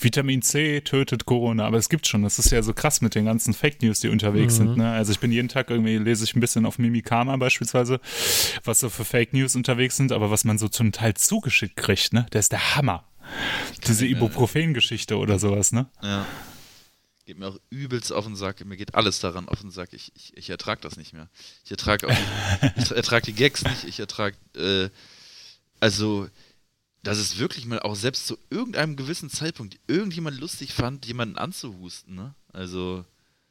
Vitamin C tötet Corona, aber es gibt schon, das ist ja so krass mit den ganzen Fake News, die unterwegs mhm. sind. Ne? Also ich bin jeden Tag irgendwie, lese ich ein bisschen auf Mimikama beispielsweise, was so für Fake News unterwegs sind, aber was man so zum Teil zugeschickt kriegt, ne? Der ist der Hammer. Diese Ibuprofen-Geschichte oder sowas, ne? Ja. Geht mir auch übelst auf den Sack. Mir geht alles daran auf den Sack. Ich, ich, ich ertrage das nicht mehr. Ich ertrage ich ertrag die Gags nicht. Ich ertrage, äh, also, dass es wirklich mal auch selbst zu irgendeinem gewissen Zeitpunkt irgendjemand lustig fand, jemanden anzuhusten, ne? Also.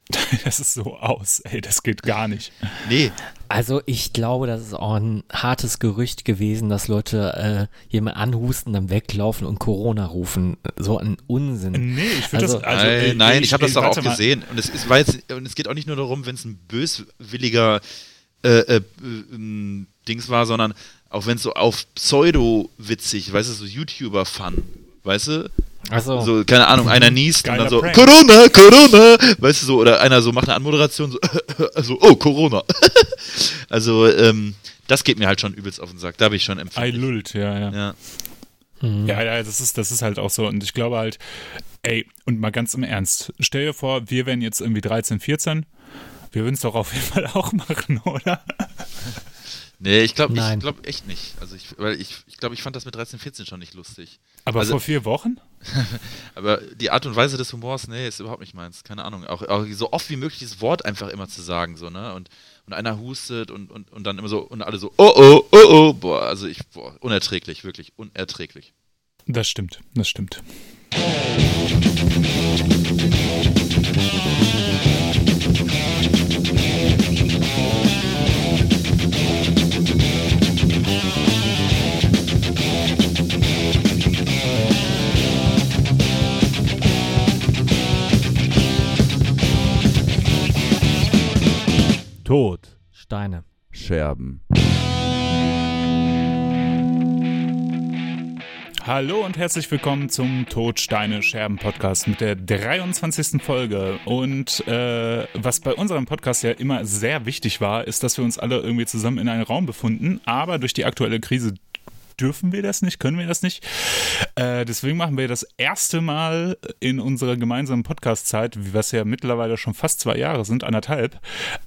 Das ist so aus, ey, das geht gar nicht. Nee. Also ich glaube, das ist auch ein hartes Gerücht gewesen, dass Leute äh, jemanden anhusten, dann weglaufen und Corona rufen. So ein Unsinn. Nee, ich finde also, das. Also, nein, ich, nein, ich, ich habe das doch auch gesehen. Und es, ist, weil jetzt, und es geht auch nicht nur darum, wenn es ein böswilliger äh, äh, äh, Dings war, sondern auch wenn es so auf Pseudo-witzig, weißt du, so YouTuber-Fun, weißt du? Also so keine Ahnung, einer niest und dann so Prank. Corona, Corona, weißt du so oder einer so macht eine Anmoderation so also oh Corona. also ähm, das geht mir halt schon übelst auf den Sack. Da habe ich schon empfunden. Ein Lult, ja, ja. Ja. Mhm. Ja, ja, das ist, das ist halt auch so. Und ich glaube halt, ey, und mal ganz im Ernst, stell dir vor, wir wären jetzt irgendwie 13, 14. Wir würden es doch auf jeden Fall auch machen, oder? Nee, ich glaube ich glaub echt nicht. Also ich, weil ich, ich glaube, ich fand das mit 13, 14 schon nicht lustig. Aber also, vor vier Wochen? aber die Art und Weise des Humors, nee, ist überhaupt nicht meins. Keine Ahnung. Auch, auch so oft wie möglich das Wort einfach immer zu sagen, so, ne? Und, und einer hustet und, und, und dann immer so, und alle so, oh oh, oh oh. Boah, also ich, boah, unerträglich, wirklich, unerträglich. Das stimmt, das stimmt. Tod. Steine. Scherben. Hallo und herzlich willkommen zum Tod, Steine, Scherben Podcast mit der 23. Folge. Und äh, was bei unserem Podcast ja immer sehr wichtig war, ist, dass wir uns alle irgendwie zusammen in einem Raum befunden. Aber durch die aktuelle Krise dürfen wir das nicht, können wir das nicht. Äh, deswegen machen wir das erste Mal in unserer gemeinsamen Podcast-Zeit, was ja mittlerweile schon fast zwei Jahre sind, anderthalb,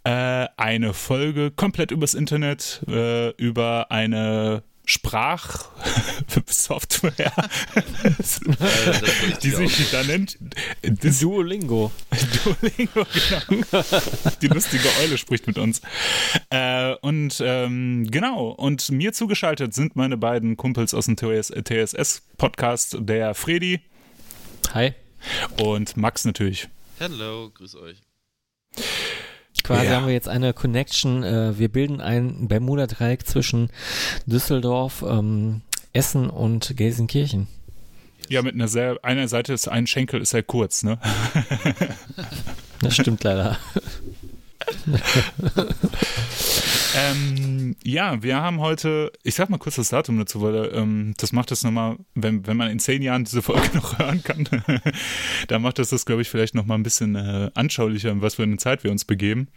äh, eine Folge komplett übers Internet, äh, über eine Sprachsoftware, die sich da nennt Duolingo. Duolingo, genau. Die lustige Eule spricht mit uns. Äh, und ähm, genau, und mir zugeschaltet sind meine beiden Kumpels aus dem TSS-Podcast, der Fredi. Hi. Und Max natürlich. Hallo, grüß euch. Quasi ja. haben wir jetzt eine Connection. Äh, wir bilden ein Bermuda-Dreieck zwischen Düsseldorf, ähm, Essen und Gelsenkirchen. Ja, mit einer sehr, einer Seite ist ein Schenkel ist sehr kurz, ne? Das stimmt leider. ähm, ja, wir haben heute, ich sag mal kurz das Datum dazu, weil ähm, das macht es nochmal, wenn, wenn man in zehn Jahren diese Folge noch hören kann, dann macht das das, glaube ich, vielleicht nochmal ein bisschen äh, anschaulicher, in was für eine Zeit wir uns begeben.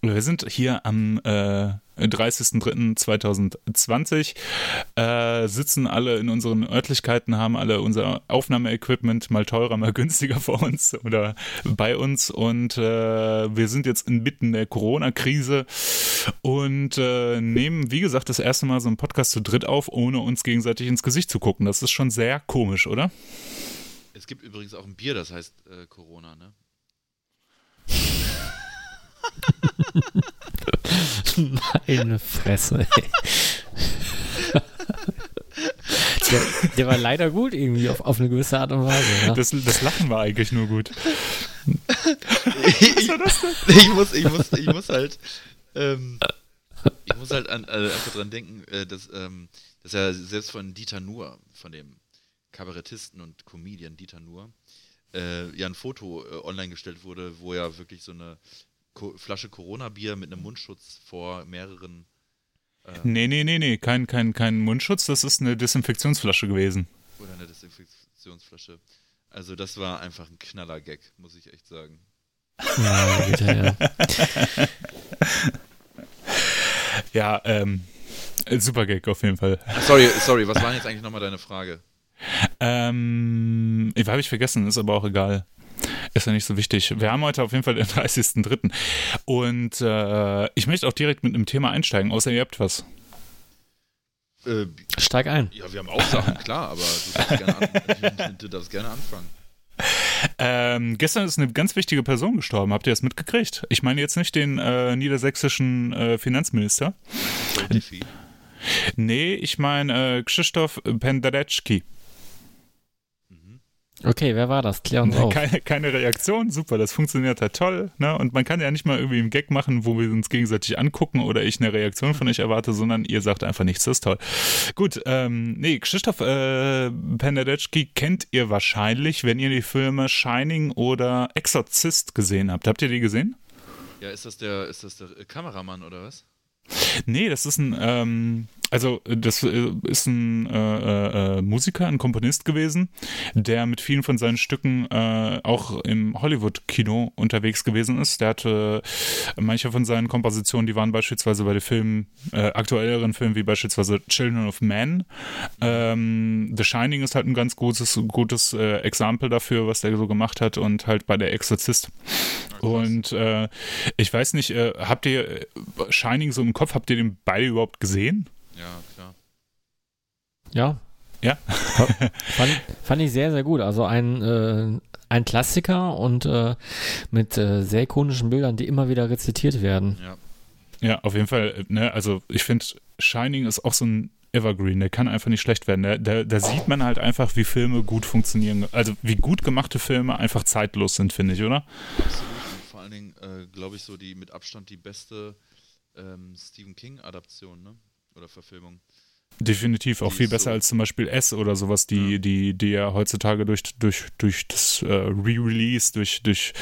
Wir sind hier am äh, 30.03.2020, äh, sitzen alle in unseren Örtlichkeiten, haben alle unser Aufnahmeequipment mal teurer, mal günstiger vor uns oder bei uns und äh, wir sind jetzt inmitten der Corona-Krise und äh, nehmen, wie gesagt, das erste Mal so einen Podcast zu dritt auf, ohne uns gegenseitig ins Gesicht zu gucken. Das ist schon sehr komisch, oder? Es gibt übrigens auch ein Bier, das heißt äh, Corona, ne? Meine Fresse. Der, der, war leider gut irgendwie auf, auf eine gewisse Art und Weise. Ja. Das, das, Lachen war eigentlich nur gut. ich, ich, muss, ich, muss, ich muss halt, ähm, ich muss halt an, also einfach dran denken, äh, dass, ähm, dass ja selbst von Dieter Nuhr, von dem Kabarettisten und Comedian Dieter Nuhr, äh, ja ein Foto äh, online gestellt wurde, wo ja wirklich so eine Co Flasche Corona-Bier mit einem Mundschutz vor mehreren. Äh, nee, nee, nee, nee, kein, kein, kein Mundschutz, das ist eine Desinfektionsflasche gewesen. Oder eine Desinfektionsflasche. Also, das war einfach ein Knaller-Gag, muss ich echt sagen. Ja, bitte, ja. ja, ähm, super Gag auf jeden Fall. Sorry, sorry, was war jetzt eigentlich nochmal deine Frage? Ähm, habe ich vergessen, ist aber auch egal. Ist ja nicht so wichtig. Wir haben heute auf jeden Fall den 30.03. Und äh, ich möchte auch direkt mit einem Thema einsteigen, außer ihr habt was. Äh, Steig ein. Ja, wir haben auch Sachen, klar, aber du darfst gerne, an, du darfst gerne anfangen. Ähm, gestern ist eine ganz wichtige Person gestorben. Habt ihr das mitgekriegt? Ich meine jetzt nicht den äh, niedersächsischen äh, Finanzminister. Nee, ich meine äh, Krzysztof Penderecki. Okay, wer war das? Klär uns auf. Keine, keine, Reaktion, super, das funktioniert halt toll. Ne? Und man kann ja nicht mal irgendwie einen Gag machen, wo wir uns gegenseitig angucken oder ich eine Reaktion von euch erwarte, sondern ihr sagt einfach nichts, das ist toll. Gut, ähm, nee, Krzysztof äh, Penderecki kennt ihr wahrscheinlich, wenn ihr die Filme Shining oder Exorcist gesehen habt. Habt ihr die gesehen? Ja, ist das der, ist das der Kameramann oder was? Nee, das ist ein, ähm, also das äh, ist ein äh, äh, Musiker, ein Komponist gewesen, der mit vielen von seinen Stücken äh, auch im Hollywood-Kino unterwegs gewesen ist. Der hatte manche von seinen Kompositionen, die waren beispielsweise bei den Filmen, äh, aktuelleren Filmen wie beispielsweise Children of Men. Ähm, The Shining ist halt ein ganz gutes, gutes äh, Exempel dafür, was der so gemacht hat und halt bei der Exorzist. Und äh, ich weiß nicht, äh, habt ihr Shining so im Kopf, habt ihr den beide überhaupt gesehen? Ja, klar. Ja. Ja. fand, fand, ich sehr, sehr gut. Also ein, äh, ein Klassiker und äh, mit äh, sehr ikonischen Bildern, die immer wieder rezitiert werden. Ja. Ja, auf jeden Fall. Ne? Also ich finde, Shining ist auch so ein Evergreen, der kann einfach nicht schlecht werden. Da, da, da, sieht man halt einfach, wie Filme gut funktionieren. Also wie gut gemachte Filme einfach zeitlos sind, finde ich, oder? Absolut. Und vor allen Dingen, äh, glaube ich, so die mit Abstand die beste ähm, Stephen King-Adaption, ne? Oder Verfilmung. Definitiv, auch viel besser so als zum Beispiel S oder sowas, die ja, die, die ja heutzutage durch, durch, durch das äh, Re-Release, durch, durch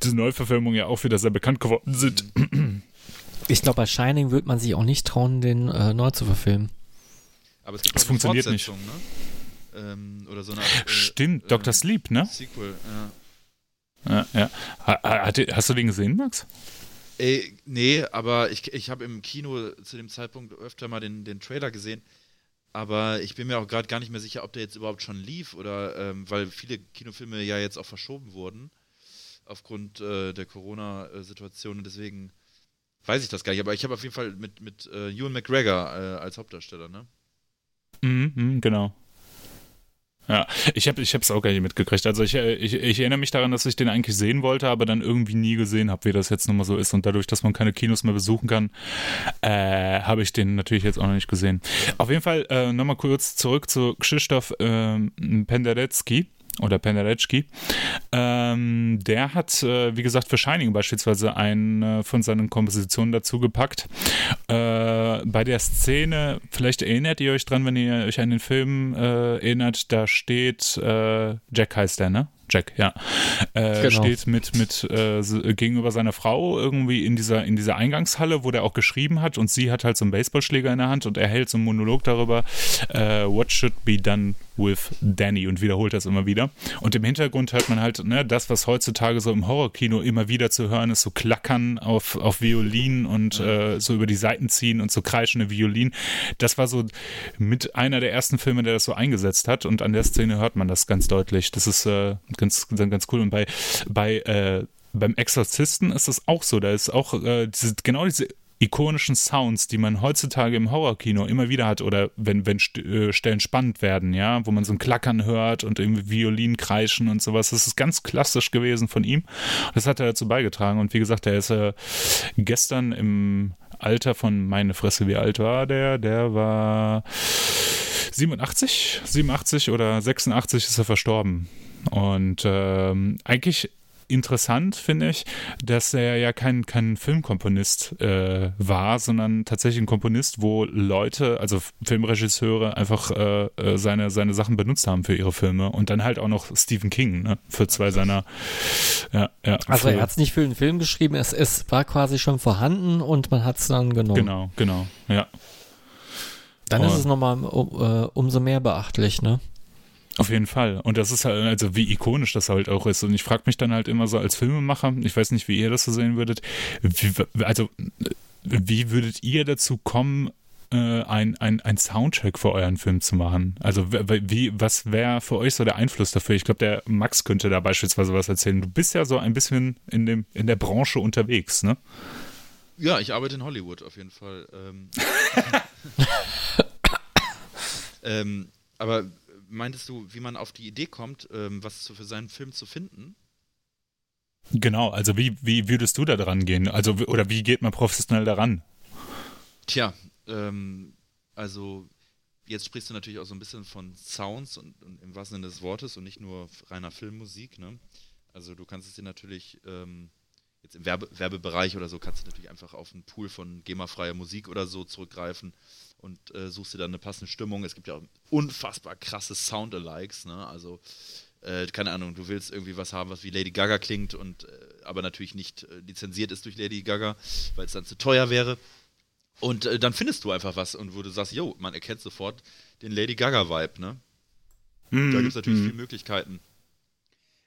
diese Neuverfilmung ja auch wieder sehr bekannt geworden sind. Ich glaube, bei Shining wird man sich auch nicht trauen, den äh, neu zu verfilmen. Aber es gibt das funktioniert nicht. Ne? Ähm, oder so eine Art, äh, Stimmt, Dr. Ähm, Sleep, ne? Sequel, ja. Ja, ja. Hast du den gesehen, Max? Ey, nee, aber ich, ich habe im Kino zu dem Zeitpunkt öfter mal den, den Trailer gesehen. Aber ich bin mir auch gerade gar nicht mehr sicher, ob der jetzt überhaupt schon lief oder ähm, weil viele Kinofilme ja jetzt auch verschoben wurden aufgrund äh, der Corona-Situation und deswegen weiß ich das gar nicht. Aber ich habe auf jeden Fall mit, mit äh, Ewan McGregor äh, als Hauptdarsteller, ne? Mhm, mhm genau. Ja, ich habe es auch gar nicht mitgekriegt. Also ich, äh, ich, ich erinnere mich daran, dass ich den eigentlich sehen wollte, aber dann irgendwie nie gesehen habe, wie das jetzt nun mal so ist. Und dadurch, dass man keine Kinos mehr besuchen kann, äh, habe ich den natürlich jetzt auch noch nicht gesehen. Auf jeden Fall äh, nochmal kurz zurück zu Krzysztof äh, Penderecki oder Penderecki. Ähm, der hat, äh, wie gesagt, für Shining beispielsweise eine von seinen Kompositionen dazu gepackt. Äh, bei der Szene, vielleicht erinnert ihr euch dran, wenn ihr euch an den Film äh, erinnert, da steht, äh, Jack heißt der, ne? Jack, ja, äh, genau. steht mit, mit äh, gegenüber seiner Frau irgendwie in dieser, in dieser Eingangshalle, wo der auch geschrieben hat und sie hat halt so einen Baseballschläger in der Hand und er hält so einen Monolog darüber, äh, what should be done with Danny und wiederholt das immer wieder. Und im Hintergrund hört man halt, ne, das, was heutzutage so im Horrorkino immer wieder zu hören ist, so Klackern auf, auf Violinen und äh, so über die Seiten ziehen und so kreischende Violinen. Das war so mit einer der ersten Filme, der das so eingesetzt hat und an der Szene hört man das ganz deutlich. Das ist äh, ganz, ganz cool. Und bei, bei äh, beim Exorzisten ist das auch so. Da ist auch äh, diese, genau diese ikonischen Sounds, die man heutzutage im Horrorkino immer wieder hat oder wenn, wenn äh, Stellen spannend werden, ja, wo man so ein Klackern hört und irgendwie Violin kreischen und sowas. Das ist ganz klassisch gewesen von ihm. Das hat er dazu beigetragen und wie gesagt, er ist äh, gestern im Alter von meine Fresse, wie alt war der? Der war 87, 87 oder 86 ist er verstorben. Und ähm, eigentlich interessant, finde ich, dass er ja kein, kein Filmkomponist äh, war, sondern tatsächlich ein Komponist, wo Leute, also Filmregisseure, einfach äh, äh, seine, seine Sachen benutzt haben für ihre Filme und dann halt auch noch Stephen King, ne, für zwei seiner, ja, ja. Also er hat es nicht für den Film geschrieben, es, es war quasi schon vorhanden und man hat es dann genommen. Genau, genau, ja. Dann oh. ist es nochmal um, uh, umso mehr beachtlich, ne? Auf jeden Fall. Und das ist halt, also wie ikonisch das halt auch ist. Und ich frage mich dann halt immer so als Filmemacher, ich weiß nicht, wie ihr das so sehen würdet, wie, also wie würdet ihr dazu kommen, äh, ein, ein, ein Soundtrack für euren Film zu machen? Also wie, was wäre für euch so der Einfluss dafür? Ich glaube, der Max könnte da beispielsweise was erzählen. Du bist ja so ein bisschen in, dem, in der Branche unterwegs, ne? Ja, ich arbeite in Hollywood auf jeden Fall. Ähm, ähm, aber meintest du, wie man auf die Idee kommt, ähm, was für seinen Film zu finden? Genau, also wie, wie würdest du da dran gehen? Also, oder wie geht man professionell daran? Tja, ähm, also jetzt sprichst du natürlich auch so ein bisschen von Sounds und, und im wahrsten Sinne des Wortes und nicht nur reiner Filmmusik, ne? Also du kannst es dir natürlich ähm, jetzt im Werbe Werbebereich oder so kannst du natürlich einfach auf einen Pool von GEMA-freier Musik oder so zurückgreifen und äh, suchst dir dann eine passende Stimmung. Es gibt ja unfassbar krasse Sound-Alikes, ne? Also äh, keine Ahnung, du willst irgendwie was haben, was wie Lady Gaga klingt und äh, aber natürlich nicht äh, lizenziert ist durch Lady Gaga, weil es dann zu teuer wäre. Und äh, dann findest du einfach was und wo du sagst, jo, man erkennt sofort den Lady Gaga-Vibe, ne? Mm, da gibt es natürlich mm. viele Möglichkeiten.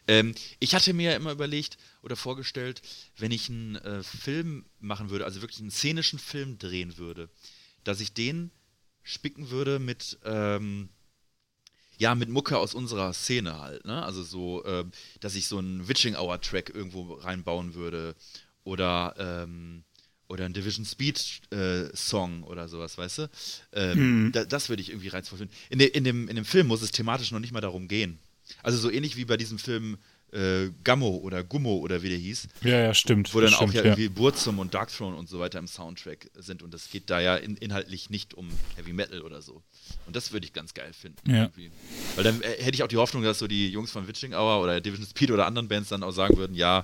Ähm, ich hatte mir ja immer überlegt oder vorgestellt, wenn ich einen äh, Film machen würde, also wirklich einen szenischen Film drehen würde, dass ich den spicken würde mit ähm, ja, mit Mucke aus unserer Szene halt, ne? Also so, äh, dass ich so einen Witching Hour Track irgendwo reinbauen würde oder ähm, oder ein Division Speed äh, Song oder sowas, weißt du? Ähm, mhm. da, das würde ich irgendwie reizvoll finden. In, de, in, dem, in dem Film muss es thematisch noch nicht mal darum gehen. Also so ähnlich wie bei diesem Film äh, Gammo oder Gummo oder wie der hieß. Ja, ja, stimmt. Wo dann stimmt, auch ja, irgendwie Burzum und Darkthrone und so weiter im Soundtrack sind und das geht da ja in, inhaltlich nicht um Heavy Metal oder so. Und das würde ich ganz geil finden. Ja. Irgendwie. Weil dann äh, hätte ich auch die Hoffnung, dass so die Jungs von Witching Hour oder Division Speed oder anderen Bands dann auch sagen würden, ja,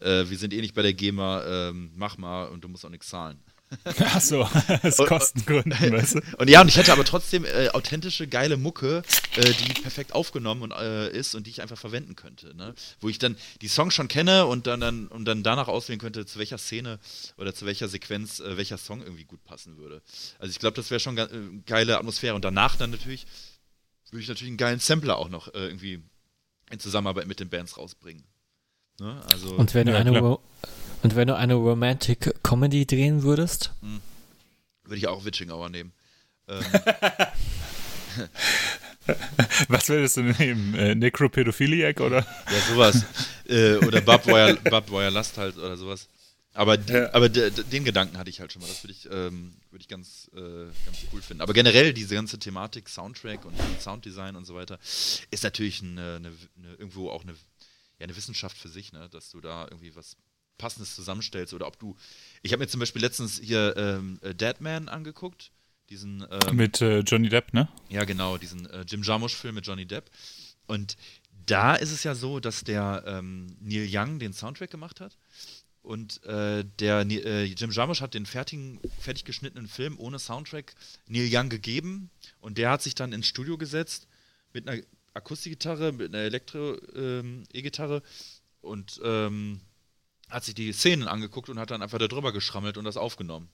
äh, wir sind eh nicht bei der GEMA, ähm, mach mal und du musst auch nichts zahlen. Ach so, aus Kostengründen, weißt du? Und ja, und ich hätte aber trotzdem äh, authentische, geile Mucke, äh, die perfekt aufgenommen und, äh, ist und die ich einfach verwenden könnte. Ne? Wo ich dann die Songs schon kenne und dann, dann, und dann danach auswählen könnte, zu welcher Szene oder zu welcher Sequenz äh, welcher Song irgendwie gut passen würde. Also ich glaube, das wäre schon eine äh, geile Atmosphäre. Und danach dann natürlich, würde ich natürlich einen geilen Sampler auch noch äh, irgendwie in Zusammenarbeit mit den Bands rausbringen. Ne? Also, und wenn du eine und wenn du eine Romantic Comedy drehen würdest? Hm. Würde ich auch Witching Hour nehmen. Ähm. Was würdest du nehmen? Äh, Necropädophiliac oder? Ja, sowas. äh, oder Barbwire, Barbwire Last halt oder sowas. Aber, ja. aber den Gedanken hatte ich halt schon mal. Das würde ich, ähm, würd ich ganz, äh, ganz cool finden. Aber generell diese ganze Thematik, Soundtrack und Sounddesign und so weiter, ist natürlich eine, eine, eine, irgendwo auch eine, ja, eine Wissenschaft für sich, ne? dass du da irgendwie was Passendes zusammenstellst oder ob du. Ich habe mir zum Beispiel letztens hier ähm, äh, Deadman angeguckt. Diesen, ähm, mit äh, Johnny Depp, ne? Ja, genau, diesen äh, Jim Jarmusch-Film mit Johnny Depp. Und da ist es ja so, dass der ähm, Neil Young den Soundtrack gemacht hat. Und äh, der äh, Jim Jarmusch hat den fertigen, fertig geschnittenen Film ohne Soundtrack Neil Young gegeben. Und der hat sich dann ins Studio gesetzt mit einer Akustikgitarre, mit einer Elektro-E-Gitarre ähm, und ähm, hat sich die Szenen angeguckt und hat dann einfach da drüber geschrammelt und das aufgenommen.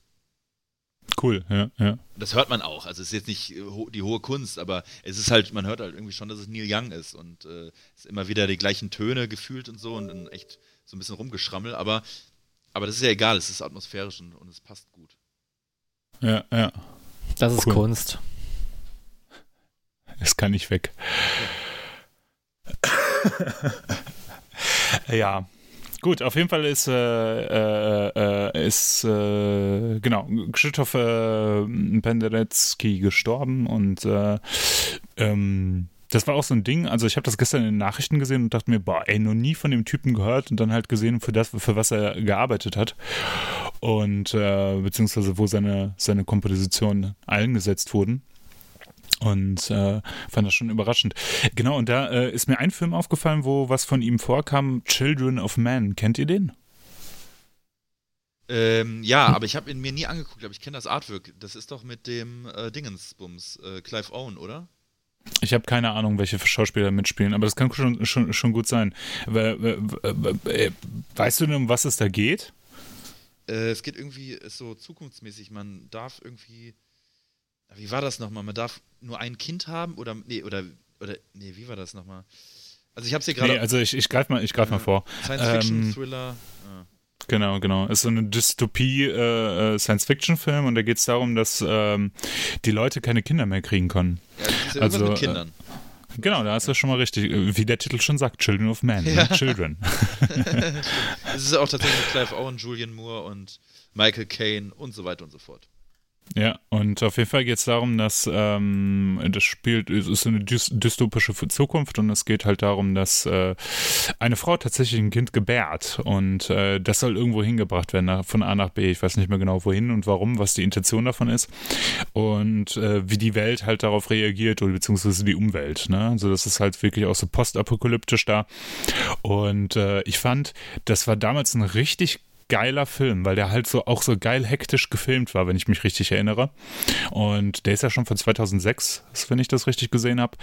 Cool, ja, ja. Das hört man auch. Also es ist jetzt nicht äh, die hohe Kunst, aber es ist halt, man hört halt irgendwie schon, dass es Neil Young ist und äh, es ist immer wieder die gleichen Töne gefühlt und so und dann echt so ein bisschen rumgeschrammelt, aber, aber das ist ja egal, es ist atmosphärisch und, und es passt gut. Ja, ja. Das ist cool. Kunst. Es kann nicht weg. Ja. Gut, auf jeden Fall ist, äh, äh, äh ist äh, genau, Krzysztof äh, Penderecki gestorben und äh, ähm, das war auch so ein Ding, also ich habe das gestern in den Nachrichten gesehen und dachte mir, boah, ey, noch nie von dem Typen gehört und dann halt gesehen, für das, für was er gearbeitet hat und äh, beziehungsweise wo seine, seine Kompositionen eingesetzt wurden. Und äh, fand das schon überraschend. Genau, und da äh, ist mir ein Film aufgefallen, wo was von ihm vorkam, Children of Men. Kennt ihr den? Ähm, ja, aber ich habe ihn mir nie angeguckt, aber ich kenne das Artwork. Das ist doch mit dem äh, Dingensbums, äh, Clive Owen, oder? Ich habe keine Ahnung, welche Schauspieler mitspielen, aber das kann schon, schon, schon gut sein. Äh, weißt du denn, um was es da geht? Äh, es geht irgendwie so zukunftsmäßig. Man darf irgendwie wie war das nochmal? Man darf nur ein Kind haben oder nee, oder oder nee, wie war das nochmal? Also ich habe hier gerade. Nee, also ich, ich greife mal, greif äh, mal vor. Science Fiction, ähm, Thriller. Ja. Genau, genau. Ist so eine Dystopie-Science-Fiction-Film äh, und da geht es darum, dass ähm, die Leute keine Kinder mehr kriegen können. Ja, das ist ja also, mit Kindern. Äh, genau, da hast du schon mal richtig, wie der Titel schon sagt, Children of Man, ne? ja. Children. es ist auch tatsächlich Clive Owen, Julian Moore und Michael Caine und so weiter und so fort. Ja, und auf jeden Fall geht es darum, dass ähm, das spielt, es ist eine dystopische Zukunft und es geht halt darum, dass äh, eine Frau tatsächlich ein Kind gebärt und äh, das soll irgendwo hingebracht werden, von A nach B. Ich weiß nicht mehr genau wohin und warum, was die Intention davon ist und äh, wie die Welt halt darauf reagiert oder beziehungsweise die Umwelt. Ne? Also das ist halt wirklich auch so postapokalyptisch da und äh, ich fand, das war damals ein richtig geiler Film, weil der halt so auch so geil hektisch gefilmt war, wenn ich mich richtig erinnere. Und der ist ja schon von 2006, wenn ich das richtig gesehen habe.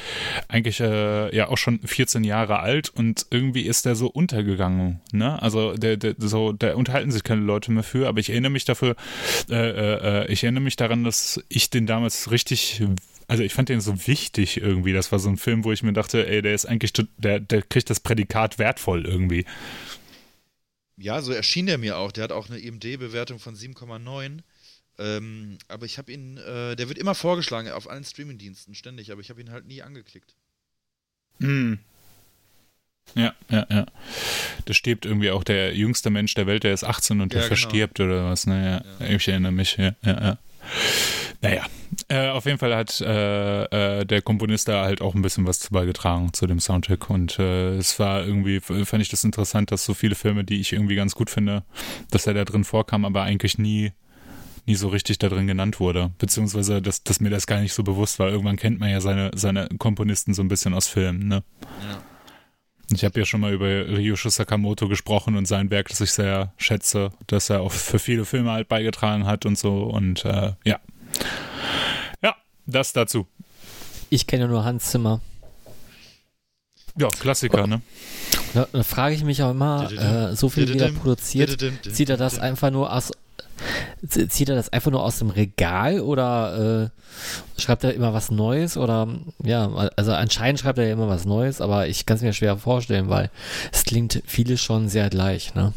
Eigentlich äh, ja auch schon 14 Jahre alt und irgendwie ist der so untergegangen. Ne? Also der, der, so, da unterhalten sich keine Leute mehr für, aber ich erinnere mich dafür, äh, äh, äh, ich erinnere mich daran, dass ich den damals richtig also ich fand den so wichtig irgendwie. Das war so ein Film, wo ich mir dachte, ey, der ist eigentlich, der, der kriegt das Prädikat wertvoll irgendwie. Ja, so erschien der mir auch. Der hat auch eine IMD-Bewertung von 7,9. Ähm, aber ich habe ihn, äh, der wird immer vorgeschlagen auf allen Streamingdiensten ständig, aber ich habe ihn halt nie angeklickt. Hm. Ja, ja, ja. Da stirbt irgendwie auch der jüngste Mensch der Welt, der ist 18 und der ja, genau. verstirbt oder was. Naja, ne? ja. ich erinnere mich. Ja, ja, ja. Naja, äh, auf jeden Fall hat äh, äh, der Komponist da halt auch ein bisschen was zu beigetragen zu dem Soundtrack und äh, es war irgendwie, fand ich das interessant, dass so viele Filme, die ich irgendwie ganz gut finde, dass er da drin vorkam, aber eigentlich nie nie so richtig da drin genannt wurde, beziehungsweise dass, dass mir das gar nicht so bewusst war. Irgendwann kennt man ja seine, seine Komponisten so ein bisschen aus Filmen, ne? Ja. Ich habe ja schon mal über Ryushi Sakamoto gesprochen und sein Werk, das ich sehr schätze, dass er auch für viele Filme halt beigetragen hat und so. Und äh, ja. Ja, das dazu. Ich kenne nur Hans Zimmer. Ja, Klassiker, ne? Da, da frage ich mich auch immer, äh, so viel wie er produziert, zieht er das einfach nur aus, Zieht er das einfach nur aus dem Regal oder äh, schreibt er immer was Neues? Oder ja, also anscheinend schreibt er ja immer was Neues, aber ich kann es mir schwer vorstellen, weil es klingt vieles schon sehr gleich, ne?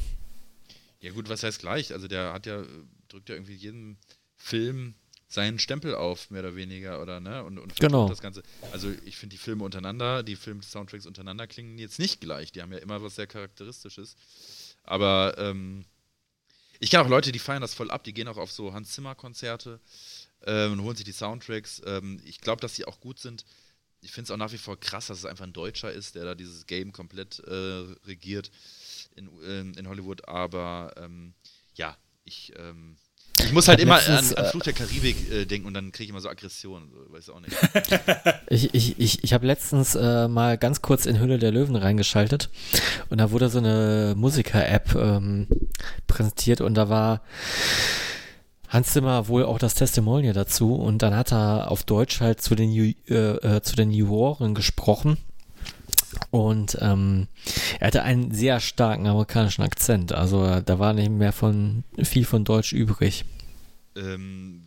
Ja gut, was heißt gleich? Also der hat ja, drückt ja irgendwie jedem Film seinen Stempel auf, mehr oder weniger, oder ne? Und, und genau. das Ganze. Also ich finde die Filme untereinander, die Film-Soundtracks untereinander klingen jetzt nicht gleich. Die haben ja immer was sehr Charakteristisches. Aber ähm, ich kenne auch Leute, die feiern das voll ab, die gehen auch auf so Hans Zimmer-Konzerte ähm, und holen sich die Soundtracks. Ähm, ich glaube, dass sie auch gut sind. Ich finde es auch nach wie vor krass, dass es einfach ein Deutscher ist, der da dieses Game komplett äh, regiert in, in, in, Hollywood. Aber ähm, ja, ich ähm, ich muss halt immer letztens, an, an, Fluch der Karibik äh, denken und dann kriege ich immer so Aggressionen, so, weiß auch nicht. ich ich, ich, ich habe letztens äh, mal ganz kurz in Hülle der Löwen reingeschaltet und da wurde so eine Musiker-App ähm, präsentiert und da war Hans Zimmer wohl auch das Testimonial dazu und dann hat er auf Deutsch halt zu den, äh, äh, zu den Juroren gesprochen und ähm, er hatte einen sehr starken amerikanischen Akzent. Also da war nicht mehr von viel von Deutsch übrig. Ähm,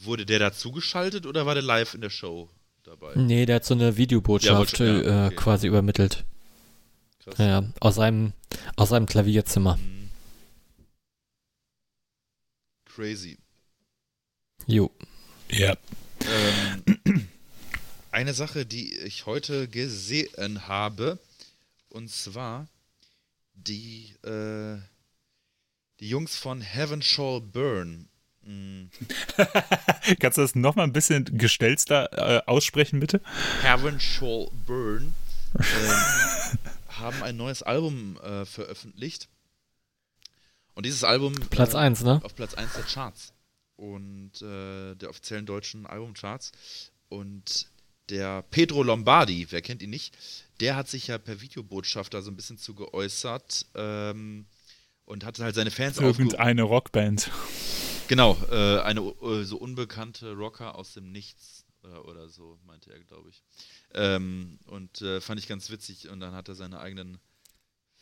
wurde der dazugeschaltet oder war der live in der Show dabei? Nee, der hat so eine Videobotschaft ja, ja, okay. äh, quasi übermittelt. Krass. Ja, aus seinem, aus seinem Klavierzimmer. Mhm. Crazy. Jo. Ja. Ähm, eine Sache, die ich heute gesehen habe, und zwar die, äh, die Jungs von Heaven Shall Burn. Mm. Kannst du das nochmal ein bisschen gestelzter äh, aussprechen, bitte? Heaven Shall Burn äh, haben ein neues Album äh, veröffentlicht. Und dieses Album. Platz 1, ne? Auf Platz 1 der Charts. Und äh, der offiziellen deutschen Albumcharts. Und der Pedro Lombardi, wer kennt ihn nicht, der hat sich ja per Videobotschaft da so ein bisschen zu geäußert ähm, und hat halt seine Fans Irgendeine Rockband. Genau, äh, eine äh, so unbekannte Rocker aus dem Nichts äh, oder so, meinte er, glaube ich. Ähm, und äh, fand ich ganz witzig und dann hat er seine eigenen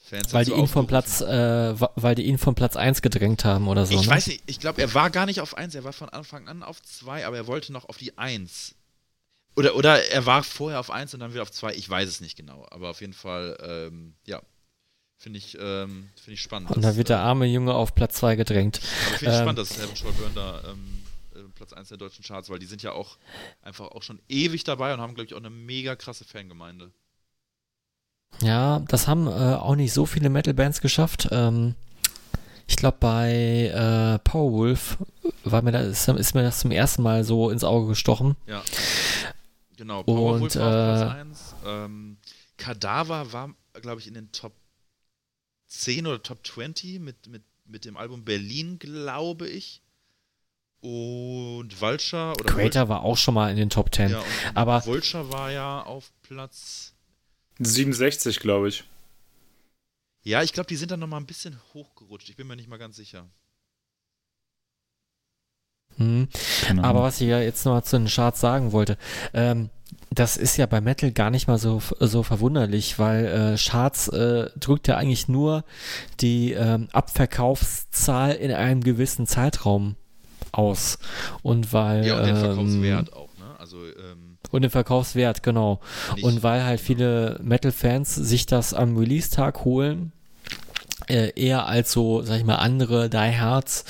Fans weil die ihn vom Platz, äh, weil die ihn vom Platz 1 gedrängt haben oder so. Ich ne? weiß nicht, ich glaube, er war gar nicht auf 1, er war von Anfang an auf 2, aber er wollte noch auf die 1. Oder, oder er war vorher auf 1 und dann wieder auf 2, ich weiß es nicht genau. Aber auf jeden Fall, ähm, ja, Finde ich, ähm, find ich spannend. Und da wird der arme Junge auf Platz 2 gedrängt. Aber finde ich ähm, spannend, dass Heaven Shall Burn da ähm, äh, Platz 1 der deutschen Charts, weil die sind ja auch einfach auch schon ewig dabei und haben, glaube ich, auch eine mega krasse Fangemeinde. Ja, das haben äh, auch nicht so viele Metal-Bands geschafft. Ähm, ich glaube, bei äh, Powerwolf war mir das, ist mir das zum ersten Mal so ins Auge gestochen. Ja. Genau, Powerwolf und, war auf Platz 1. Äh, ähm, Kadaver war, glaube ich, in den Top 10 oder Top 20 mit, mit, mit dem Album Berlin, glaube ich. Und Vulture oder Crater war auch schon mal in den Top 10. Ja, aber Vulture war ja auf Platz 67, glaube ich. Ja, ich glaube, die sind dann nochmal ein bisschen hochgerutscht. Ich bin mir nicht mal ganz sicher. Hm. Aber was ich ja jetzt noch zu den Charts sagen wollte, ähm, das ist ja bei Metal gar nicht mal so, so verwunderlich, weil äh, Charts äh, drückt ja eigentlich nur die ähm, Abverkaufszahl in einem gewissen Zeitraum aus. Und weil. Ja, und den ähm, Verkaufswert auch, ne? Also, ähm, und den Verkaufswert, genau. Und weil halt viele Metal-Fans sich das am Release-Tag holen, äh, eher als so, sag ich mal, andere Die Hards,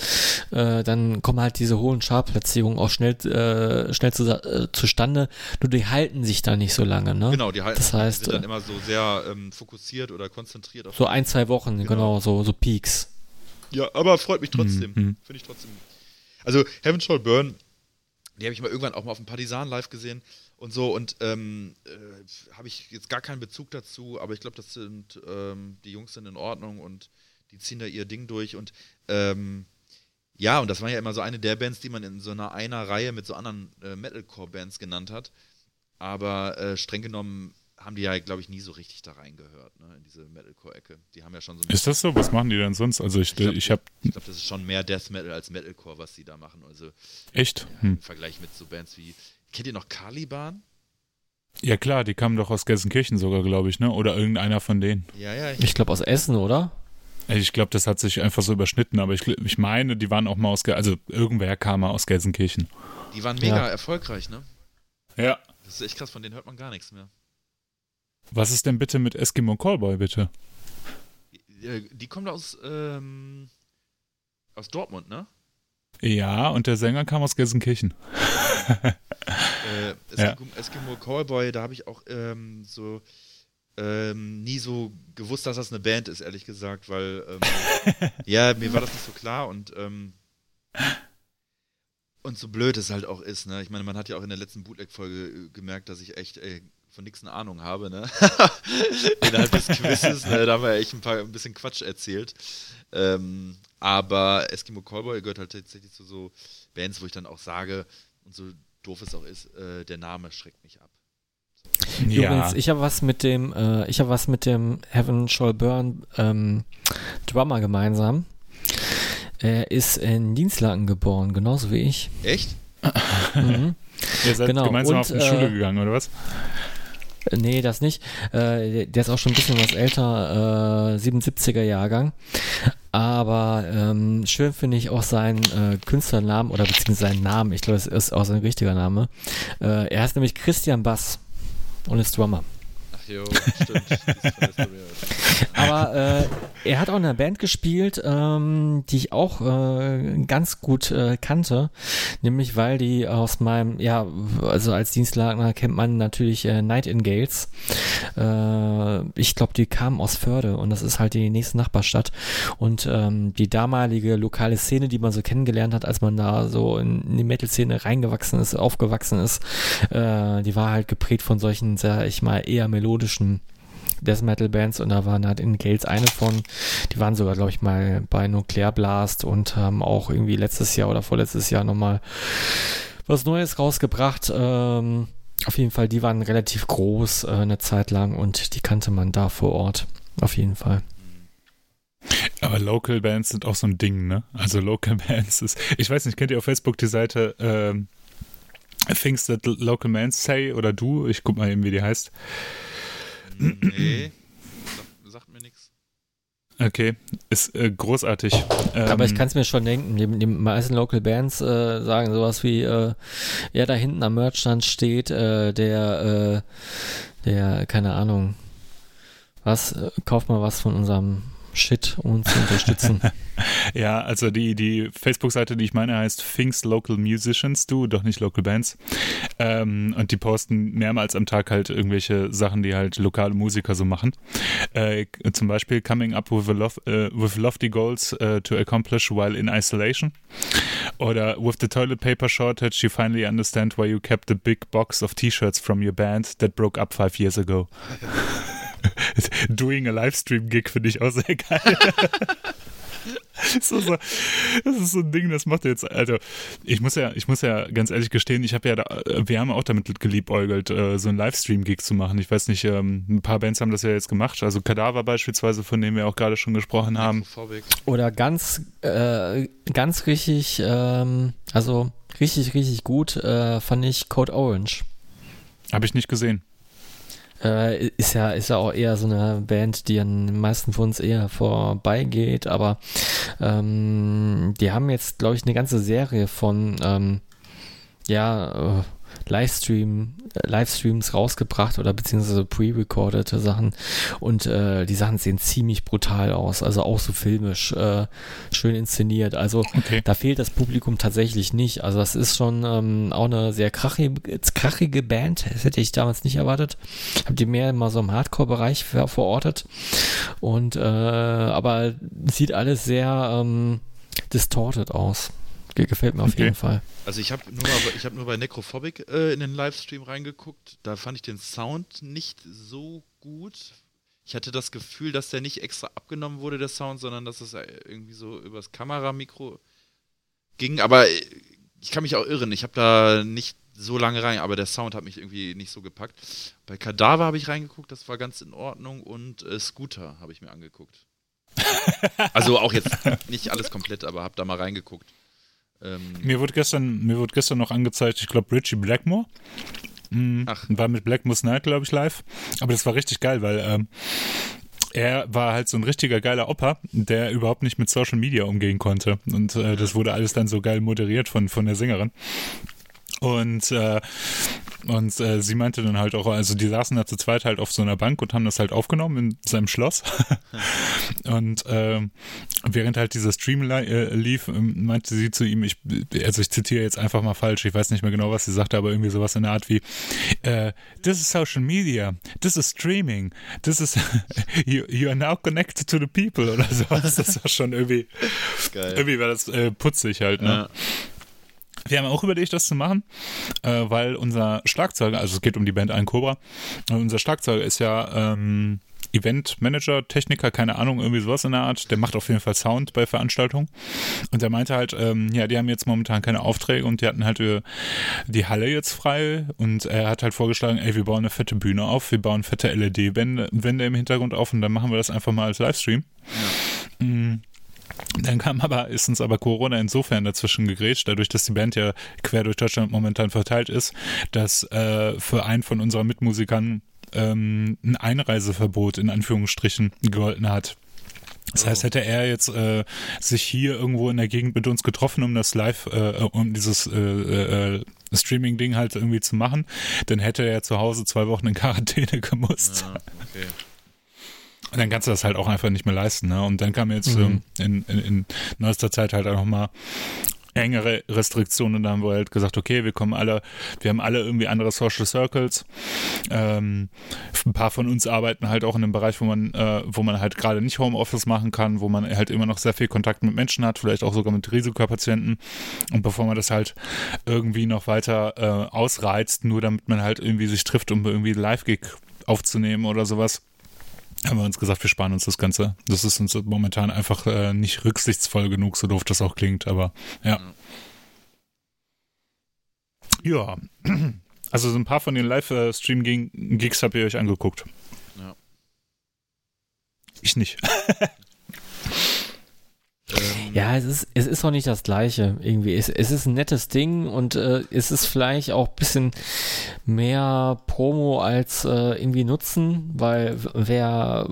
äh, dann kommen halt diese hohen Chartplatzierungen auch schnell, äh, schnell zu, äh, zustande, nur die halten sich da nicht so lange, ne? Genau, die halten das heißt, sind dann äh, immer so sehr ähm, fokussiert oder konzentriert auf So ein, zwei Wochen, genau, genau so, so Peaks. Ja, aber freut mich trotzdem. Mhm. Finde ich trotzdem. Also Heaven Shall Burn, die habe ich mal irgendwann auch mal auf dem Partisan live gesehen und so und ähm, äh, habe ich jetzt gar keinen Bezug dazu, aber ich glaube, das sind ähm, die Jungs sind in Ordnung und die ziehen da ihr Ding durch und ähm, ja, und das war ja immer so eine der Bands, die man in so einer einer Reihe mit so anderen äh, Metalcore-Bands genannt hat. Aber äh, streng genommen haben die ja, glaube ich, nie so richtig da reingehört, ne, in diese Metalcore-Ecke. Die haben ja schon so. Ist das so? Was machen die denn sonst? Also ich, ich glaube, ich, habe. Ich glaube, das ist schon mehr Death Metal als Metalcore, was die da machen. Also echt? Ja, hm. Im Vergleich mit so Bands wie Kennt ihr noch Caliban? Ja klar, die kamen doch aus Gelsenkirchen sogar, glaube ich, ne? Oder irgendeiner von denen. Ja, ja. Ich, ich glaube aus Essen, oder? Ich glaube, das hat sich einfach so überschnitten, aber ich, ich meine, die waren auch mal aus, also irgendwer kam mal aus Gelsenkirchen. Die waren mega ja. erfolgreich, ne? Ja. Das ist echt krass, von denen hört man gar nichts mehr. Was ist denn bitte mit Eskimo Callboy, bitte? Die kommt aus, ähm, aus Dortmund, ne? Ja, und der Sänger kam aus Gelsenkirchen. äh, Eskimo, ja. Eskimo Callboy, da habe ich auch ähm, so ähm, nie so gewusst, dass das eine Band ist, ehrlich gesagt, weil ähm, ja, mir war das nicht so klar und ähm, und so blöd es halt auch ist, ne? Ich meine, man hat ja auch in der letzten Bootleg-Folge äh, gemerkt, dass ich echt ey, von nichts eine Ahnung habe, ne? Innerhalb des Quizzes, ne? da haben wir echt ein paar ein bisschen Quatsch erzählt. Ähm, aber Eskimo Callboy gehört halt tatsächlich zu so Bands, wo ich dann auch sage, und so doof es auch ist, äh, der Name schreckt mich ab. Ja. Übrigens, ich habe was mit dem, äh, ich habe was mit dem Heaven Shall Burn ähm, Drummer gemeinsam. Er ist in Dienstlaken geboren, genauso wie ich. Echt? mhm. Ihr seid genau. gemeinsam Und, auf die äh, Schule gegangen, oder was? Nee, das nicht. Äh, der ist auch schon ein bisschen was älter, äh, 77er Jahrgang. Aber ähm, schön finde ich auch seinen äh, Künstlernamen oder beziehungsweise seinen Namen. Ich glaube, es ist auch sein richtiger Name. Äh, er heißt nämlich Christian Bass und ist Drummer. Jo, stimmt. Aber äh, er hat auch in einer Band gespielt, ähm, die ich auch äh, ganz gut äh, kannte, nämlich weil die aus meinem, ja, also als Dienstlager kennt man natürlich äh, Nightingales. Äh, ich glaube, die kamen aus Förde und das ist halt die nächste Nachbarstadt. Und ähm, die damalige lokale Szene, die man so kennengelernt hat, als man da so in, in die Metal-Szene reingewachsen ist, aufgewachsen ist, äh, die war halt geprägt von solchen, sag ich mal, eher melodischen Death Metal Bands und da waren halt in Gales eine von. Die waren sogar, glaube ich, mal bei Nuclear Blast und haben auch irgendwie letztes Jahr oder vorletztes Jahr nochmal was Neues rausgebracht. Ähm, auf jeden Fall, die waren relativ groß äh, eine Zeit lang und die kannte man da vor Ort. Auf jeden Fall. Aber Local Bands sind auch so ein Ding, ne? Also Local Bands ist. Ich weiß nicht, kennt ihr auf Facebook die Seite ähm, Things That Local Bands Say oder du? Ich guck mal eben, wie die heißt. Nee, sagt, sagt mir nichts. Okay, ist äh, großartig. Aber ähm, ich kann es mir schon denken, die, die meisten Local Bands äh, sagen sowas wie, äh, ja, da hinten am Merchstand steht äh, der, äh, der, keine Ahnung, Was, äh, kauf mal was von unserem Shit, um uns zu unterstützen. ja, also die, die Facebook-Seite, die ich meine, heißt Things Local Musicians, du, doch nicht Local Bands. Ähm, und die posten mehrmals am Tag halt irgendwelche Sachen, die halt lokale Musiker so machen. Äh, zum Beispiel Coming Up with, lof uh, with Lofty Goals uh, to Accomplish While in Isolation. Oder With the Toilet Paper Shortage, you finally understand why you kept the big box of T-Shirts from your band that broke up five years ago. Doing a Livestream-Gig finde ich auch sehr geil. so, so, das ist so ein Ding, das macht jetzt, also ich muss ja, ich muss ja ganz ehrlich gestehen, ich habe ja, da, wir haben auch damit geliebäugelt, äh, so einen Livestream-Gig zu machen. Ich weiß nicht, ähm, ein paar Bands haben das ja jetzt gemacht, also Kadaver beispielsweise, von dem wir auch gerade schon gesprochen haben. Oder ganz, äh, ganz richtig, ähm, also richtig, richtig gut äh, fand ich Code Orange. Habe ich nicht gesehen. Äh, ist ja ist ja auch eher so eine Band, die an den meisten von uns eher vorbeigeht, aber ähm, die haben jetzt, glaube ich, eine ganze Serie von ähm, ja, äh, Livestream, äh, Livestreams rausgebracht oder beziehungsweise pre-recordete Sachen und äh, die Sachen sehen ziemlich brutal aus, also auch so filmisch, äh, schön inszeniert. Also okay. da fehlt das Publikum tatsächlich nicht. Also das ist schon ähm, auch eine sehr krachige, krachige Band, das hätte ich damals nicht erwartet. Hab die mehr immer so im Hardcore-Bereich ver verortet und äh, aber sieht alles sehr ähm, distorted aus. Gefällt mir auf okay. jeden Fall. Also ich habe nur, hab nur bei Necrophobic äh, in den Livestream reingeguckt. Da fand ich den Sound nicht so gut. Ich hatte das Gefühl, dass der nicht extra abgenommen wurde, der Sound, sondern dass es irgendwie so übers Kameramikro ging. Aber ich kann mich auch irren. Ich habe da nicht so lange rein, aber der Sound hat mich irgendwie nicht so gepackt. Bei Kadaver habe ich reingeguckt, das war ganz in Ordnung. Und äh, Scooter habe ich mir angeguckt. also auch jetzt nicht alles komplett, aber habe da mal reingeguckt. Ähm, mir, wurde gestern, mir wurde gestern noch angezeigt, ich glaube, Richie Blackmore. Mhm, Ach. War mit Blackmore's Night, glaube ich, live. Aber das war richtig geil, weil ähm, er war halt so ein richtiger geiler Opa, der überhaupt nicht mit Social Media umgehen konnte. Und äh, das wurde alles dann so geil moderiert von, von der Sängerin. Und äh, und äh, sie meinte dann halt auch, also die saßen da zu zweit halt auf so einer Bank und haben das halt aufgenommen in seinem Schloss. und äh, während halt dieser Stream äh, lief, ähm, meinte sie zu ihm, ich, also ich zitiere jetzt einfach mal falsch, ich weiß nicht mehr genau, was sie sagte, aber irgendwie sowas in der Art wie, äh, this is social media, this is streaming, this is, you, you are now connected to the people oder sowas. Das war schon irgendwie, Geil. irgendwie war das äh, putzig halt, ne? Ja. Wir haben auch überlegt, das zu machen, äh, weil unser Schlagzeuger, also es geht um die Band Ein Cobra, unser Schlagzeuger ist ja ähm, Eventmanager, Techniker, keine Ahnung, irgendwie sowas in der Art. Der macht auf jeden Fall Sound bei Veranstaltungen. Und der meinte halt, ähm, ja, die haben jetzt momentan keine Aufträge und die hatten halt äh, die Halle jetzt frei und er hat halt vorgeschlagen, ey, wir bauen eine fette Bühne auf, wir bauen fette LED-Wände im Hintergrund auf und dann machen wir das einfach mal als Livestream. Ja. Mhm. Dann kam aber, ist uns aber Corona insofern dazwischen gegrätscht, dadurch, dass die Band ja quer durch Deutschland momentan verteilt ist, dass äh, für einen von unseren Mitmusikern ähm, ein Einreiseverbot in Anführungsstrichen gegolten hat. Das heißt, hätte er jetzt äh, sich hier irgendwo in der Gegend mit uns getroffen, um das Live, äh, um dieses äh, äh, Streaming-Ding halt irgendwie zu machen, dann hätte er zu Hause zwei Wochen in Quarantäne gemusst. Ja, okay. Und dann kannst du das halt auch einfach nicht mehr leisten. Ne? Und dann kam jetzt mhm. ähm, in, in, in neuester Zeit halt auch nochmal engere Restriktionen und da haben wir halt gesagt, okay, wir kommen alle, wir haben alle irgendwie andere Social Circles. Ähm, ein paar von uns arbeiten halt auch in einem Bereich, wo man, äh, wo man halt gerade nicht Homeoffice machen kann, wo man halt immer noch sehr viel Kontakt mit Menschen hat, vielleicht auch sogar mit Risikopatienten. Und bevor man das halt irgendwie noch weiter äh, ausreizt, nur damit man halt irgendwie sich trifft, um irgendwie Live-Gig aufzunehmen oder sowas, haben wir uns gesagt, wir sparen uns das Ganze. Das ist uns momentan einfach äh, nicht rücksichtsvoll genug, so doof das auch klingt, aber ja. Ja. Also so ein paar von den Live-Stream-Gigs habt ihr euch angeguckt. Ja. Ich nicht. Ähm, ja, es ist, es ist auch nicht das Gleiche irgendwie. Es, es ist ein nettes Ding und äh, es ist vielleicht auch ein bisschen mehr Promo als äh, irgendwie Nutzen, weil wer,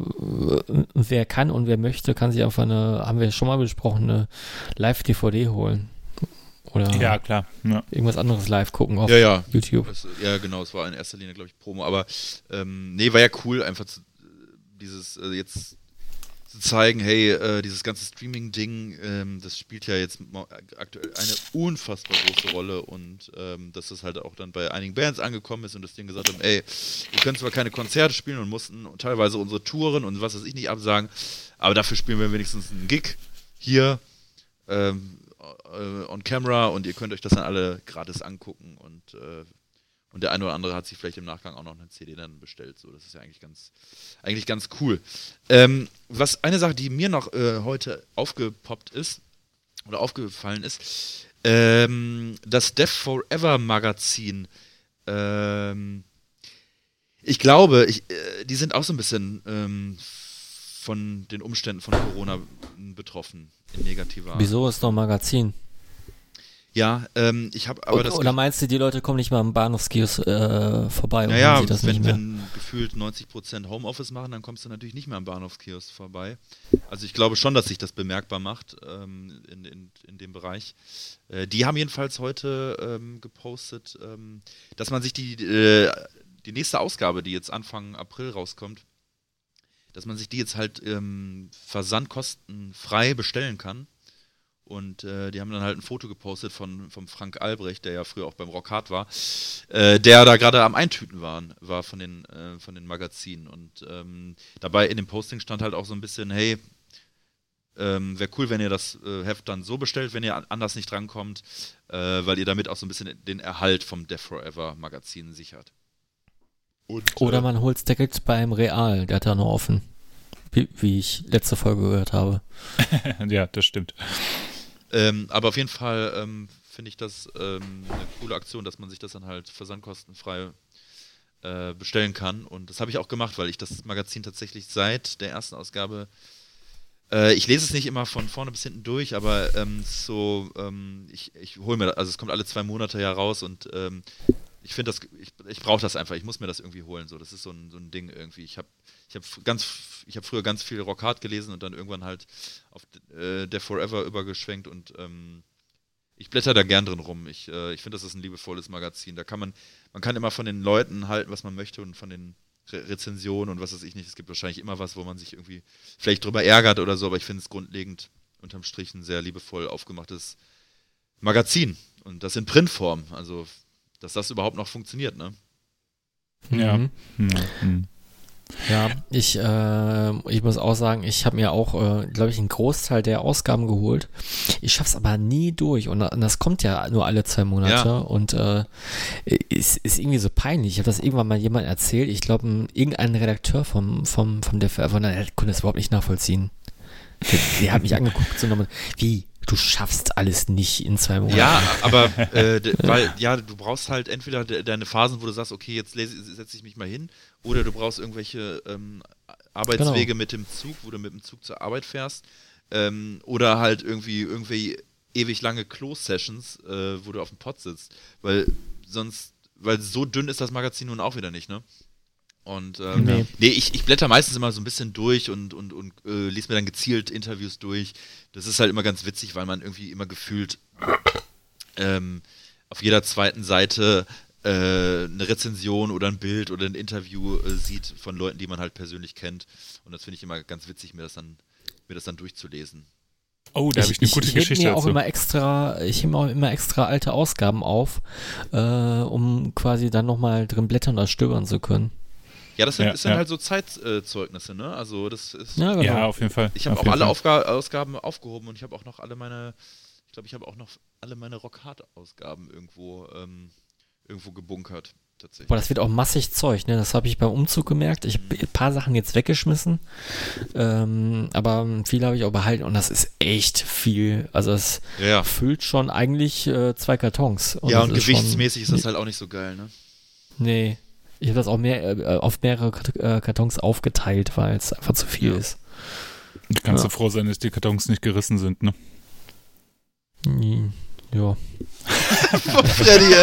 wer kann und wer möchte, kann sich einfach eine, haben wir schon mal besprochen, eine Live-DVD holen. Oder ja, klar. Ja. irgendwas anderes live gucken auf ja, ja. YouTube. Das, ja, genau, es war in erster Linie, glaube ich, Promo. Aber ähm, nee, war ja cool, einfach zu, dieses äh, jetzt zu zeigen, hey, äh, dieses ganze Streaming-Ding, ähm, das spielt ja jetzt aktuell eine unfassbar große Rolle und ähm, dass das halt auch dann bei einigen Bands angekommen ist und das Ding gesagt haben, ey, wir können zwar keine Konzerte spielen und mussten teilweise unsere Touren und was weiß ich nicht absagen, aber dafür spielen wir wenigstens einen Gig hier ähm, äh, on camera und ihr könnt euch das dann alle gratis angucken und äh, und der eine oder andere hat sich vielleicht im Nachgang auch noch eine CD dann bestellt. So, das ist ja eigentlich ganz, eigentlich ganz cool. Ähm, was eine Sache, die mir noch äh, heute aufgepoppt ist oder aufgefallen ist, ähm, das Death Forever Magazin. Ähm, ich glaube, ich, äh, die sind auch so ein bisschen ähm, von den Umständen von Corona betroffen in negativer. Wieso ist ein Magazin? Ja, ähm, ich habe aber oder, das. Oder meinst du, die Leute kommen nicht mal am Bahnhofskiosk äh, vorbei? Naja, das wenn, wenn gefühlt 90% Homeoffice machen, dann kommst du natürlich nicht mehr am Bahnhofskiosk vorbei. Also ich glaube schon, dass sich das bemerkbar macht ähm, in, in, in dem Bereich. Äh, die haben jedenfalls heute ähm, gepostet, ähm, dass man sich die, äh, die nächste Ausgabe, die jetzt Anfang April rauskommt, dass man sich die jetzt halt ähm, versandkostenfrei bestellen kann. Und äh, die haben dann halt ein Foto gepostet von vom Frank Albrecht, der ja früher auch beim Rock Hard war, äh, der da gerade am Eintüten war, war von den, äh, von den Magazinen. Und ähm, dabei in dem Posting stand halt auch so ein bisschen, hey, ähm, wäre cool, wenn ihr das äh, Heft dann so bestellt, wenn ihr anders nicht drankommt, äh, weil ihr damit auch so ein bisschen den Erhalt vom Death Forever Magazin sichert. Und, Oder äh, man holt es direkt beim Real, der hat da noch offen. Wie, wie ich letzte Folge gehört habe. ja, das stimmt. Ähm, aber auf jeden Fall ähm, finde ich das ähm, eine coole Aktion, dass man sich das dann halt versandkostenfrei äh, bestellen kann. Und das habe ich auch gemacht, weil ich das Magazin tatsächlich seit der ersten Ausgabe äh, ich lese es nicht immer von vorne bis hinten durch, aber ähm, so, ähm, ich, ich hole mir also es kommt alle zwei Monate ja raus und ähm, ich finde das, ich, ich brauche das einfach, ich muss mir das irgendwie holen. So, das ist so ein, so ein Ding irgendwie. Ich habe ich hab ganz, ich habe früher ganz viel Rock Hard gelesen und dann irgendwann halt auf äh, der Forever übergeschwenkt und ähm, ich blätter da gern drin rum. Ich, äh, ich finde, das ist ein liebevolles Magazin. Da kann man, man kann immer von den Leuten halten, was man möchte und von den Re Rezensionen und was weiß ich nicht. Es gibt wahrscheinlich immer was, wo man sich irgendwie vielleicht drüber ärgert oder so, aber ich finde es grundlegend unterm Strich ein sehr liebevoll aufgemachtes Magazin. Und das in Printform. Also dass das überhaupt noch funktioniert, ne? Ja. Mhm. Mhm. Ja, ich, äh, ich muss auch sagen, ich habe mir auch, äh, glaube ich, einen Großteil der Ausgaben geholt. Ich schaff's aber nie durch und, und das kommt ja nur alle zwei Monate ja. und äh, ist, ist irgendwie so peinlich. Ich habe das irgendwann mal jemand erzählt. Ich glaube, irgendein Redakteur vom vom vom der von der konnte das überhaupt nicht nachvollziehen. Der, der hat mich angeguckt so nochmal, wie du schaffst alles nicht in zwei Monaten. Ja, aber äh, weil ja, du brauchst halt entweder de deine Phasen, wo du sagst, okay, jetzt setze ich mich mal hin, oder du brauchst irgendwelche ähm, Arbeitswege genau. mit dem Zug, wo du mit dem Zug zur Arbeit fährst, ähm, oder halt irgendwie irgendwie ewig lange Close-Sessions, äh, wo du auf dem Pott sitzt, weil sonst, weil so dünn ist das Magazin nun auch wieder nicht, ne? Und ähm, nee. nee, ich, ich blätter meistens immer so ein bisschen durch und, und, und äh, lese mir dann gezielt Interviews durch. Das ist halt immer ganz witzig, weil man irgendwie immer gefühlt ähm, auf jeder zweiten Seite eine Rezension oder ein Bild oder ein Interview äh, sieht von Leuten, die man halt persönlich kennt. Und das finde ich immer ganz witzig, mir das dann, mir das dann durchzulesen. Oh, da habe ich eine gute ich Geschichte mir dazu. auch immer extra, ich hebe auch immer extra alte Ausgaben auf, äh, um quasi dann nochmal drin blättern oder stöbern zu können. Ja, das sind, ja, das sind ja. halt so Zeitzeugnisse, ne? Also das ist. Ja, genau. ja auf jeden Fall. Ich habe auch alle Aufga Ausgaben aufgehoben und ich habe auch noch alle meine, ich glaube, ich habe auch noch alle meine Rockhard-Ausgaben irgendwo, ähm, irgendwo gebunkert. Tatsächlich. Boah, das wird auch massig Zeug, ne? Das habe ich beim Umzug gemerkt. Ich habe mhm. ein paar Sachen jetzt weggeschmissen, ähm, aber viele habe ich auch behalten und das ist echt viel. Also es ja. füllt schon eigentlich äh, zwei Kartons. Und ja, und gewichtsmäßig ist, schon, ist das halt auch nicht so geil, ne? Nee, ich habe das auch mehr, äh, auf mehrere äh, Kartons aufgeteilt, weil es einfach zu viel ja. ist. Du kannst ja. du froh sein, dass die Kartons nicht gerissen sind, ne? Ja. Freddy,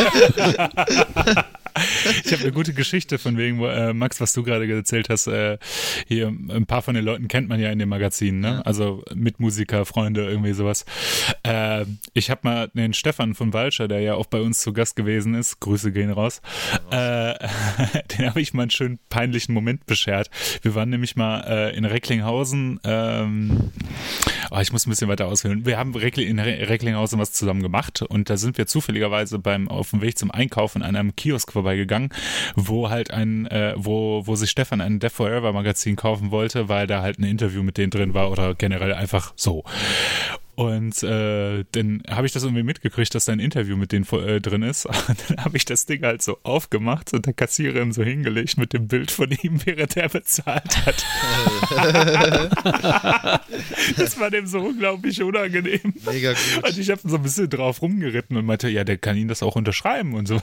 ich habe eine gute Geschichte von wegen, äh, Max, was du gerade erzählt hast. Äh, hier, ein paar von den Leuten kennt man ja in dem Magazin, ne? Also Mitmusiker, Freunde, irgendwie sowas. Äh, ich habe mal den Stefan von Walscher, der ja auch bei uns zu Gast gewesen ist, Grüße gehen raus, äh, den habe ich mal einen schönen peinlichen Moment beschert. Wir waren nämlich mal äh, in Recklinghausen, ähm, oh, ich muss ein bisschen weiter ausführen. Wir haben in Recklinghausen was zusammen gemacht und da sind wir zufälligerweise beim auf dem Weg zum Einkaufen an einem Kiosk vorbeigegangen, wo halt ein, äh, wo, wo sich Stefan ein Death Forever Magazin kaufen wollte, weil da halt ein Interview mit denen drin war oder generell einfach so. Und äh, dann habe ich das irgendwie mitgekriegt, dass da ein Interview mit denen äh, drin ist. Und dann habe ich das Ding halt so aufgemacht und der Kassiererin so hingelegt mit dem Bild von ihm, während er bezahlt hat. das war dem so unglaublich unangenehm. Mega gut. Und ich habe so ein bisschen drauf rumgeritten und meinte, ja, der kann ihn das auch unterschreiben und so.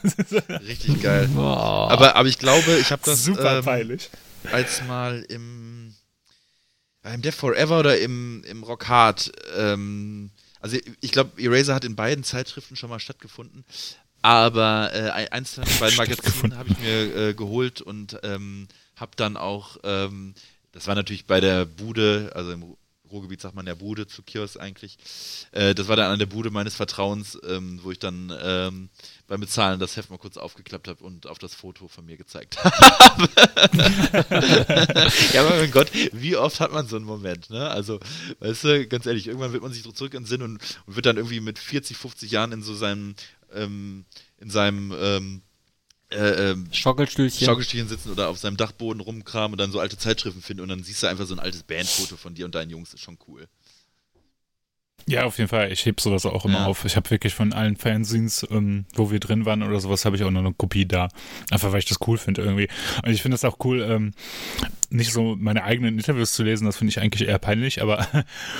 Richtig geil. Aber, aber ich glaube, ich habe das super ähm, peinlich. als mal im im Death Forever oder im, im Rock Hard. Ähm, also ich glaube, Eraser hat in beiden Zeitschriften schon mal stattgefunden. Aber äh, eins von den beiden Magazinen habe ich mir äh, geholt und ähm, habe dann auch, ähm, das war natürlich bei der Bude, also im Ruhrgebiet sagt man der Bude zu Kiosk eigentlich. Äh, das war dann an der Bude meines Vertrauens, ähm, wo ich dann ähm, beim Bezahlen das Heft mal kurz aufgeklappt habe und auf das Foto von mir gezeigt habe. ja, mein Gott, wie oft hat man so einen Moment, ne? Also, weißt du, ganz ehrlich, irgendwann wird man sich zurück in den Sinn und, und wird dann irgendwie mit 40, 50 Jahren in so seinem, ähm, in seinem, ähm, äh, ähm, Schaukelstühlchen. Schaukelstühlchen sitzen oder auf seinem Dachboden rumkramen und dann so alte Zeitschriften finden und dann siehst du einfach so ein altes Bandfoto von dir und deinen Jungs, ist schon cool. Ja, auf jeden Fall. Ich heb sowas auch immer ja. auf. Ich habe wirklich von allen Fanzines, ähm, wo wir drin waren oder sowas, habe ich auch noch eine Kopie da. Einfach weil ich das cool finde irgendwie. Und ich finde das auch cool, ähm, nicht so meine eigenen Interviews zu lesen, das finde ich eigentlich eher peinlich, aber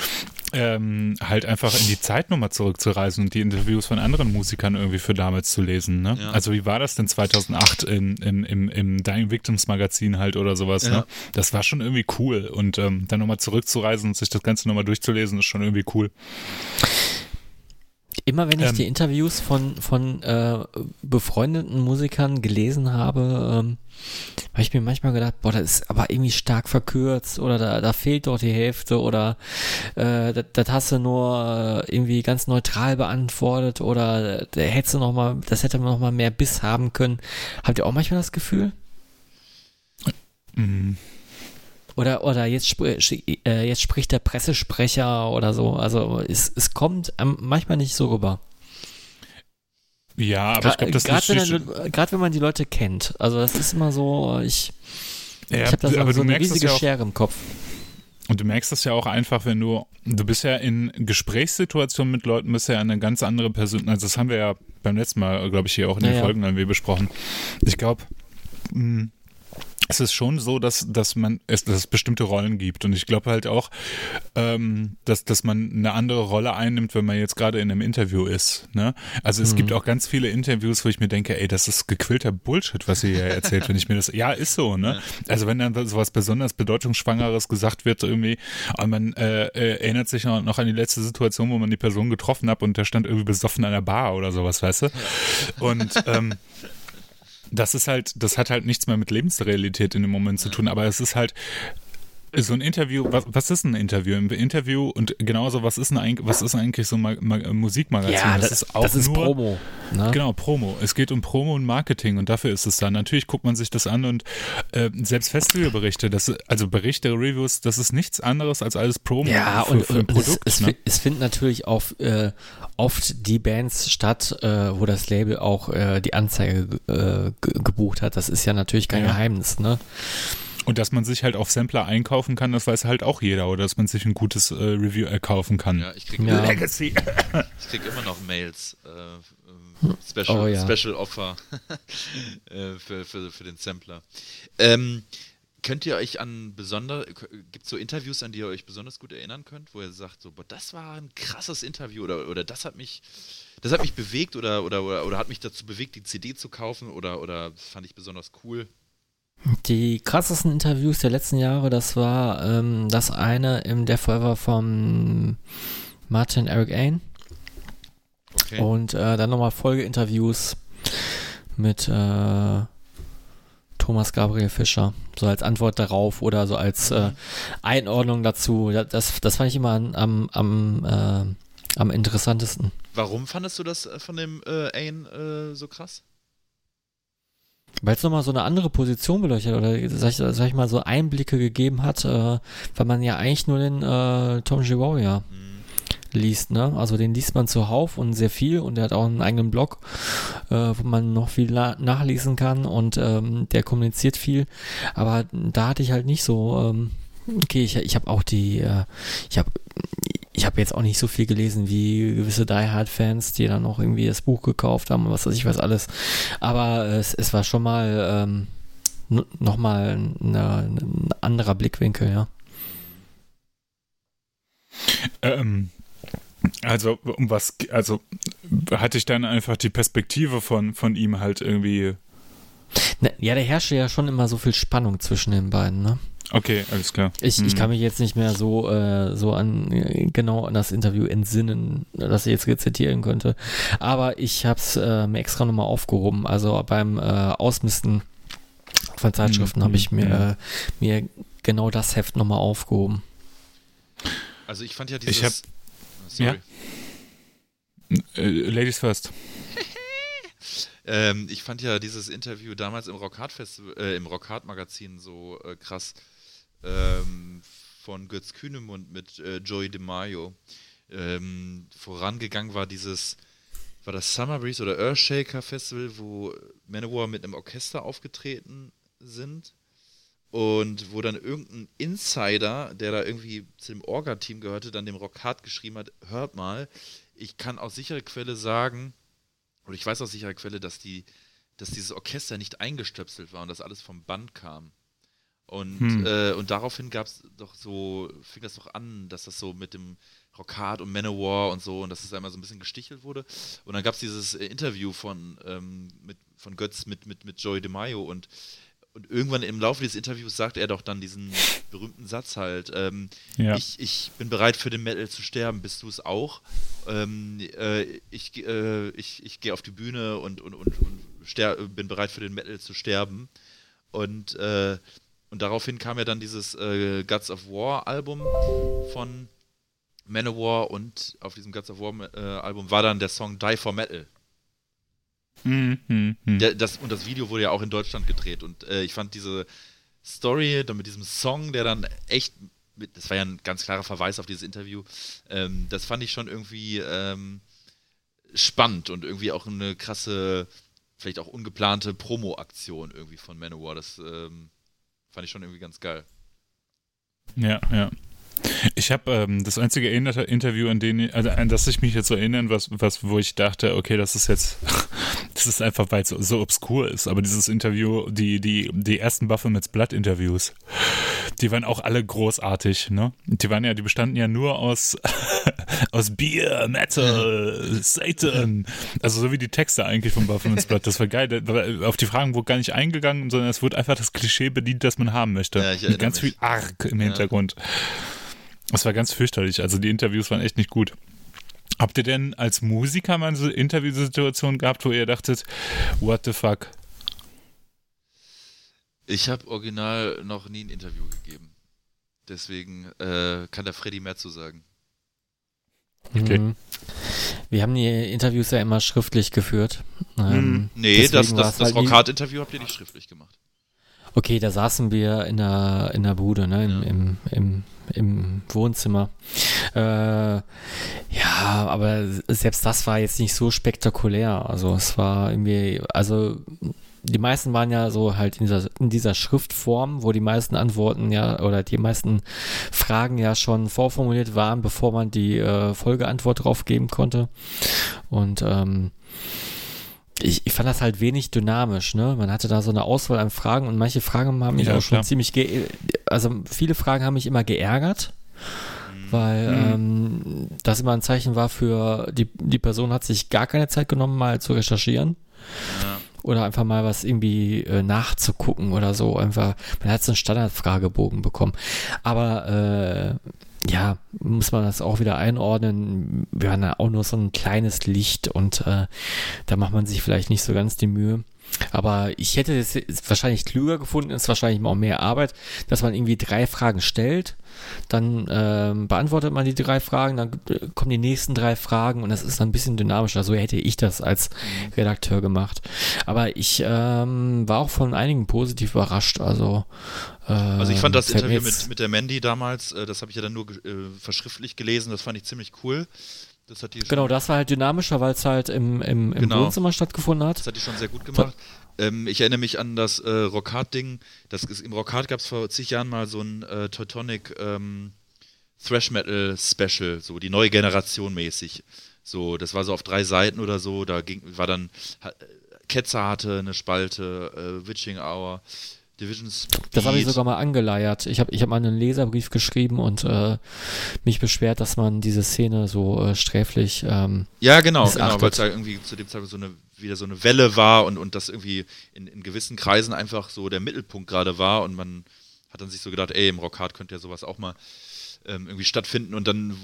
ähm, halt einfach in die Zeit nochmal zurückzureisen und die Interviews von anderen Musikern irgendwie für damals zu lesen. Ne? Ja. Also wie war das denn 2008 in, im, im, im Dying Victims Magazin halt oder sowas? Ne? Ja. Ne? Das war schon irgendwie cool und ähm, dann nochmal zurückzureisen und sich das Ganze nochmal durchzulesen, ist schon irgendwie cool. Immer wenn ich ähm, die Interviews von, von äh, befreundeten Musikern gelesen habe, ähm, habe ich mir manchmal gedacht, boah, das ist aber irgendwie stark verkürzt oder da, da fehlt doch die Hälfte oder äh, das, das hast du nur äh, irgendwie ganz neutral beantwortet oder da hättest du noch mal, das hätte man noch mal mehr Biss haben können. Habt ihr auch manchmal das Gefühl? Mhm. Oder, oder jetzt, sp äh, jetzt spricht der Pressesprecher oder so. Also es, es kommt manchmal nicht so rüber. Ja, aber Gra ich glaube, das Gerade wenn, man die Leute kennt. Also das ist immer so, ich, ja, ich habe da so, so eine riesige ja Schere im Kopf. Und du merkst das ja auch einfach, wenn du, du bist ja in Gesprächssituationen mit Leuten, bist ja eine ganz andere Person. Also das haben wir ja beim letzten Mal, glaube ich, hier auch in den ja, Folgen dann besprochen. Ich glaube, hm, es ist schon so, dass, dass man es dass es bestimmte Rollen gibt. Und ich glaube halt auch, ähm, dass, dass man eine andere Rolle einnimmt, wenn man jetzt gerade in einem Interview ist. Ne? Also es mhm. gibt auch ganz viele Interviews, wo ich mir denke, ey, das ist gequillter Bullshit, was ihr hier erzählt, wenn ich mir das. Ja, ist so, ne? Also wenn dann sowas besonders Bedeutungsschwangeres gesagt wird, irgendwie, und man äh, äh, erinnert sich noch an die letzte Situation, wo man die Person getroffen hat und der stand irgendwie besoffen an der Bar oder sowas, weißt du? Und ähm, das ist halt, das hat halt nichts mehr mit Lebensrealität in dem Moment zu tun, aber es ist halt so ein Interview, was, was ist ein Interview? Im Interview und genauso, was ist, ein, was ist eigentlich so ein Musikmagazin? Ja, das, das, ist auch das ist nur, Promo. Ne? Genau, Promo. Es geht um Promo und Marketing und dafür ist es da. Natürlich guckt man sich das an und äh, selbst Festivalberichte, das, also Berichte, Reviews, das ist nichts anderes als alles Promo ja, für, und, für ein Produkt. Es, ne? es, findet natürlich auch äh, oft die Bands statt, äh, wo das Label auch äh, die Anzeige äh, gebucht hat. Das ist ja natürlich kein ja. Geheimnis, ne? Und dass man sich halt auf Sampler einkaufen kann, das weiß halt auch jeder. Oder dass man sich ein gutes äh, Review erkaufen kann. Ja, ich kriege ja. Legacy. ich krieg immer noch Mails. Äh, Special, oh, ja. Special Offer äh, für, für, für den Sampler. Ähm, könnt ihr euch an besonders, gibt es so Interviews, an die ihr euch besonders gut erinnern könnt, wo ihr sagt, so, boah, das war ein krasses Interview oder, oder das hat mich, das hat mich bewegt oder, oder, oder, oder hat mich dazu bewegt, die CD zu kaufen oder, oder fand ich besonders cool? Die krassesten Interviews der letzten Jahre, das war ähm, das eine im Death Forever vom Martin Eric Ain. Okay. Und äh, dann nochmal Folgeinterviews mit äh, Thomas Gabriel Fischer. So als Antwort darauf oder so als äh, Einordnung dazu. Das, das fand ich immer am, am, äh, am interessantesten. Warum fandest du das äh, von dem äh, Ain so krass? Weil es nochmal so eine andere Position beleuchtet oder sag ich, sag ich mal so Einblicke gegeben hat, äh, weil man ja eigentlich nur den äh, Tom G. Warrior mhm. liest, ne? Also den liest man zuhauf und sehr viel und der hat auch einen eigenen Blog, äh, wo man noch viel nachlesen kann und ähm, der kommuniziert viel. Aber da hatte ich halt nicht so, ähm, okay, ich, ich habe auch die, äh, ich habe ich habe jetzt auch nicht so viel gelesen wie gewisse Die Hard Fans, die dann auch irgendwie das Buch gekauft haben und was weiß ich was alles. Aber es, es war schon mal ähm, nochmal ein anderer Blickwinkel, ja. Ähm, also um was, also hatte ich dann einfach die Perspektive von, von ihm halt irgendwie. Na, ja, da herrschte ja schon immer so viel Spannung zwischen den beiden, ne? Okay, alles klar. Ich, hm. ich kann mich jetzt nicht mehr so, äh, so an genau an das Interview entsinnen, das ich jetzt rezitieren könnte. Aber ich habe es äh, mir extra nochmal aufgehoben. Also beim äh, Ausmisten von Zeitschriften hm. habe ich mir, hm. äh, mir genau das Heft nochmal aufgehoben. Also ich fand ja dieses... Ich hab, oh, sorry. Ja? Äh, Ladies first. ähm, ich fand ja dieses Interview damals im Rockhard äh, im Rockhard Magazin so äh, krass, ähm, von Götz Kühnemund mit äh, Joey DeMaio. Ähm, vorangegangen war dieses, war das Summer Breeze oder Earthshaker Festival, wo Manowar mit einem Orchester aufgetreten sind und wo dann irgendein Insider, der da irgendwie zu dem Orga-Team gehörte, dann dem Rock Hard geschrieben hat, hört mal, ich kann aus sicherer Quelle sagen, oder ich weiß aus sicherer Quelle, dass die, dass dieses Orchester nicht eingestöpselt war und das alles vom Band kam. Und, hm. äh, und daraufhin gab es doch so, fing das doch an, dass das so mit dem Rockhard und Manowar und so und dass es einmal so ein bisschen gestichelt wurde. Und dann gab es dieses äh, Interview von, ähm, mit, von Götz mit, mit, mit Joey DeMaio und, und irgendwann im Laufe dieses Interviews sagt er doch dann diesen berühmten Satz halt, ähm, ja. ich, ich bin bereit für den Metal zu sterben, bist du es auch? Ähm, äh, ich äh, ich, ich gehe auf die Bühne und, und, und, und bin bereit für den Metal zu sterben. Und äh, und daraufhin kam ja dann dieses äh, Guts of War Album von Manowar und auf diesem Guts of War äh, Album war dann der Song Die for Metal. Mhm, mh, mh. Der, das, und das Video wurde ja auch in Deutschland gedreht und äh, ich fand diese Story dann mit diesem Song, der dann echt, mit, das war ja ein ganz klarer Verweis auf dieses Interview, ähm, das fand ich schon irgendwie ähm, spannend und irgendwie auch eine krasse, vielleicht auch ungeplante Promo-Aktion irgendwie von Manowar. Das ähm, Fand ich schon irgendwie ganz geil. Ja, ja. Ich habe ähm, das einzige Interview, an, den, also an das ich mich jetzt so erinnern, was, was, wo ich dachte, okay, das ist jetzt, das ist einfach, weil es so, so obskur ist. Aber dieses Interview, die, die, die ersten Buffalo mit Blood-Interviews, die waren auch alle großartig, ne? Die waren ja, die bestanden ja nur aus, aus Bier, Metal, Satan. Also so wie die Texte eigentlich von Buffalo mit Blood. Das war geil. Auf die Fragen wurde gar nicht eingegangen, sondern es wurde einfach das Klischee bedient, das man haben möchte. Ja, Mit ganz mich. viel Arg im Hintergrund. Das war ganz fürchterlich. Also die Interviews waren echt nicht gut. Habt ihr denn als Musiker mal so Interviewsituationen gehabt, wo ihr dachtet, what the fuck? Ich habe original noch nie ein Interview gegeben. Deswegen äh, kann der Freddy mehr zu sagen. Okay. Mhm. Wir haben die Interviews ja immer schriftlich geführt. Ähm, hm. nee, das, das, das halt Rockhard-Interview habt ihr nicht schriftlich gemacht. Okay, da saßen wir in der, in der Bude, ne, im, im, im, im Wohnzimmer. Äh, ja, aber selbst das war jetzt nicht so spektakulär. Also es war irgendwie, also die meisten waren ja so halt in dieser, in dieser Schriftform, wo die meisten Antworten ja oder die meisten Fragen ja schon vorformuliert waren, bevor man die äh, Folgeantwort drauf geben konnte. Und ähm, ich, ich fand das halt wenig dynamisch, ne? Man hatte da so eine Auswahl an Fragen und manche Fragen haben mich ja, auch schon klar. ziemlich, also viele Fragen haben mich immer geärgert, mhm. weil mhm. ähm, das immer ein Zeichen war für die, die Person hat sich gar keine Zeit genommen, mal zu recherchieren. Ja. Oder einfach mal was irgendwie äh, nachzugucken oder so. Einfach, man hat so einen Standardfragebogen bekommen. Aber äh, ja, muss man das auch wieder einordnen. Wir haben ja auch nur so ein kleines Licht und äh, da macht man sich vielleicht nicht so ganz die Mühe. Aber ich hätte es wahrscheinlich klüger gefunden, ist wahrscheinlich auch mehr Arbeit, dass man irgendwie drei Fragen stellt, dann ähm, beantwortet man die drei Fragen, dann äh, kommen die nächsten drei Fragen und das ist dann ein bisschen dynamischer. So hätte ich das als Redakteur gemacht. Aber ich ähm, war auch von einigen positiv überrascht. Also, äh, also ich fand das Interview mit, mit der Mandy damals, äh, das habe ich ja dann nur äh, verschriftlich gelesen, das fand ich ziemlich cool. Das genau, das war halt dynamischer, weil es halt im, im, im genau. Wohnzimmer stattgefunden hat. Das hat die schon sehr gut gemacht. Ähm, ich erinnere mich an das äh, Rockhard-Ding. Im Rockhard gab es vor zig Jahren mal so ein äh, Teutonic ähm, Thrash Metal Special, so die neue Generation mäßig. So, das war so auf drei Seiten oder so. Da ging, war dann Ketzer hatte eine Spalte, äh, Witching Hour, Divisions. Das habe ich sogar mal angeleiert. Ich habe ich hab mal einen Leserbrief geschrieben und äh, mich beschwert, dass man diese Szene so äh, sträflich. Ähm, ja, genau, genau, weil es ja irgendwie zu dem Zeitpunkt so eine wieder so eine Welle war und, und das irgendwie in, in gewissen Kreisen einfach so der Mittelpunkt gerade war und man hat dann sich so gedacht, ey, im Rockhard könnte ja sowas auch mal ähm, irgendwie stattfinden und dann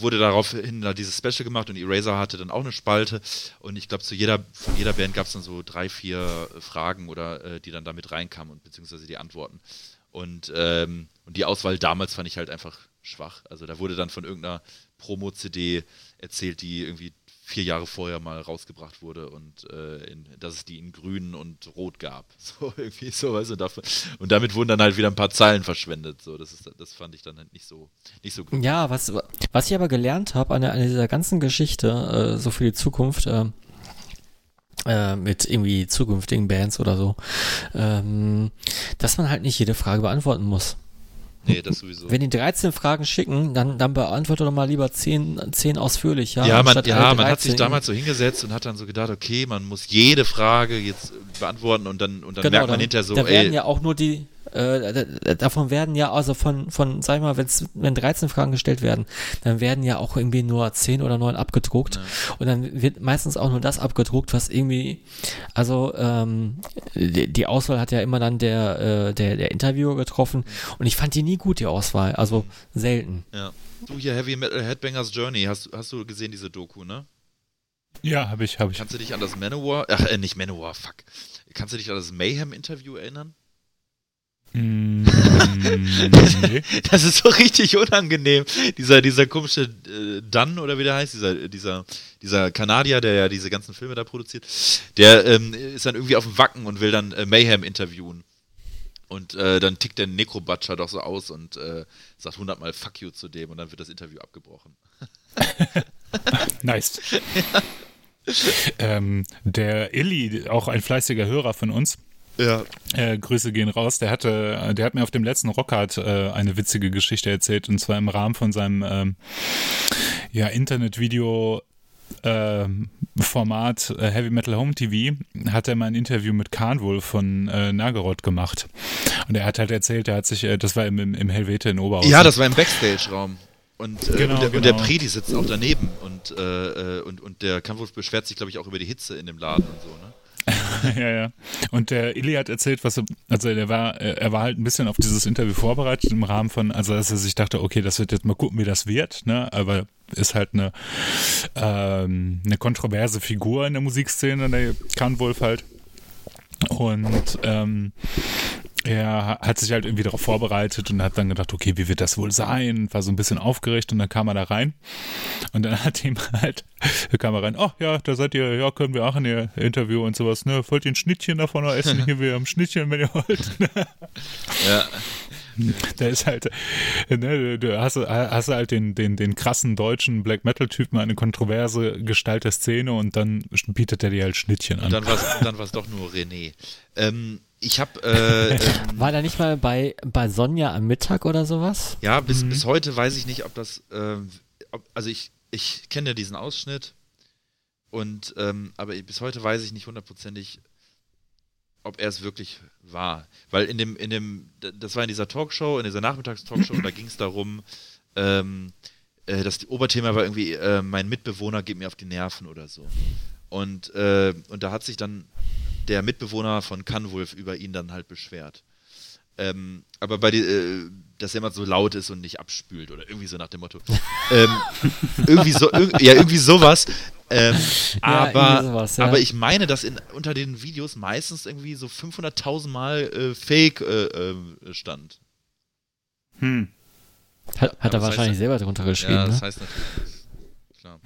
wurde daraufhin da dieses Special gemacht und Eraser hatte dann auch eine Spalte. Und ich glaube zu jeder von jeder Band gab es dann so drei vier Fragen oder äh, die dann damit reinkamen und beziehungsweise die Antworten. Und ähm, und die Auswahl damals fand ich halt einfach schwach. Also da wurde dann von irgendeiner Promo CD erzählt die irgendwie vier Jahre vorher mal rausgebracht wurde und äh, in, dass es die in grün und rot gab. So irgendwie sowas und, dafür, und damit wurden dann halt wieder ein paar Zeilen verschwendet. So, das ist, das fand ich dann halt nicht so, nicht so gut. Ja, was, was ich aber gelernt habe an, an, dieser ganzen Geschichte, äh, so für die Zukunft, äh, äh, mit irgendwie zukünftigen Bands oder so, ähm, dass man halt nicht jede Frage beantworten muss. Nee, das sowieso. Wenn die 13 Fragen schicken, dann, dann beantworte doch mal lieber 10, 10 ausführlich. Ja, ja, man, ja man hat sich damals so hingesetzt und hat dann so gedacht, okay, man muss jede Frage jetzt beantworten und dann, und dann genau, merkt man dann, hinterher so, da werden ja auch nur die, äh, davon werden ja, also von, von, sag ich mal, wenn's, wenn 13 Fragen gestellt werden, dann werden ja auch irgendwie nur 10 oder 9 abgedruckt. Ja. Und dann wird meistens auch nur das abgedruckt, was irgendwie, also ähm, die, die Auswahl hat ja immer dann der, äh, der, der Interviewer getroffen. Und ich fand die nie gut, die Auswahl. Also selten. Ja. Du hier Heavy Metal Headbangers Journey, hast, hast du gesehen, diese Doku, ne? Ja, habe ich, habe ich. Kannst du dich an das Manowar, ach, äh, nicht Manowar, fuck. Kannst du dich an das Mayhem-Interview erinnern? Mm, das ist so richtig unangenehm. Dieser, dieser komische äh, Dunn oder wie der heißt, dieser, dieser, dieser Kanadier, der ja diese ganzen Filme da produziert, der ähm, ist dann irgendwie auf dem Wacken und will dann äh, Mayhem interviewen. Und äh, dann tickt der Necrobatcher doch so aus und äh, sagt hundertmal Fuck you zu dem und dann wird das Interview abgebrochen. nice. Ja. Ähm, der Illy, auch ein fleißiger Hörer von uns, ja. Äh, Grüße gehen raus. Der hatte, der hat mir auf dem letzten Rockhard äh, eine witzige Geschichte erzählt und zwar im Rahmen von seinem ähm, ja, Internetvideo ähm, Format äh, Heavy Metal Home TV hat er mal ein Interview mit Karnwolf von äh, Nageroth gemacht. Und er hat halt erzählt, er hat sich, äh, das war im, im Helvete in Oberhausen. Ja, das war im Backstage-Raum. Und, äh, genau, und, der, genau. und, der, Predi sitzt auch daneben und, äh, äh, und, und der Kampfwolf beschwert sich, glaube ich, auch über die Hitze in dem Laden und so, ne? ja, ja. Und der Illy hat erzählt, was er, also er war, er war halt ein bisschen auf dieses Interview vorbereitet im Rahmen von, also dass er sich dachte, okay, das wird jetzt mal gucken, wie das wird, ne? Aber ist halt eine, ähm, eine kontroverse Figur in der Musikszene, der Kahnwolf halt. Und ähm, er hat sich halt irgendwie darauf vorbereitet und hat dann gedacht, okay, wie wird das wohl sein? War so ein bisschen aufgeregt und dann kam er da rein. Und dann hat ihm halt, da kam er rein, ach oh, ja, da seid ihr, ja, können wir auch in ihr Interview und sowas, ne? Wollt ihr ein Schnittchen davon noch essen? Hier, wir haben Schnittchen, wenn ihr wollt. ja. Der ist halt, ne, du hast, hast halt den, den, den krassen deutschen Black Metal-Typen, eine kontroverse Gestalt der Szene und dann bietet er dir halt Schnittchen an. Und dann war es doch nur René. Ähm, ich habe. Äh, ähm, War da nicht mal bei, bei Sonja am Mittag oder sowas? Ja, bis, mhm. bis heute weiß ich nicht, ob das. Äh, ob, also ich, ich kenne ja diesen Ausschnitt. Und, ähm, aber bis heute weiß ich nicht hundertprozentig, ob er es wirklich war. Weil in dem, in dem, das war in dieser Talkshow, in dieser Nachmittagstalkshow, da ging es darum, ähm, äh, das Oberthema war irgendwie, äh, mein Mitbewohner geht mir auf die Nerven oder so. Und, äh, und da hat sich dann der Mitbewohner von Canwolf über ihn dann halt beschwert. Ähm, aber bei die, äh, dass immer so laut ist und nicht abspült oder irgendwie so nach dem Motto. ähm, irgendwie so, irg ja, irgendwie sowas. Ähm, Ja, aber, sowas, ja. aber ich meine, dass in, unter den Videos meistens irgendwie so 500.000 Mal äh, Fake äh, äh, stand. Hm. Hat, hat er wahrscheinlich heißt- selber drunter geschrieben. Ja, das ne? heißt natürlich. Klar.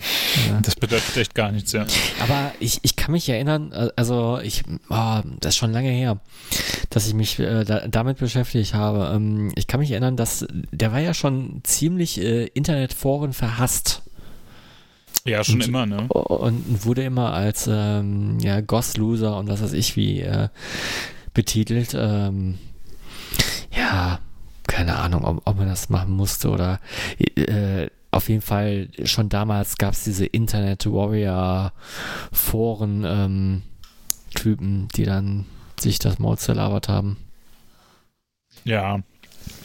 Das bedeutet echt gar nichts, ja. Aber ich, ich kann mich erinnern, äh, also ich, oh, das ist schon lange her, dass ich mich äh, da, damit beschäftigt habe. Ähm, ich kann mich erinnern, dass der war ja schon ziemlich äh, Internetforen verhasst Ja, schon Und- immer, ne? und wurde immer als ähm, ja, Goss-Loser und was weiß ich wie äh, betitelt. Ähm, ja, keine Ahnung, ob, ob man das machen musste oder äh, auf jeden Fall schon damals gab es diese Internet-Warrior-Foren ähm, Typen, die dann sich das Maul zerlabert haben. Ja,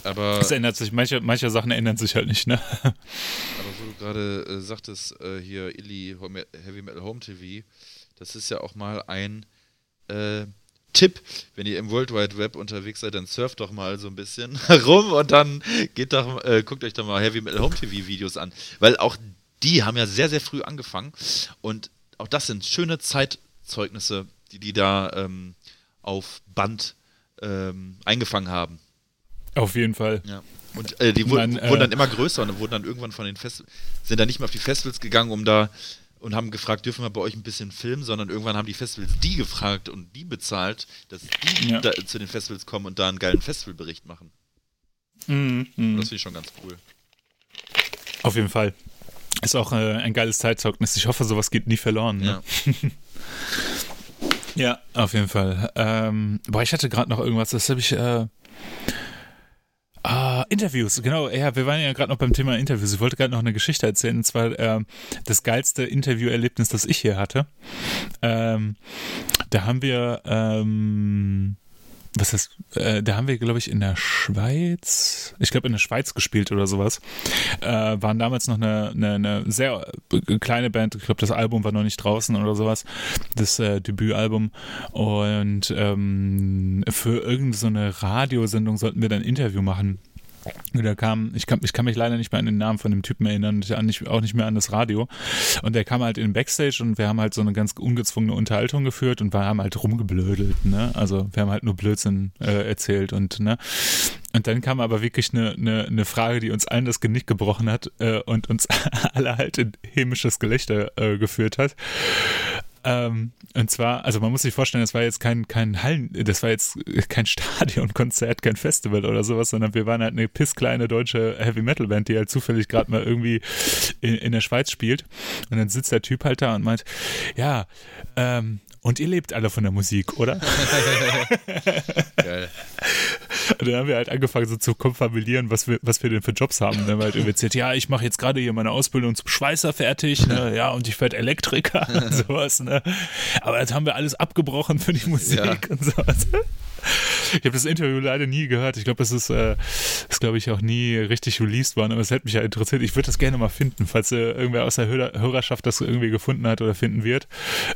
Aber, es ändert sich, manche, manche Sachen ändern sich halt nicht, ne? aber gerade äh, sagtest, äh, hier Illy Heavy Metal Home TV, das ist ja auch mal ein äh, Tipp, wenn ihr im World Wide Web unterwegs seid, dann surft doch mal so ein bisschen rum und dann geht doch, äh, guckt euch doch mal Heavy Metal Home TV Videos an, weil auch die haben ja sehr, sehr früh angefangen und auch das sind schöne Zeitzeugnisse, die die da ähm, auf Band ähm, eingefangen haben. Auf jeden Fall. Ja. Und äh, die wurden, Man, äh, wurden dann immer größer und wurden dann irgendwann von den Festivals, sind dann nicht mehr auf die Festivals gegangen, um da und haben gefragt, dürfen wir bei euch ein bisschen filmen, sondern irgendwann haben die Festivals die gefragt und die bezahlt, dass die Ja. da, zu den Festivals kommen und da einen geilen Festivalbericht machen. Mhm, mhm. Das finde ich schon ganz cool. Auf jeden Fall. Ist auch äh, ein geiles Zeitzeugnis. Ich hoffe, sowas geht nie verloren. Ne? Ja. Ja, auf jeden Fall. Ähm, boah, ich hatte gerade noch irgendwas, das habe ich. Äh, ah, Interviews, genau. Ja, wir waren ja gerade noch beim Thema Interviews. Ich wollte gerade noch eine Geschichte erzählen. Und zwar ähm, das geilste Interviewerlebnis, das ich hier hatte. Ähm, da haben wir. Ähm, was ist, äh, da haben wir, glaube ich, in der Schweiz, ich glaube in der Schweiz gespielt oder sowas, äh, waren damals noch eine, eine, eine sehr äh, kleine Band, ich glaube das Album war noch nicht draußen oder sowas, das äh, Debütalbum. Und ähm, für irgendeine Radiosendung sollten wir dann ein Interview machen. Da kam, ich kann, ich kann mich leider nicht mehr an den Namen von dem Typen erinnern, nicht, auch nicht mehr an das Radio. Und der kam halt in den Backstage und wir haben halt so eine ganz ungezwungene Unterhaltung geführt und wir haben halt rumgeblödelt, ne? Also wir haben halt nur Blödsinn äh, erzählt und ne? Und dann kam aber wirklich eine, eine, eine Frage, die uns allen das Genick gebrochen hat äh, und uns alle halt in hämisches Gelächter äh, geführt hat. Ähm, und zwar, also man muss sich vorstellen, das war jetzt kein, kein Hallen, das war jetzt kein Stadionkonzert, kein Festival oder sowas, sondern wir waren halt eine pisskleine deutsche Heavy Metal Band, die halt zufällig gerade mal irgendwie in, in der Schweiz spielt. Und dann sitzt der Typ halt da und meint, ja, ähm, und ihr lebt alle von der Musik, oder? Geil. Und dann haben wir halt angefangen so zu konfabelieren, was wir, was wir denn für Jobs haben. Dann haben wir halt erzählt, ja, ich mache jetzt gerade hier meine Ausbildung zum Schweißer fertig, ne? ja, und ich werde Elektriker und sowas, ne? Aber jetzt haben wir alles abgebrochen für die Musik Ja. und sowas. Ich habe das Interview leider nie gehört. Ich glaube, das ist, äh, ist glaube ich, auch nie richtig released worden, aber es hätte mich ja interessiert. Ich würde das gerne mal finden, falls äh, irgendwer aus der Hörer Hörerschaft das irgendwie gefunden hat oder finden wird.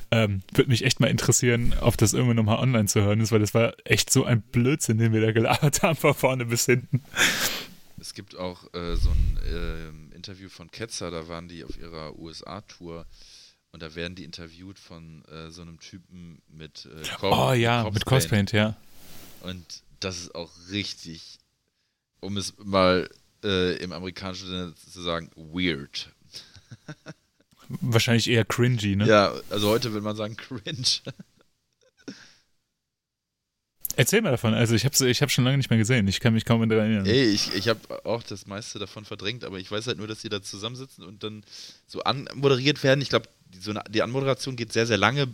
Ähm, würde mich echt mal interessieren, ob das irgendwann nochmal online zu hören ist, weil das war echt so ein Blödsinn, den wir da gelabert haben, von vorne bis hinten. Es gibt auch äh, so ein ähm, Interview von Ketzer, da waren die auf ihrer USA-Tour und da werden die interviewt von äh, so einem Typen mit äh, Oh ja, Corpse mit Cospaint, ja. Und das ist auch richtig, um es mal äh, im amerikanischen Sinne zu sagen, weird. Wahrscheinlich eher cringy, ne? Ja, also heute würde man sagen cringe. Erzähl mal davon. Also ich habe ich hab schon lange nicht mehr gesehen. Ich kann mich kaum daran erinnern. Ey, ich, ich habe auch das meiste davon verdrängt, aber ich weiß halt nur, dass die da zusammensitzen und dann so anmoderiert werden. Ich glaube, so eine, die Anmoderation geht sehr, sehr lange,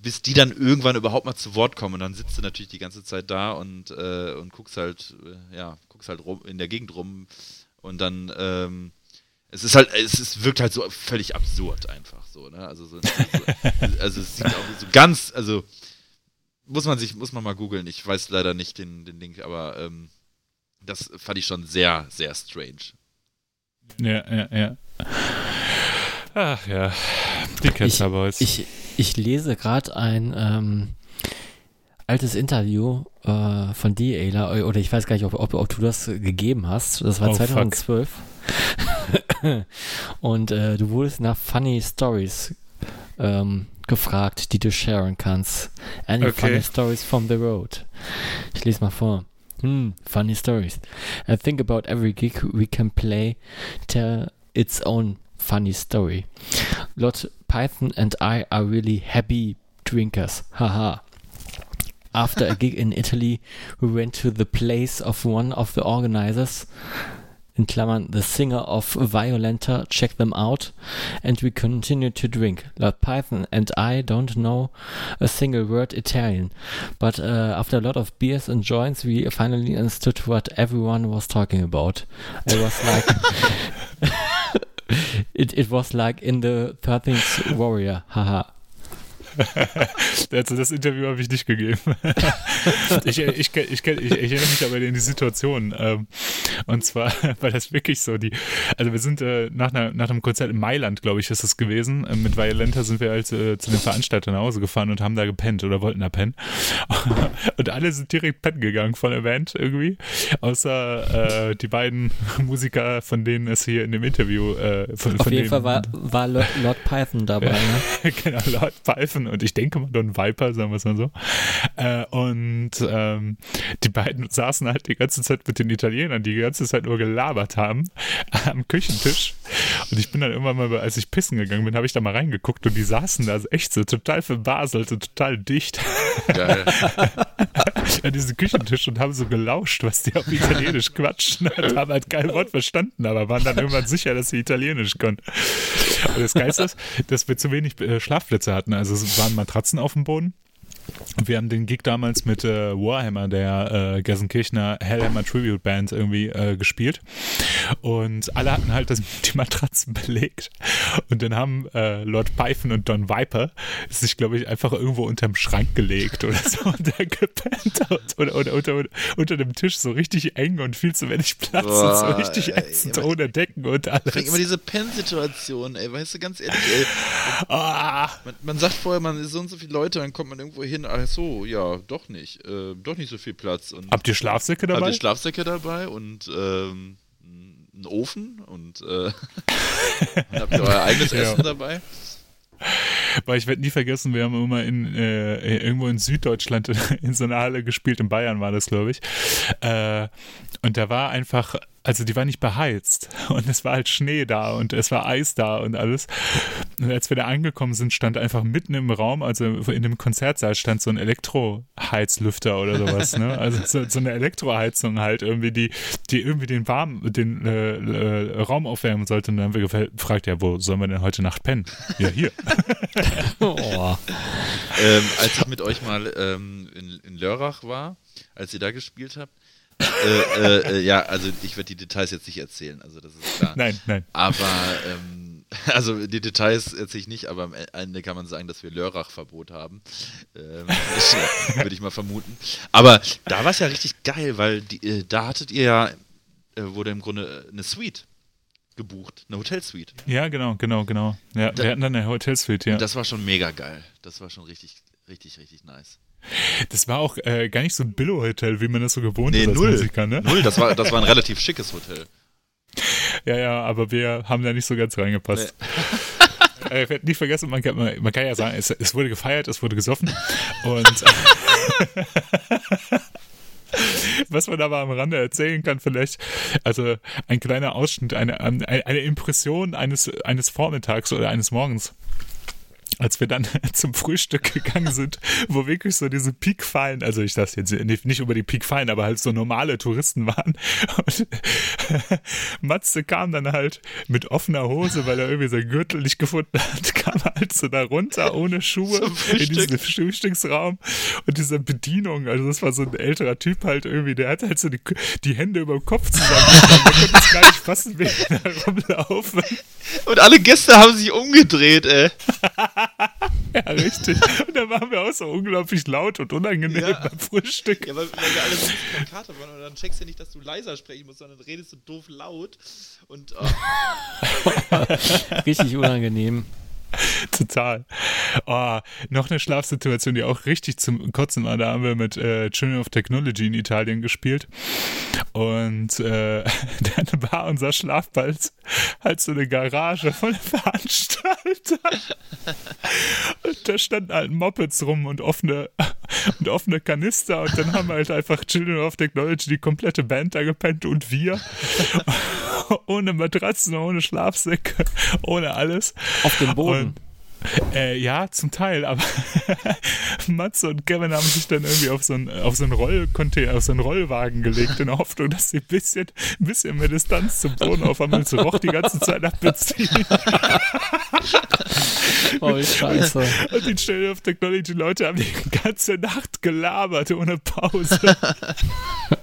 bis die dann irgendwann überhaupt mal zu Wort kommen. Und dann sitzt du natürlich die ganze Zeit da und, äh, und guckst halt, äh, ja, guckst halt rum, in der Gegend rum und dann, ähm, es ist halt, es ist, wirkt halt so völlig absurd einfach so, ne? Also so, so also es sieht auch so ganz, also muss man sich, muss man mal googeln. Ich weiß leider nicht den, den Link, aber ähm, das fand ich schon sehr, sehr strange. Ja, ja, ja. Ach ja, die Ketzer Boys. Ich, ich lese gerade ein ähm, altes Interview äh, von dir, Ayla, oder ich weiß gar nicht, ob, ob, ob du das gegeben hast. Das war Oh, fuck. 2012. Und äh, du wurdest nach Funny Stories ähm, gefragt, die du sharen kannst. Any Okay. funny stories from the road? Ich lese mal vor. Hmm, funny stories. I think about every gig we can play, tell its own funny story. Lord Python and I are really happy drinkers. Haha. After a gig in Italy, we went to the place of one of the organizers, in Klammern, the singer of Violenta, check them out, and we continued to drink. Lord Python and I don't know a single word Italian, but uh, after a lot of beers and joints, we finally understood what everyone was talking about. It was like it, it was like in the 13th Warrior. Haha. Also das Interview habe ich nicht gegeben. ich, ich, ich, ich, erinnere mich aber in die Situation. Ähm, und zwar, weil das wirklich so die, also wir sind äh, nach, einer, nach einem Konzert in Mailand, glaube ich, ist es gewesen. Äh, mit Violenta sind wir halt äh, zu den Veranstaltern nach Hause gefahren und haben da gepennt oder wollten da pennen. und alle sind direkt pennen gegangen von der Band irgendwie. Außer äh, die beiden Musiker, von denen es hier in dem Interview äh, von, Auf von jeden denen, Fall war, war Lord, Lord Python dabei. Ne? genau, Lord Python und ich denke mal Don Viper, sagen wir es mal so. Äh, und ähm, die beiden saßen halt die ganze Zeit mit den Italienern, die die ganze Zeit nur gelabert haben, am Küchentisch. Und ich bin dann irgendwann mal, als ich pissen gegangen bin, habe ich da mal reingeguckt und die saßen da echt so total verbaselt und total dicht Geil. an diesem Küchentisch und haben so gelauscht, was die auf Italienisch quatschen und haben halt kein Wort verstanden, aber waren dann irgendwann sicher, dass sie Italienisch können. Und das Geilste ist, dass wir zu wenig äh, Schlafplätze hatten. Also es waren Matratzen auf dem Boden. Wir haben den Gig damals mit äh, Warhammer, der äh, Gelsenkirchener Hellhammer Tribute Band, irgendwie äh, gespielt. Und alle hatten halt das, die Matratzen belegt. Und dann haben äh, Lord Python und Don Viper sich, glaube ich, einfach irgendwo unterm Schrank gelegt oder so und da gepennt oder, oder unter, unter dem Tisch so richtig eng und viel zu wenig Platz und so Boah, richtig ey, ätzend aber- ohne Decken und Ich krieg immer alles. diese Pen-Situation, ey, weißt du, ganz ehrlich, ey. Ah, Man, man sagt vorher, man ist so und so viele Leute, dann kommt man irgendwo hin, ach so, ja, doch nicht, äh, doch nicht so viel Platz. Und habt ihr Schlafsäcke habt dabei? ihr Schlafsäcke dabei und ähm, einen Ofen und äh, habt ihr euer eigenes Ja. Essen dabei? Weil ich werde nie vergessen, wir haben immer in äh, irgendwo in Süddeutschland in so einer Halle gespielt, in Bayern war das, glaube ich. Äh, und da war einfach, also die war nicht beheizt und es war halt Schnee da und es war Eis da und alles. Und als wir da angekommen sind, stand einfach mitten im Raum, also in dem Konzertsaal stand so ein Elektroheizlüfter oder sowas, ne? Also so, so eine Elektroheizung halt irgendwie, die, die irgendwie den warm, den äh, äh, Raum aufwärmen sollte. Und dann haben wir gefragt, ja, wo sollen wir denn heute Nacht pennen? Ja, hier. Oh. ähm, als ich mit euch mal ähm, in, in Lörrach war, als ihr da gespielt habt, äh, äh, äh, ja, also ich werde die Details jetzt nicht erzählen, also das ist klar. Nein, nein. Aber, ähm, also die Details erzähle ich nicht, aber am Ende kann man sagen, dass wir Lörrach-Verbot haben. Ähm, Würde ich mal vermuten. Aber da war es ja richtig geil, weil die, äh, da hattet ihr ja, äh, wurde im Grunde eine Suite gebucht, eine Hotelsuite. Ja, genau, genau, genau. Ja, Da- wir hatten dann eine Hotelsuite, ja. Das war schon mega geil. Das war schon richtig, richtig, richtig nice. War auch äh, gar nicht so ein Billo-Hotel, wie man das so gewohnt Nee, ist als null. Musiker, ne? Null, das war, das war ein relativ schickes Hotel. Ja, ja, aber wir haben da nicht so ganz reingepasst. Äh, Ich werde nicht vergessen, man kann, man kann ja sagen, es, es wurde gefeiert, es wurde gesoffen. Und was man aber am Rande erzählen kann, vielleicht, also ein kleiner Ausschnitt, eine, eine, eine Impression eines, eines Vormittags oder eines Morgens. Als wir dann zum Frühstück gegangen sind, wo wirklich so diese Peak-Fallen, also ich das jetzt nicht, über die Peak-Fallen, aber halt so normale Touristen waren. Und Matze kam dann halt mit offener Hose, weil er irgendwie seinen Gürtel nicht gefunden hat, kam halt so da runter ohne Schuhe in diesen Frühstücksraum und diese Bedienung, also das war so ein älterer Typ halt irgendwie, der hat halt so die, die Hände über dem Kopf zusammen, der konnte es gar nicht fassen, wie er da rumlaufen. Und alle Gäste haben sich umgedreht, ey. Ja, richtig. Und da waren wir auch so unglaublich laut und unangenehm Ja. beim Frühstück. Ja, weil, weil wir alle so bisschen Kater waren und dann checkst du nicht, dass du leiser sprechen musst, sondern redest du doof laut. Und oh, Richtig unangenehm. Total. Oh, noch eine Schlafsituation, die auch richtig zum Kotzen war. Da haben wir mit äh, Children of Technology in Italien gespielt. Und äh, dann war unser Schlafplatz halt so eine Garage von Veranstaltern. Und da standen halt Mopeds rum und offene, und offene Kanister. Und dann haben wir halt einfach Children of Technology, die komplette Band da gepennt und wir. ohne Matratzen, ohne Schlafsäcke, ohne alles. Auf dem Boden. Und äh, ja, zum Teil, aber Matze und Kevin haben sich dann irgendwie auf so einen, auf so einen Rollcontainer, auf so einen Rollwagen gelegt, in der Hoffnung, dass sie ein bisschen, ein bisschen mehr Distanz zum Boden aufhaben. Es roch die ganze Zeit nach Benzin. oh, Scheiße. Und die Stelle of Technology Leute haben die ganze Nacht gelabert, ohne Pause.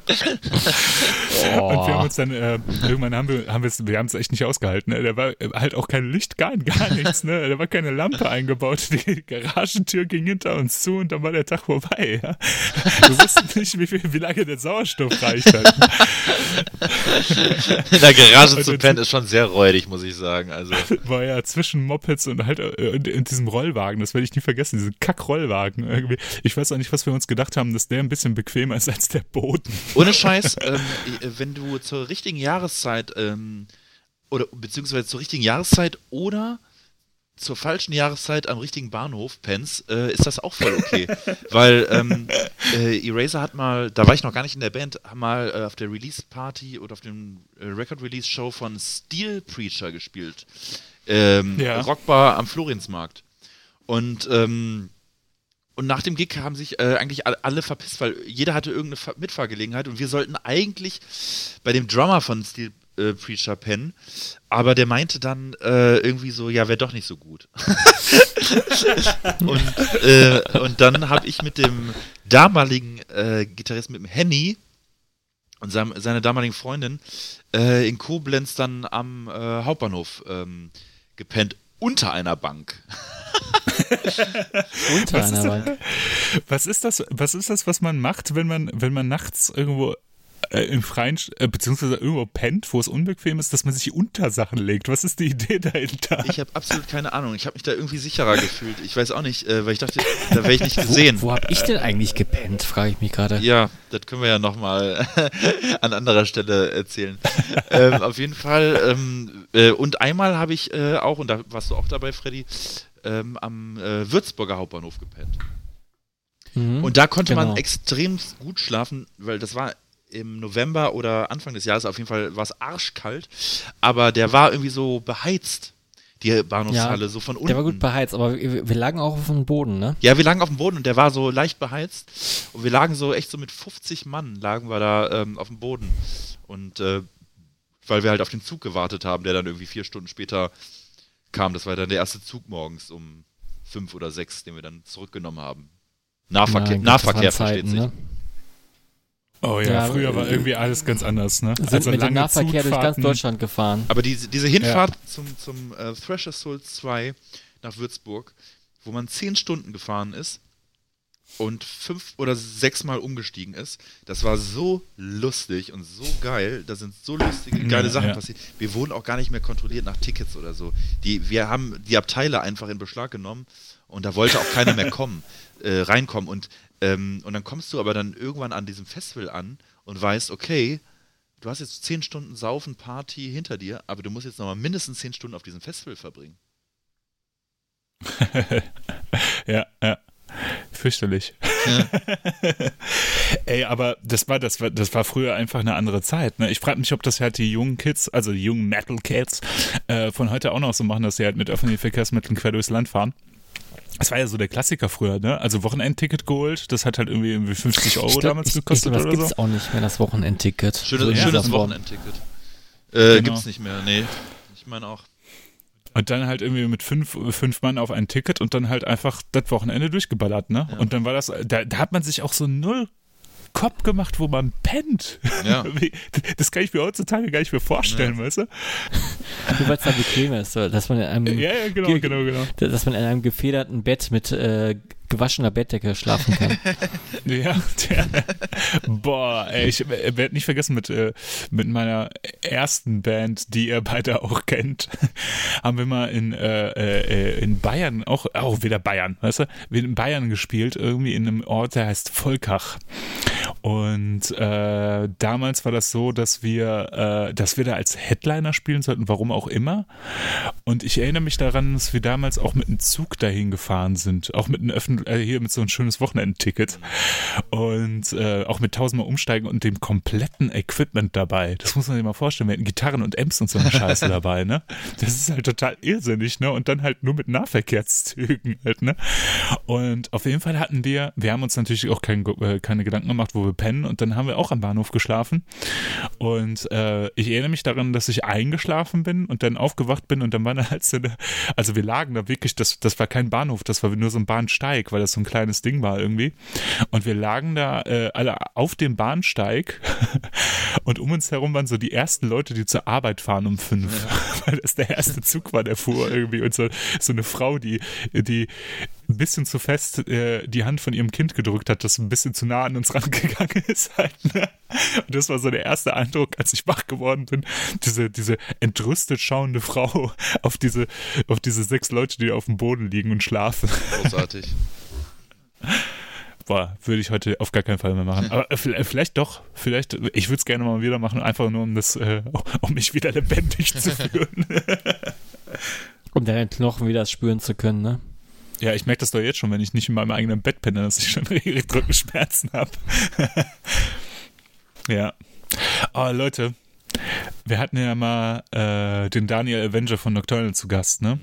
Oh. Und wir haben uns dann, äh, irgendwann haben wir, haben wir es, wir haben es echt nicht ausgehalten. Ne? Da war halt auch kein Licht, gar, gar nichts, ne? Da war keine Lampe eingebaut. Die Garagentür ging hinter uns zu und dann war der Tag vorbei. Ja? Wir wussten nicht, wie, viel, wie lange der Sauerstoff reicht. Halt. In der Garage zu pennen ist schon sehr räudig, muss ich sagen. Also. War ja zwischen Mopeds und halt äh, in, in diesem Rollwagen, das werde ich nie vergessen, diesen Kack-Rollwagen. Irgendwie. Ich weiß auch nicht, was wir uns gedacht haben, dass der ein bisschen bequemer ist als der Boden. Ohne Scheiß, ähm, wenn du zur richtigen Jahreszeit ähm, oder beziehungsweise zur richtigen Jahreszeit oder zur falschen Jahreszeit am richtigen Bahnhof pennst, äh, ist das auch voll okay. Weil ähm, äh, Eraser hat mal, da war ich noch gar nicht in der Band, mal äh, auf der Release-Party oder auf dem äh, Record-Release-Show von Steel Preacher gespielt. Ähm, ja. Rockbar am Florinsmarkt. Und ähm, und nach dem Gig haben sich äh, eigentlich alle verpisst, weil jeder hatte irgendeine Mitfahrgelegenheit und wir sollten eigentlich bei dem Drummer von Steel äh, Preacher pennen. Aber der meinte dann äh, irgendwie so, ja, wäre doch nicht so gut. und, äh, und dann habe ich mit dem damaligen äh, Gitarristen, mit dem Henny und seinem, seiner damaligen Freundin äh, in Koblenz dann am äh, Hauptbahnhof ähm, gepennt, unter einer Bank. Unter was einer Bank. Was ist das? Was ist das, was man macht, wenn man, wenn man nachts irgendwo äh, im Freien, äh, beziehungsweise irgendwo pennt, wo es unbequem ist, dass man sich Untersachen legt. Was ist die Idee dahinter? Ich habe absolut keine Ahnung. Ich habe mich da irgendwie sicherer gefühlt. Ich weiß auch nicht, äh, weil ich dachte, da wäre ich nicht gesehen. Wo, wo habe ich denn eigentlich gepennt, frage ich mich gerade. Ja, das können wir ja nochmal an anderer Stelle erzählen. ähm, auf jeden Fall. Ähm, äh, und einmal habe ich äh, auch, und da warst du auch dabei, Freddy, ähm, am äh, Würzburger Hauptbahnhof gepennt. Mhm, und da konnte genau. man extrem gut schlafen, weil das war im November oder Anfang des Jahres, auf jeden Fall war es arschkalt, aber der war irgendwie so beheizt, die Bahnhofshalle, ja, so von unten. Der war gut beheizt, aber wir, wir, lagen auch auf dem Boden, ne? Ja, wir lagen auf dem Boden und der war so leicht beheizt und wir lagen so echt so mit 50 Mann lagen wir da ähm, auf dem Boden und äh, weil wir halt auf den Zug gewartet haben, der dann irgendwie vier Stunden später kam. Das war dann der erste Zug morgens um fünf oder sechs, den wir dann zurückgenommen haben. Nahverkehr, Nahverkehr versteht sich. Ne? Oh ja, ja, früher war irgendwie alles ganz anders, ne? Sind also mit dem Nahverkehr durch ganz Deutschland gefahren. Aber diese, diese Hinfahrt ja. zum, zum äh, Thresher Soul 2 nach Würzburg, wo man zehn Stunden gefahren ist und fünf oder sechs Mal umgestiegen ist, das war so lustig und so geil. Da sind so lustige, geile ja, Sachen passiert. Wir wurden auch gar nicht mehr kontrolliert nach Tickets oder so. Die, wir haben die Abteile einfach in Beschlag genommen und da wollte auch keiner mehr kommen, äh, reinkommen. Und ähm, und dann kommst du aber dann irgendwann an diesem Festival an und weißt, okay, du hast jetzt zehn Stunden Saufen, Party hinter dir, aber du musst jetzt nochmal mindestens zehn Stunden auf diesem Festival verbringen. ja, ja. Fürchterlich. Ja. Ey, aber das war, das war, das war früher einfach eine andere Zeit. Ne? Ich frage mich, ob das halt die jungen Kids, also die jungen Metal Kids, äh, von heute auch noch so machen, dass sie halt mit öffentlichen Verkehrsmitteln quer durchs Land fahren. Das war ja so der Klassiker früher, ne? Also Wochenendticket geholt, das hat halt irgendwie, irgendwie 50 Euro glaub, damals gekostet ich, ich, das oder so. auch nicht mehr, das Wochenendticket. Schönes, so schönes Wochenendticket. Äh, genau. Gibt's nicht mehr, nee. Ich meine auch. Und dann halt irgendwie mit fünf, fünf Mann auf ein Ticket und dann halt einfach das Wochenende durchgeballert, ne? Ja. Und dann war das, da, da hat man sich auch so null Kopf gemacht, wo man pennt. Ja. Das kann ich mir heutzutage gar nicht mehr vorstellen, ja. weißt du? Nur weil es dann bequem ist, dass man in einem ja, ja, genau, genau, genau. dass man in einem gefederten Bett mit äh, gewaschener Bettdecke schlafen kann. ja, der, boah, ey, ich werde nicht vergessen, mit, äh, mit meiner ersten Band, die ihr beide auch kennt, haben wir mal in, äh, äh, in Bayern, auch, auch wieder Bayern, weißt du, wir in Bayern gespielt, irgendwie in einem Ort, der heißt Volkach. Und äh, damals war das so, dass wir, äh, dass wir da als Headliner spielen sollten, warum auch immer. Und ich erinnere mich daran, dass wir damals auch mit einem Zug dahin gefahren sind, auch mit einem Äh, hier mit so ein schönes Wochenendticket und äh, auch mit tausendmal umsteigen und dem kompletten Equipment dabei. Das muss man sich mal vorstellen. Wir hatten Gitarren und Amps und so eine Scheiße dabei, ne? Das ist halt total irrsinnig, ne? Und dann halt nur mit Nahverkehrszügen halt, ne? Und auf jeden Fall hatten wir, wir haben uns natürlich auch kein, äh, keine Gedanken gemacht, wo wir pennen und dann haben wir auch am Bahnhof geschlafen und äh, ich erinnere mich daran, dass ich eingeschlafen bin und dann aufgewacht bin und dann war halt so eine, also wir lagen da wirklich, das, das war kein Bahnhof, das war nur so ein Bahnsteig, weil das so ein kleines Ding war irgendwie. Und wir lagen da äh, alle auf dem Bahnsteig. Und um uns herum waren so die ersten Leute, die zur Arbeit fahren um fünf, ja. weil das der erste Zug war, der fuhr irgendwie. Und so, so eine Frau, die, die ein bisschen zu fest äh, die Hand von ihrem Kind gedrückt hat, das ein bisschen zu nah an uns rangegangen ist halt. Ne? Und das war so der erste Eindruck, als ich wach geworden bin. Diese, diese entrüstet schauende Frau auf diese, auf diese sechs Leute, die auf dem Boden liegen und schlafen. Großartig. Boah, würde ich heute auf gar keinen Fall mehr machen. Aber vielleicht doch, vielleicht, ich würde es gerne mal wieder machen, einfach nur um das, äh, um mich wieder lebendig zu fühlen. um deine Knochen wieder spüren zu können, ne? Ja, ich merke das doch jetzt schon, wenn ich nicht in meinem eigenen Bett penne, dass ich schon regelrecht Rückenschmerzen habe. ja. Oh, Leute, wir hatten ja mal äh, den Daniel Avenger von Nocturnal zu Gast, ne?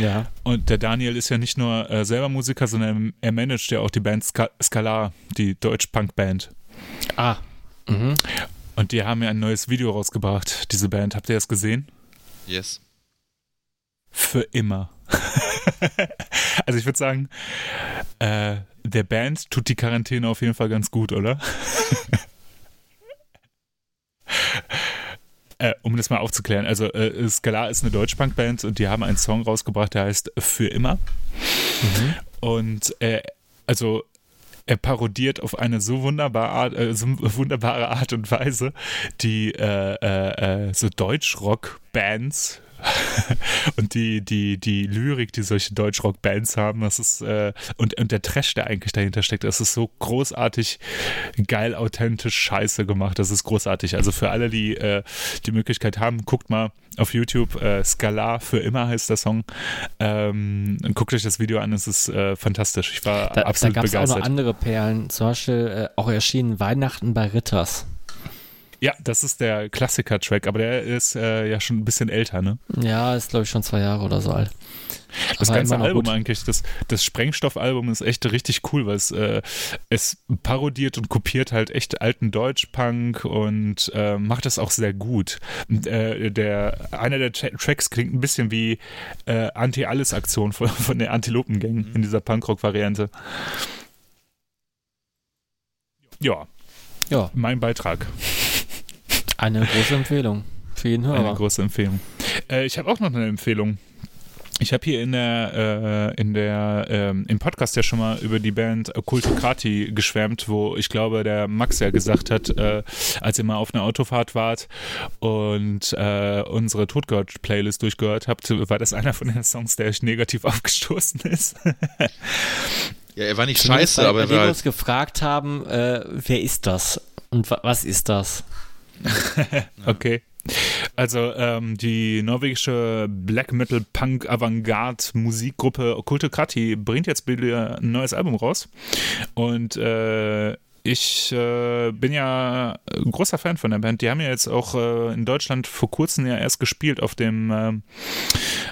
Ja. Und der Daniel ist ja nicht nur äh, selber Musiker, sondern er managt ja auch die Band Ska Skalar, die Deutsch-Punk-Band. Ah. Mhm. Und die haben ja ein neues Video rausgebracht, diese Band. Habt ihr das gesehen? Yes. Für immer. also ich würde sagen, äh, der Band tut die Quarantäne auf jeden Fall ganz gut, oder? äh, um das mal aufzuklären, also äh, Skalar ist eine Deutschpunk-Band und die haben einen Song rausgebracht, der heißt Für immer. Mhm. Und also er parodiert auf eine so wunderbare Art, äh, so wunderbare Art und Weise die äh, äh, äh so Deutschrock-Bands und die, die, die Lyrik, die solche Deutschrock-Bands haben, das ist, äh, und, und der Trash, der eigentlich dahinter steckt, das ist so großartig, geil, authentisch, scheiße gemacht. Das ist großartig. Also für alle, die äh, die Möglichkeit haben, guckt mal auf YouTube, äh, Skalar für immer heißt der Song. Ähm, guckt euch das Video an, es ist äh, fantastisch. Ich war da, absolut da begeistert. Da gab es auch noch andere Perlen, zum Beispiel äh, auch erschienen Weihnachten bei Ritters. Ja, das ist der Klassiker-Track, aber der ist äh, ja schon ein bisschen älter, ne? Ja, ist glaube ich schon zwei Jahre oder so alt. Das aber ganze Album gut. eigentlich, das, das Sprengstoff-Album ist echt richtig cool, weil es, äh, es parodiert und kopiert halt echt alten Deutschpunk und äh, macht das auch sehr gut. Und, äh, der, einer der Tracks klingt ein bisschen wie äh, Anti-Alles-Aktion von, von der Antilopengang in dieser Punkrock-Variante. Ja. Ja. Mein Beitrag. Eine große Empfehlung für jeden Hörer. Eine große Empfehlung. Äh, ich habe auch noch eine Empfehlung. Ich habe hier in der, äh, in der, ähm, im Podcast ja schon mal über die Band Kultokrati geschwärmt, wo ich glaube, der Max ja gesagt hat, äh, als ihr mal auf einer Autofahrt wart und äh, unsere Todgehört-Playlist durchgehört habt, war das einer von den Songs, der euch negativ aufgestoßen ist. ja, er war nicht Zumindest scheiße, aber er war. Halt uns gefragt haben, äh, wer ist das und was ist das? okay. Also ähm, die norwegische Black Metal Punk Avantgarde Musikgruppe Okkulte Krati bringt jetzt ein neues Album raus und äh, ich äh, bin ja ein großer Fan von der Band. Die haben ja jetzt auch äh, in Deutschland vor kurzem ja erst gespielt auf dem, äh,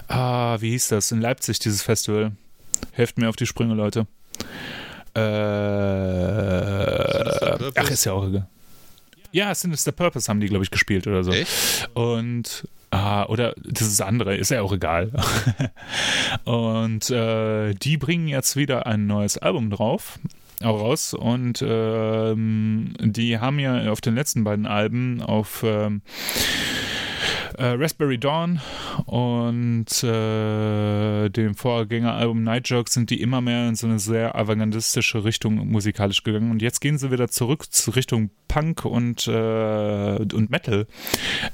ah, wie hieß das, in Leipzig, dieses Festival. Helft mir auf die Sprünge, Leute. Äh, ach, ist ja auch egal. Ja, Sinister Purpose haben die, glaube ich, gespielt oder so. Echt? Und Ah, oder das ist andere, ist ja auch egal. und äh, die bringen jetzt wieder ein neues Album drauf, auch raus. Und ähm, die haben ja auf den letzten beiden Alben auf ähm, äh, Raspberry Dawn und äh, dem Vorgängeralbum Night Joke sind die immer mehr in so eine sehr avantgardistische Richtung musikalisch gegangen. Und jetzt gehen sie wieder zurück zu Richtung Punk und, äh, und Metal.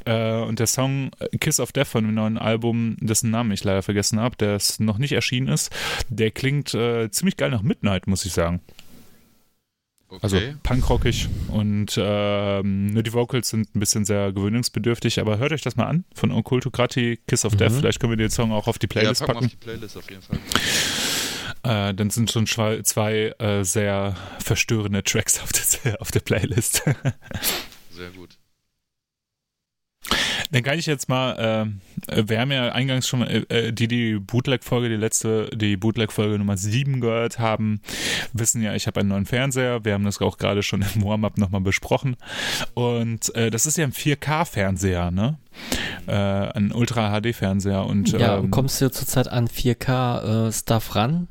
Äh, und der Song Kiss of Death von dem neuen Album, dessen Namen ich leider vergessen habe, der noch nicht erschienen ist, der klingt äh, ziemlich geil nach Midnight, muss ich sagen. Okay. Also punkrockig und ähm, nur die Vocals sind ein bisschen sehr gewöhnungsbedürftig, aber hört euch das mal an von Occultocrati, Kiss of mhm. Death. Vielleicht können wir den Song auch auf die Playlist ja, packen. Auf die Playlist auf jeden Fall. Äh, dann sind schon zwei, zwei äh, sehr verstörende Tracks auf der, auf der Playlist. sehr gut. Dann kann ich jetzt mal, äh, wir haben ja eingangs schon äh, äh, die die Bootleg-Folge, die letzte, die Bootleg-Folge Nummer 7 gehört haben, wissen ja, ich habe einen neuen Fernseher. Wir haben das auch gerade schon im Warm-Up nochmal besprochen. Und äh, das ist ja ein 4K-Fernseher, ne? Äh, ein Ultra-HD-Fernseher. Und, ja, ähm, kommst du zurzeit an 4K-Stuff äh, ran?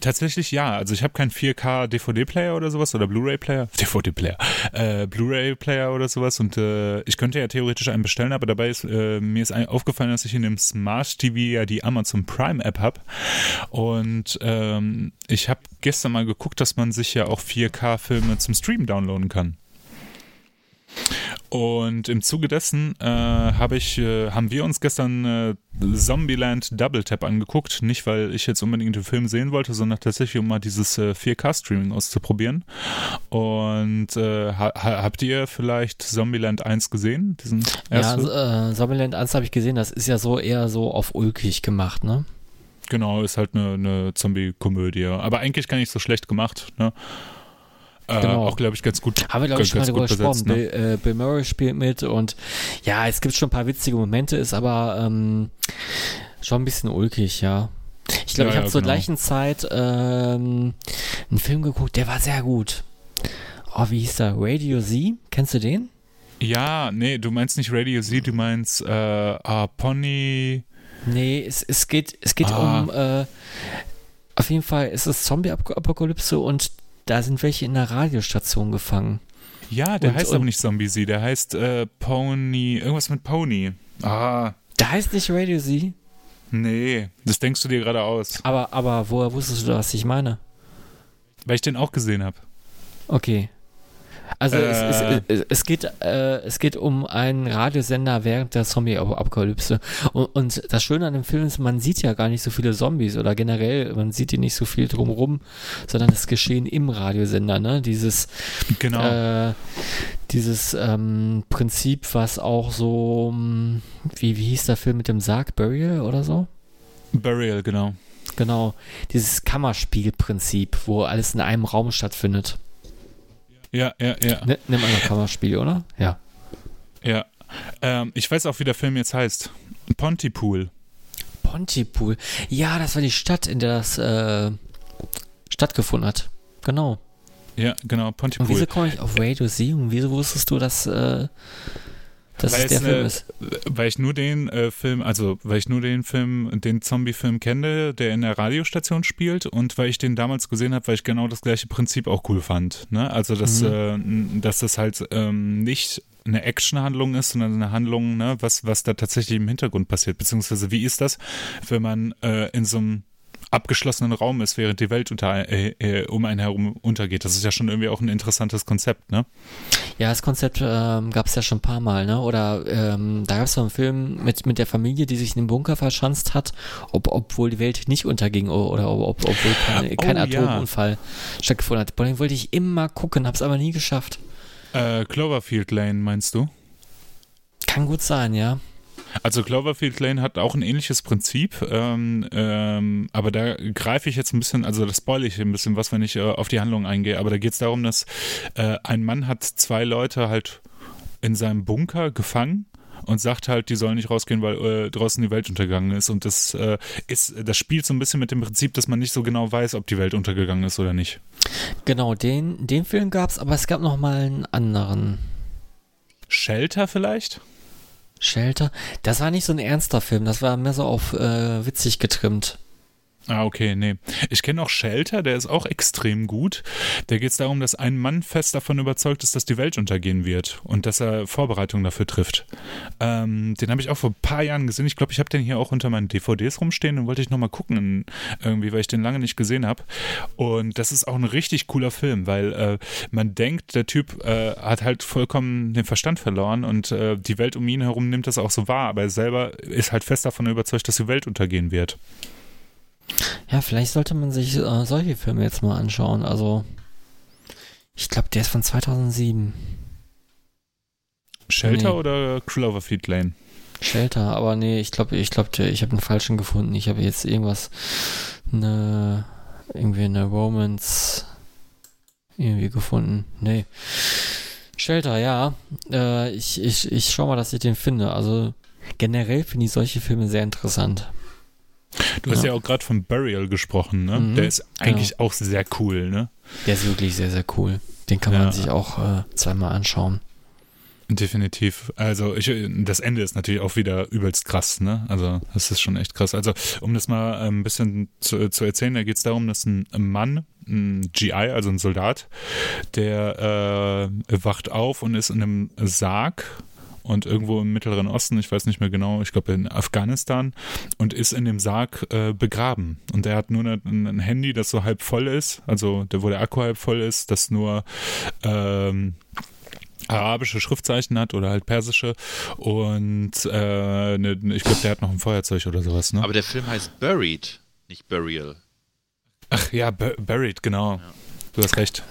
Tatsächlich ja. Also ich habe keinen 4K DVD-Player oder sowas oder Blu-ray-Player. DVD-Player. Äh, Blu-ray-Player oder sowas und äh, ich könnte ja theoretisch einen bestellen, aber dabei ist äh, mir ist aufgefallen, dass ich in dem Smart TV ja die Amazon Prime App habe und ähm, ich habe gestern mal geguckt, dass man sich ja auch 4K-Filme zum Stream downloaden kann. Und im Zuge dessen äh, hab ich, äh, haben wir uns gestern äh, Zombieland Double Tap angeguckt. Nicht, weil ich jetzt unbedingt den Film sehen wollte, sondern tatsächlich, um mal dieses äh, 4K-Streaming auszuprobieren. Und äh, ha habt ihr vielleicht Zombieland 1 gesehen? Diesen ja, äh, Zombieland 1 habe ich gesehen. Das ist ja so eher so auf ulkig gemacht, ne? Genau, ist halt eine, eine Zombie-Komödie. Aber eigentlich gar nicht so schlecht gemacht, ne? Äh, genau. auch, glaube ich, ganz gut. Haben wir, glaube ich, schon mal darüber gesprochen. Ne? Bill, äh, Bill, Murray spielt mit und ja, es gibt schon ein paar witzige Momente, ist aber ähm, schon ein bisschen ulkig, ja. Ich glaube, ja, ich habe ja, zur genau. gleichen Zeit ähm, einen Film geguckt, der war sehr gut. Oh, wie hieß der? Radio Z? Kennst du den? Ja, nee, du meinst nicht Radio Z, du meinst äh, ah, Pony. Nee, es, es geht, es geht ah. um äh, auf jeden Fall ist es Zombie-Apokalypse und da sind welche in der Radiostation gefangen. Ja, der und, heißt und, aber nicht Zombie Z, der heißt äh, Pony, irgendwas mit Pony. Ah. Der heißt nicht Radio Z? Nee, das denkst du dir gerade aus. Aber, aber woher wusstest du, was ich meine? Weil ich den auch gesehen habe. Okay. Also äh, es, es, es, geht, äh, es geht um einen Radiosender während der Zombie-Apokalypse. Und, und, das Schöne an dem Film ist, man sieht ja gar nicht so viele Zombies oder generell, man sieht die nicht so viel drumherum, sondern es geschehen im Radiosender, ne? Dieses, genau. äh, dieses ähm, Prinzip, was auch so, hm, wie, wie hieß der Film mit dem Sarg, Burial oder so? Burial, genau. Genau, dieses Kammerspielprinzip, wo alles in einem Raum stattfindet. Ja, ja, ja. Ne, nimm ein Kammerspiel, oder? Ja. Ja. Ähm, ich weiß auch, wie der Film jetzt heißt. Pontypool. Pontypool. Ja, das war die Stadt, in der das äh, stattgefunden hat. Genau. Ja, genau, Pontypool. Und wieso komme ich auf Radio Z und wieso wusstest du, dass äh, dass weil es der Film ist. Weil ich nur den äh, Film, also weil ich nur den Film, den Zombie-Film kenne, der in der Radiostation spielt und weil ich den damals gesehen habe, weil ich genau das gleiche Prinzip auch cool fand. Ne? Also dass, mhm. äh, dass das halt ähm, nicht eine Actionhandlung ist, sondern eine Handlung, ne, was, was da tatsächlich im Hintergrund passiert. Beziehungsweise wie ist das, wenn man äh, in so einem abgeschlossenen Raum ist, während die Welt unter, äh, äh, um einen herum untergeht. Das ist ja schon irgendwie auch ein interessantes Konzept, ne? Ja, das Konzept ähm, gab es ja schon ein paar Mal, ne? Oder ähm, da gab es so einen Film mit, mit der Familie, die sich in den Bunker verschanzt hat, ob, obwohl die Welt nicht unterging oder ob, obwohl kein, kein oh, Atomunfall ja. stattgefunden hat. Boah, den wollte ich immer gucken, hab's aber nie geschafft. Äh, Cloverfield Lane, meinst du? Kann gut sein, ja. Also Cloverfield Lane hat auch ein ähnliches Prinzip, ähm, ähm, aber da greife ich jetzt ein bisschen, also das spoile ich ein bisschen was, wenn ich äh, auf die Handlung eingehe, aber da geht es darum, dass äh, ein Mann hat zwei Leute halt in seinem Bunker gefangen und sagt halt, die sollen nicht rausgehen, weil äh, draußen die Welt untergegangen ist. Und das äh, ist, das spielt so ein bisschen mit dem Prinzip, dass man nicht so genau weiß, ob die Welt untergegangen ist oder nicht. Genau, den, den Film gab es, aber es gab noch mal einen anderen. Shelter vielleicht? Shelter. Das war nicht so ein ernster Film, das war mehr so auf äh, witzig getrimmt. Ah, okay, nee. Ich kenne auch Shelter, der ist auch extrem gut. Da geht es darum, dass ein Mann fest davon überzeugt ist, dass die Welt untergehen wird und dass er Vorbereitungen dafür trifft. Ähm, den habe ich auch vor ein paar Jahren gesehen. Ich glaube, ich habe den hier auch unter meinen DVDs rumstehen und wollte ich nochmal gucken, irgendwie, weil ich den lange nicht gesehen habe. Und das ist auch ein richtig cooler Film, weil äh, man denkt, der Typ äh, hat halt vollkommen den Verstand verloren und äh, die Welt um ihn herum nimmt das auch so wahr, aber er selber ist halt fest davon überzeugt, dass die Welt untergehen wird. Ja, vielleicht sollte man sich äh, solche Filme jetzt mal anschauen. Also, ich glaube, der ist von 2007. Shelter nee. oder Cloverfield Lane? Shelter, aber nee, ich glaube, ich glaube, ich habe einen falschen gefunden. Ich habe jetzt irgendwas, eine, irgendwie eine Romance irgendwie gefunden. Nee. Shelter, ja. Äh, ich, ich, ich schau mal, dass ich den finde. Also generell finde ich solche Filme sehr interessant. Du hast ja, ja auch gerade von Burial gesprochen, ne? Mhm, der ist eigentlich genau. auch sehr cool, ne? Der ist wirklich sehr, sehr cool. Den kann man ja. sich auch äh, zweimal anschauen. Definitiv. Also ich, das Ende ist natürlich auch wieder übelst krass, ne? Also das ist schon echt krass. Also um das mal ein bisschen zu, zu erzählen, da geht es darum, dass ein Mann, ein GI, also ein Soldat, der äh, wacht auf und ist in einem Sarg und irgendwo im Mittleren Osten, ich weiß nicht mehr genau, ich glaube in Afghanistan und ist in dem Sarg äh, begraben. Und er hat nur eine, ein Handy, das so halb voll ist, also wo der Akku halb voll ist, das nur ähm, arabische Schriftzeichen hat oder halt persische und äh, ne, ich glaube, der hat noch ein Feuerzeug oder sowas. Ne? Aber der Film heißt Buried, nicht Burial. Ach ja, Buried, genau. Ja. Du hast recht.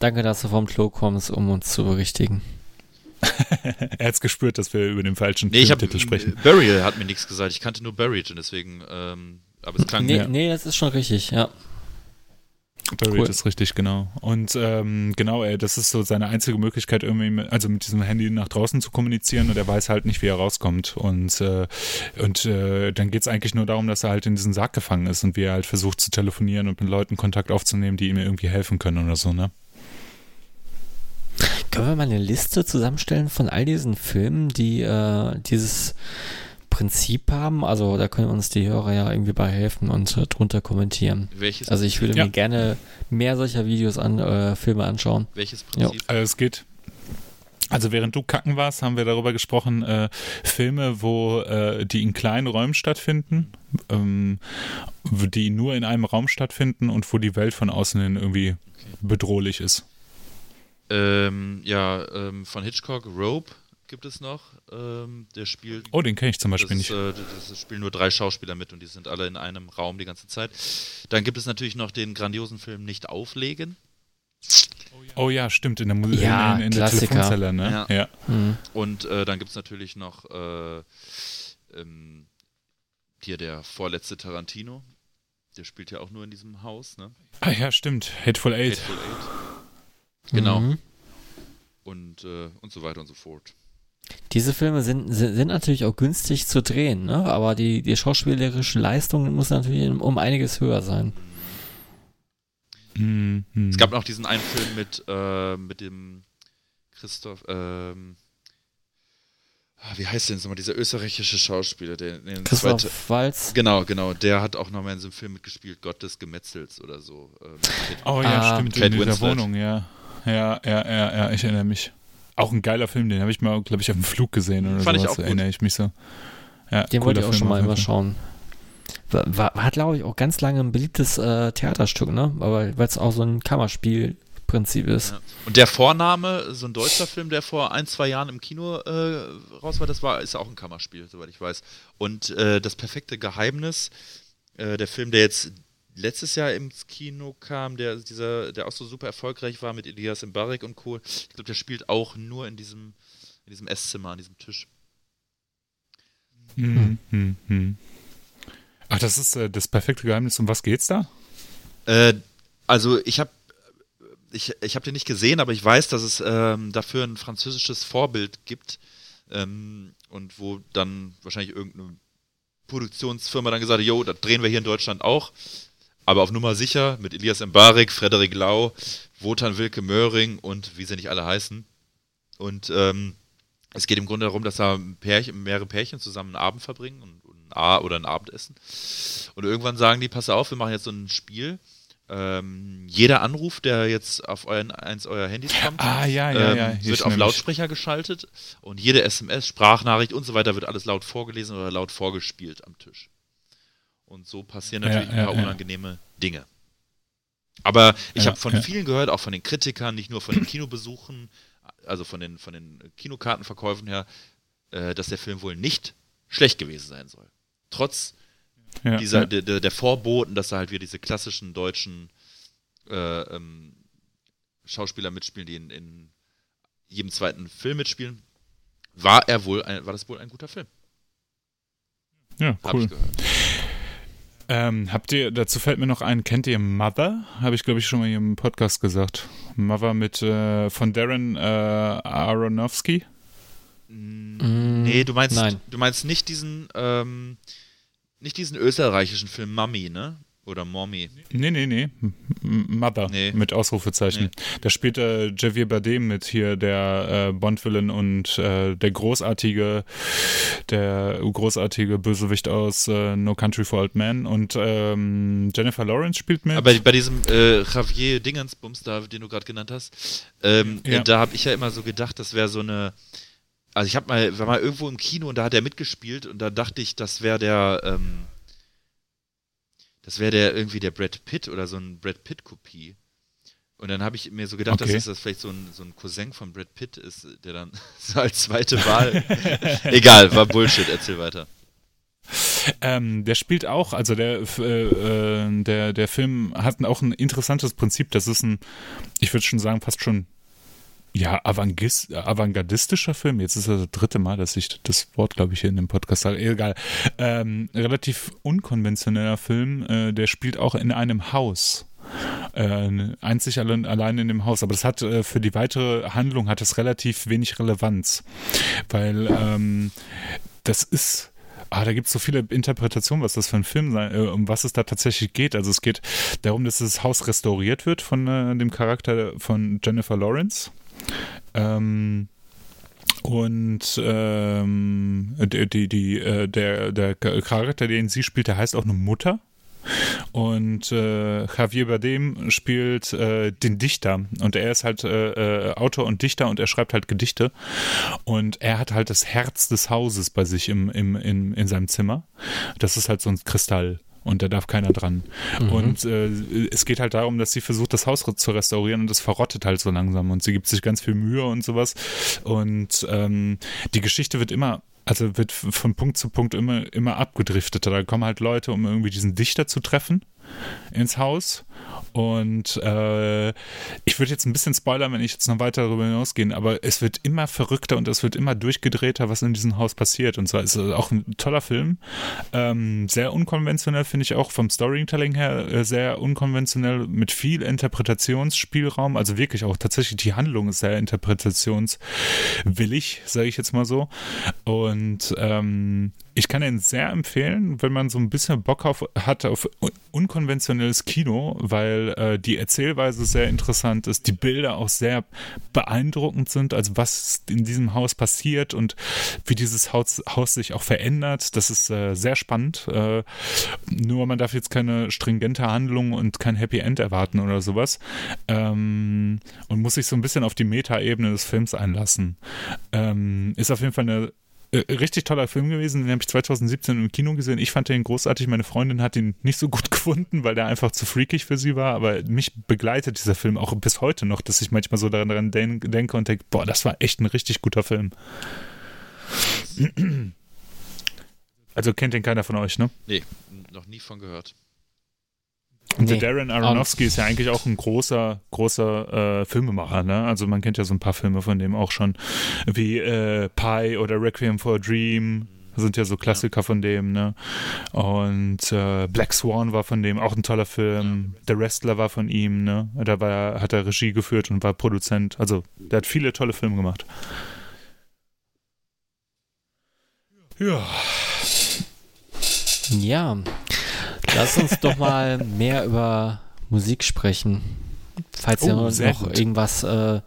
Danke, dass du vom Klo kommst, um uns zu berichtigen. er hat es gespürt, dass wir über den falschen nee, Titel sprechen. Burial hat mir nichts gesagt. Ich kannte nur Buried und deswegen, ähm, aber es klang. Nee, ja. nee, das ist schon richtig, ja. Buried cool. ist richtig, genau. Und ähm, genau, ey, das ist so seine einzige Möglichkeit, irgendwie, mit, also mit diesem Handy nach draußen zu kommunizieren und er weiß halt nicht, wie er rauskommt. Und, äh, und äh, dann geht es eigentlich nur darum, dass er halt in diesen Sarg gefangen ist und wie er halt versucht zu telefonieren und mit Leuten Kontakt aufzunehmen, die ihm irgendwie helfen können oder so, ne? Können wir mal eine Liste zusammenstellen von all diesen Filmen, die äh, dieses Prinzip haben? Also da können uns die Hörer ja irgendwie bei helfen und äh, drunter kommentieren. Welches also ich würde ja. mir gerne mehr solcher Videos an äh, Filme anschauen. Welches Prinzip? Ja. Also es geht. Also während du kacken warst, haben wir darüber gesprochen, äh, Filme, wo äh, die in kleinen Räumen stattfinden, ähm, die nur in einem Raum stattfinden und wo die Welt von außen hin irgendwie bedrohlich ist. Ähm, ja, ähm, von Hitchcock, Rope gibt es noch. Ähm, der spielt. Oh, den kenne ich zum Beispiel nicht. Ist, äh, das spielen nur drei Schauspieler mit und die sind alle in einem Raum die ganze Zeit. Dann gibt es natürlich noch den grandiosen Film Nicht auflegen. Oh ja, stimmt, in der, Mu ja, in, in der Telefonzelle, ne? Ja. ja. Mhm. Und äh, dann gibt es natürlich noch äh, ähm, hier der vorletzte Tarantino. Der spielt ja auch nur in diesem Haus, ne? Ah ja, stimmt. Hateful Eight. Hateful Eight. Genau. Mhm. Und, äh, und so weiter und so fort. Diese Filme sind, sind, sind, natürlich auch günstig zu drehen, ne? aber die, die schauspielerische Leistung muss natürlich um einiges höher sein. Mhm. Es gab noch diesen einen Film mit, äh, mit dem Christoph, ähm, ah, wie heißt denn nochmal, dieser österreichische Schauspieler, der den Christoph zweite, Walz. Genau, genau, der hat auch nochmal in so einem Film mitgespielt, Gott des Gemetzels oder so. Äh, oh ja, ah, stimmt, Kate in dieser Winslet. Wohnung, ja ja, ja, ja, ja, ich erinnere mich. Auch ein geiler Film, den habe ich mal, glaube ich, auf dem Flug gesehen oder Fand sowas, ich auch erinnere ich mich so. Ja, den wollte ich auch Film schon mal immer schauen. War, war, war glaube ich, auch ganz lange ein beliebtes äh, Theaterstück, ne? Aber weil es auch so ein Kammerspielprinzip ist. Ja. Und der Vorname, so ein deutscher Film, der vor ein, zwei Jahren im Kino äh, raus war, das war, ist auch ein Kammerspiel, soweit ich weiß. Und äh, das perfekte Geheimnis, äh, der Film, der jetzt letztes Jahr ins Kino kam, der, dieser, der auch so super erfolgreich war mit Elias Mbarek und Co. Ich glaube, der spielt auch nur in diesem, in diesem Esszimmer, an diesem Tisch. Hm, hm, hm. Ach, das ist äh, das perfekte Geheimnis. Um was geht's da? Äh, also ich habe ich, ich hab den nicht gesehen, aber ich weiß, dass es ähm, dafür ein französisches Vorbild gibt ähm, und wo dann wahrscheinlich irgendeine Produktionsfirma dann gesagt hat, jo, das drehen wir hier in Deutschland auch aber auf Nummer sicher mit Elias Mbarek, Frederik Lau, Wotan Wilke Möhring und wie sie nicht alle heißen. Und ähm, es geht im Grunde darum, dass da Pärchen, mehrere Pärchen zusammen einen Abend verbringen und, und A oder ein Abendessen. Und irgendwann sagen die, pass auf, wir machen jetzt so ein Spiel. Ähm, jeder Anruf, der jetzt auf euren, eins eurer Handys kommt, Ah, ja, ja, ähm, ja. Wird auf nämlich. Lautsprecher geschaltet und jede SMS, Sprachnachricht und so weiter wird alles laut vorgelesen oder laut vorgespielt am Tisch. Und so passieren Ja, natürlich ja, ein paar ja. unangenehme Dinge. Aber ich Ja, habe von ja. vielen gehört, auch von den Kritikern, nicht nur von den Kinobesuchen, also von den, von den Kinokartenverkäufen her, äh, dass der Film wohl nicht schlecht gewesen sein soll. Trotz Ja, dieser, ja. der, der, Vorboten, dass da halt wieder diese klassischen deutschen äh, ähm, Schauspieler mitspielen, die in, in jedem zweiten Film mitspielen, war er wohl ein, war das wohl ein guter Film. ja Hab cool. Ähm, habt ihr, dazu fällt mir noch ein, kennt ihr Mother? Habe ich, glaube ich, schon mal hier im Podcast gesagt. Mother mit, äh, von Darren äh, Aronofsky. Mm, Nee, du meinst, Nein. du meinst nicht diesen, ähm, nicht diesen österreichischen Film Mummy, ne? Oder Mommy. Nee, nee, nee. Mother Nee. mit Ausrufezeichen. Da spielt äh, Javier Bardem mit hier, der äh, Bond-Villain und äh, der großartige, der großartige Bösewicht aus äh, No Country for Old Men und ähm, Jennifer Lawrence spielt mit. Aber bei diesem äh, Javier Dingensbums da, den du gerade genannt hast, ähm, Ja. da habe ich ja immer so gedacht, das wäre so eine. Also ich habe mal, war mal irgendwo im Kino und da hat er mitgespielt und da dachte ich, das wäre der, ähm, das wäre der irgendwie der Brad Pitt oder so ein Brad Pitt-Kopie. Und dann habe ich mir so gedacht, Okay. dass das vielleicht so ein, so ein Cousin von Brad Pitt ist, der dann so als zweite Wahl. Egal, war Bullshit, erzähl weiter. Ähm, der spielt auch, also der, äh, äh, der, der Film hat auch ein interessantes Prinzip. Das ist ein, ich würde schon sagen, fast schon, ja, avantgis- avantgardistischer Film. Jetzt ist das das dritte Mal, dass ich das Wort, glaube ich, hier in dem Podcast sage. Egal. Ähm, relativ unkonventioneller Film. Äh, der spielt auch in einem Haus. Äh, einzig allein, allein in dem Haus. Aber das hat äh, für die weitere Handlung hat es relativ wenig Relevanz. Weil ähm, das ist. Ah, da gibt es so viele Interpretationen, was das für ein Film sein, äh, um was es da tatsächlich geht. Also es geht darum, dass das Haus restauriert wird von äh, dem Charakter von Jennifer Lawrence. Ähm, und ähm, die, die, die, äh, der, der Charakter, den sie spielt, der heißt auch eine Mutter. Und äh, Javier Bardem spielt äh, den Dichter. Und er ist halt äh, äh, Autor und Dichter und er schreibt halt Gedichte. Und er hat halt das Herz des Hauses bei sich im, im, in, in seinem Zimmer. Das ist halt so ein Kristall. Und da darf keiner dran. Und äh, es geht halt darum, dass sie versucht, das Haus zu restaurieren und das verrottet halt so langsam. Und sie gibt sich ganz viel Mühe und sowas. Und ähm, die Geschichte wird immer also wird von Punkt zu Punkt immer, immer abgedriftet. Da kommen halt Leute, um irgendwie diesen Dichter zu treffen ins Haus. Und äh, ich würde jetzt ein bisschen spoilern, wenn ich jetzt noch weiter darüber hinausgehe, aber es wird immer verrückter und es wird immer durchgedrehter, was in diesem Haus passiert. Und zwar ist es auch ein toller Film. Ähm, sehr unkonventionell, finde ich auch vom Storytelling her äh, sehr unkonventionell, mit viel Interpretationsspielraum. Also wirklich auch tatsächlich die Handlung ist sehr interpretationswillig, sage ich jetzt mal so. Und ähm, ich kann ihn sehr empfehlen, wenn man so ein bisschen Bock auf, hat auf un- unkonventionelles Kino, weil äh, die Erzählweise sehr interessant ist, die Bilder auch sehr beeindruckend sind, also was in diesem Haus passiert und wie dieses Haus, Haus sich auch verändert. Das ist äh, sehr spannend. Äh, nur man darf jetzt keine stringente Handlung und kein Happy End erwarten oder sowas. Ähm, und muss sich so ein bisschen auf die Metaebene des Films einlassen. Ähm, ist auf jeden Fall eine äh, richtig toller Film gewesen. Den habe ich 2017 im Kino gesehen. Ich fand den großartig. Meine Freundin hat ihn nicht so gut gefunden, weil der einfach zu freakig für sie war. Aber mich begleitet dieser Film auch bis heute noch, dass ich manchmal so daran, daran den- denke und denke, boah, das war echt ein richtig guter Film. Also kennt den keiner von euch, ne? Nee, noch nie von gehört. Und der Nee. Darren Aronofsky ist ja eigentlich auch ein großer, großer äh, Filmemacher, ne? Also man kennt ja so ein paar Filme von dem auch schon, wie äh, Pi oder Requiem for a Dream. Sind ja so Klassiker von dem, ne? Und äh, Black Swan war von dem auch ein toller Film. Der Wrestler war von ihm, ne? Da war, hat er Regie geführt und war Produzent. Also, der hat viele tolle Filme gemacht. Ja. Ja, lass uns doch mal mehr über Musik sprechen. Falls ihr Oh, noch sehr gut. irgendwas äh,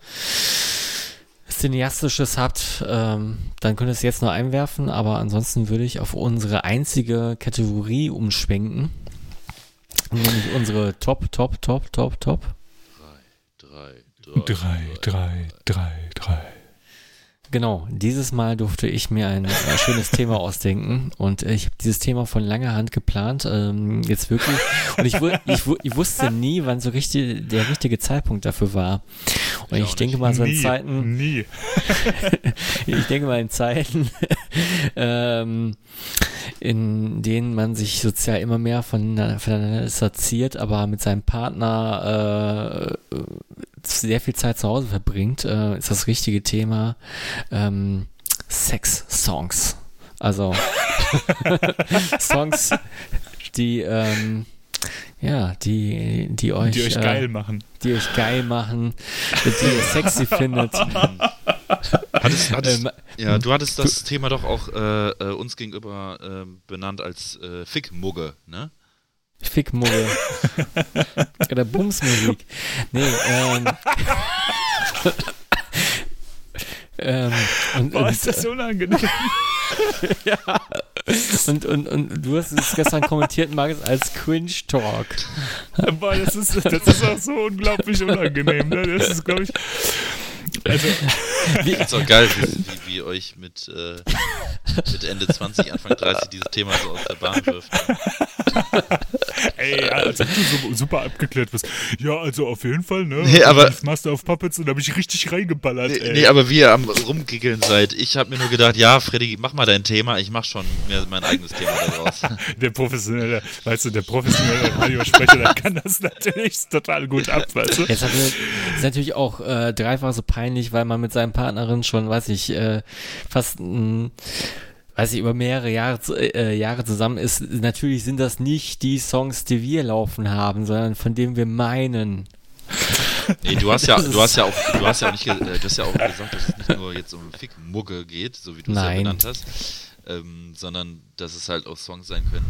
Cineastisches habt, ähm, dann könnt ihr es jetzt noch einwerfen, aber ansonsten würde ich auf unsere einzige Kategorie umschwenken. Nämlich unsere Top, Top, Top, Top, Top. Drei, Drei, drei, drei, drei. Genau, dieses Mal durfte ich mir ein äh, schönes Thema ausdenken und äh, ich habe dieses Thema von langer Hand geplant, ähm, jetzt wirklich, und ich, ich, ich wusste nie, wann so richtig der richtige Zeitpunkt dafür war. Und Ich ich, denke nicht. mal so in nie, Zeiten, Nie. ich denke mal in Zeiten, ähm, in denen man sich sozial immer mehr von, voneinander distanziert, aber mit seinem Partner äh, sehr viel Zeit zu Hause verbringt, äh, ist das richtige Thema ähm, Sex-Songs. Also Songs, die ähm, ja, die, die euch, Die euch äh, geil machen. die euch geil machen, die ihr sexy findet. Hattest, hattest, Ähm, ja, du hattest das Thema doch auch äh, äh, uns gegenüber äh, benannt als äh, Fickmugge, ne? Fickmuggel. Oder Bumsmusik. Nee, ähm. ähm und, Boah, ist das unangenehm. und, und, und du hast es gestern kommentiert, Markus, als Cringe Talk. Boah, das ist, das ist auch so unglaublich unangenehm. Ne? Das ist, glaube ich. Also, Ist auch geil, wie, wie, wie euch mit, äh, mit Ende 20, Anfang 30 dieses Thema so aus der Bahn wirft. ey, als ob du so super abgeklärt bist. Ja, also auf jeden Fall, ne? Nee, aber- Das Master of Puppets und da habe ich richtig reingeballert, Nee, ey. nee, aber wie ihr am Rumgiggeln seid, ich habe mir nur gedacht, ja, Freddy, mach mal dein Thema, ich mach schon mir mein eigenes Thema daraus. Der professionelle, weißt du, der professionelle Radiosprecher, der kann das natürlich total gut ab, weißt du? Jetzt hat er- ist natürlich auch äh, dreifach so peinlich, weil man mit seinen Partnerin schon, weiß ich, äh, fast ein weiß ich, über mehrere Jahre, zu- äh, Jahre zusammen ist, natürlich sind das nicht die Songs, die wir laufen haben, sondern von denen wir meinen. Nee, du hast ja, du hast ja auch, du hast ja auch nicht, äh, du hast ja auch gesagt, dass es nicht nur jetzt um Fickmugge geht, so wie du es ja benannt hast, ähm, sondern dass es halt auch Songs sein können,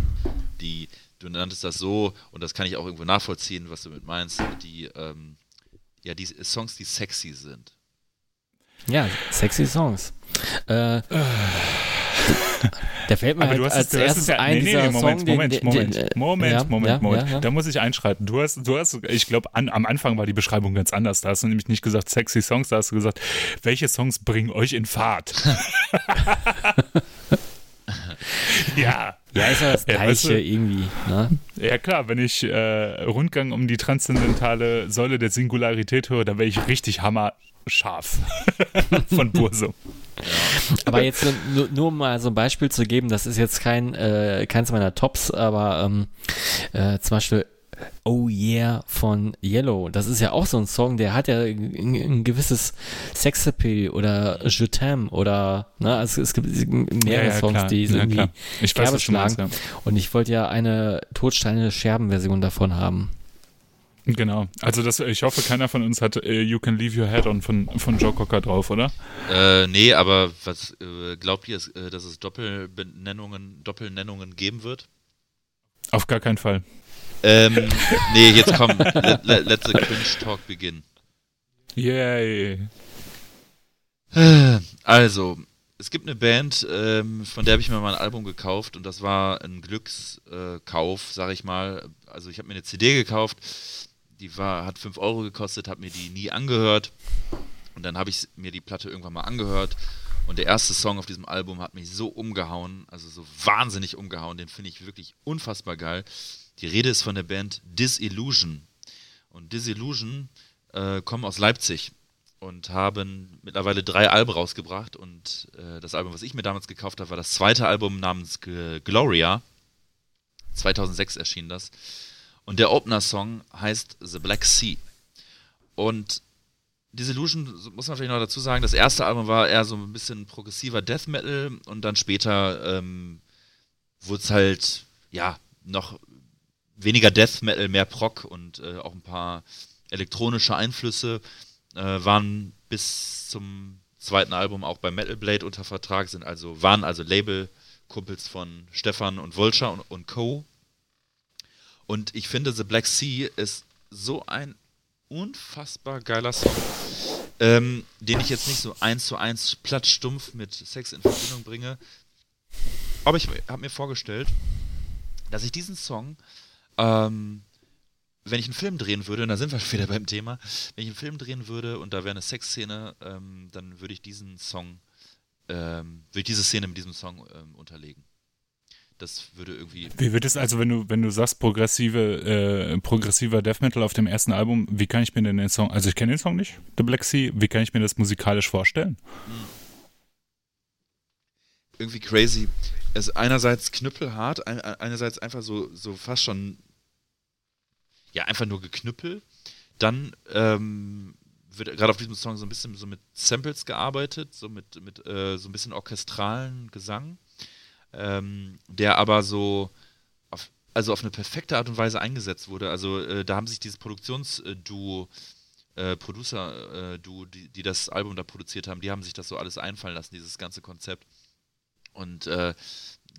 die, du nanntest das so, und das kann ich auch irgendwo nachvollziehen, was du mit meinst, die, ähm, ja, die Songs, die sexy sind. Ja, sexy Songs. Äh, da fällt mir Aber halt du hast als es, erstes es ja, ein nee, nee, dieser nee, Moment, Song, Moment, den- Moment, den- Moment, ja, Moment, ja, Moment. ja, ja. Da muss ich einschreiten. Du hast, du hast, ich glaube, an, am Anfang war die Beschreibung ganz anders. Da hast du nämlich nicht gesagt sexy Songs, da hast du gesagt, welche Songs bringen euch in Fahrt? ja. Ja, ist ja das Ja, Gleiche weißt du- irgendwie. Ne? Ja klar, wenn ich äh, Rundgang um die transzendentale Säule der Singularität höre, dann wäre ich richtig hammerscharf von Bursum. Aber jetzt nur, nur um mal so ein Beispiel zu geben, das ist jetzt kein äh, keins meiner Tops, aber ähm, äh, zum Beispiel Oh Yeah von Yellow. Das ist ja auch so ein Song, der hat ja ein, ein gewisses Sexappeal oder Je t'aime oder ne, also es gibt mehrere Songs, klar. die so ja, irgendwie klar. Ich weiß, meinst, schlagen. ja. Und ich wollte ja eine Todsteine Scherben-Version davon haben. Genau. Also das, ich hoffe, keiner von uns hat äh, You Can Leave Your Head On von, von Joe Cocker drauf, oder? Äh, nee, aber was äh, glaubt ihr, äh, dass es Doppelbenennungen, Doppelnennungen geben wird? Auf gar keinen Fall. Ähm, nee, jetzt komm, let, let, let the cringe talk begin. Yay. Also, es gibt eine Band, ähm, von der habe ich mir mal ein Album gekauft und das war ein Glückskauf, äh, sag ich mal. Also ich habe mir eine CD gekauft, die war, hat 5 Euro gekostet, habe mir die nie angehört und dann habe ich mir die Platte irgendwann mal angehört und der erste Song auf diesem Album hat mich so umgehauen, also so wahnsinnig umgehauen, den finde ich wirklich unfassbar geil. Die Rede ist von der Band Disillusion und Disillusion äh, kommen aus Leipzig und haben mittlerweile drei Alben rausgebracht. Und äh, das Album, was ich mir damals gekauft habe, war das zweite Album namens G Gloria. 2006 erschien das. Und der Opener-Song heißt The Black Sea. Und Disillusion, muss man vielleicht noch dazu sagen, das erste Album war eher so ein bisschen progressiver Death Metal und dann später ähm, wurde es halt, ja, noch weniger Death Metal, mehr Prog und äh, auch ein paar elektronische Einflüsse äh, waren bis zum zweiten Album auch bei Metal Blade unter Vertrag, sind also, waren also Label-Kumpels von Stefan und Vulture und, und Co. Und ich finde, The Black Sea ist so ein unfassbar geiler Song. ähm, den ich jetzt nicht so eins zu eins platt stumpf mit Sex in Verbindung bringe. Aber ich habe mir vorgestellt, dass ich diesen Song, ähm, wenn ich einen Film drehen würde, und da sind wir wieder beim Thema, wenn ich einen Film drehen würde und da wäre eine Sexszene, ähm, dann würde ich diesen Song, ähm, würde ich diese Szene mit diesem Song ähm, unterlegen. Das würde irgendwie. Wie wird es also, wenn du, wenn du sagst, progressive, äh, progressiver Death Metal auf dem ersten Album, wie kann ich mir denn den Song, also ich kenne den Song nicht, The Black Sea, wie kann ich mir das musikalisch vorstellen? Hm. Irgendwie crazy. Es ist einerseits knüppelhart, einerseits einfach so, so fast schon, ja, einfach nur geknüppel. Dann ähm, wird gerade auf diesem Song so ein bisschen so mit Samples gearbeitet, so mit, mit äh, so ein bisschen orchestralen Gesang ähm, der aber so auf, also auf eine perfekte Art und Weise eingesetzt wurde. Also äh, da haben sich dieses Produktionsduo, äh, Producer-Duo, die, die das Album da produziert haben, die haben sich das so alles einfallen lassen, dieses ganze Konzept. Und äh,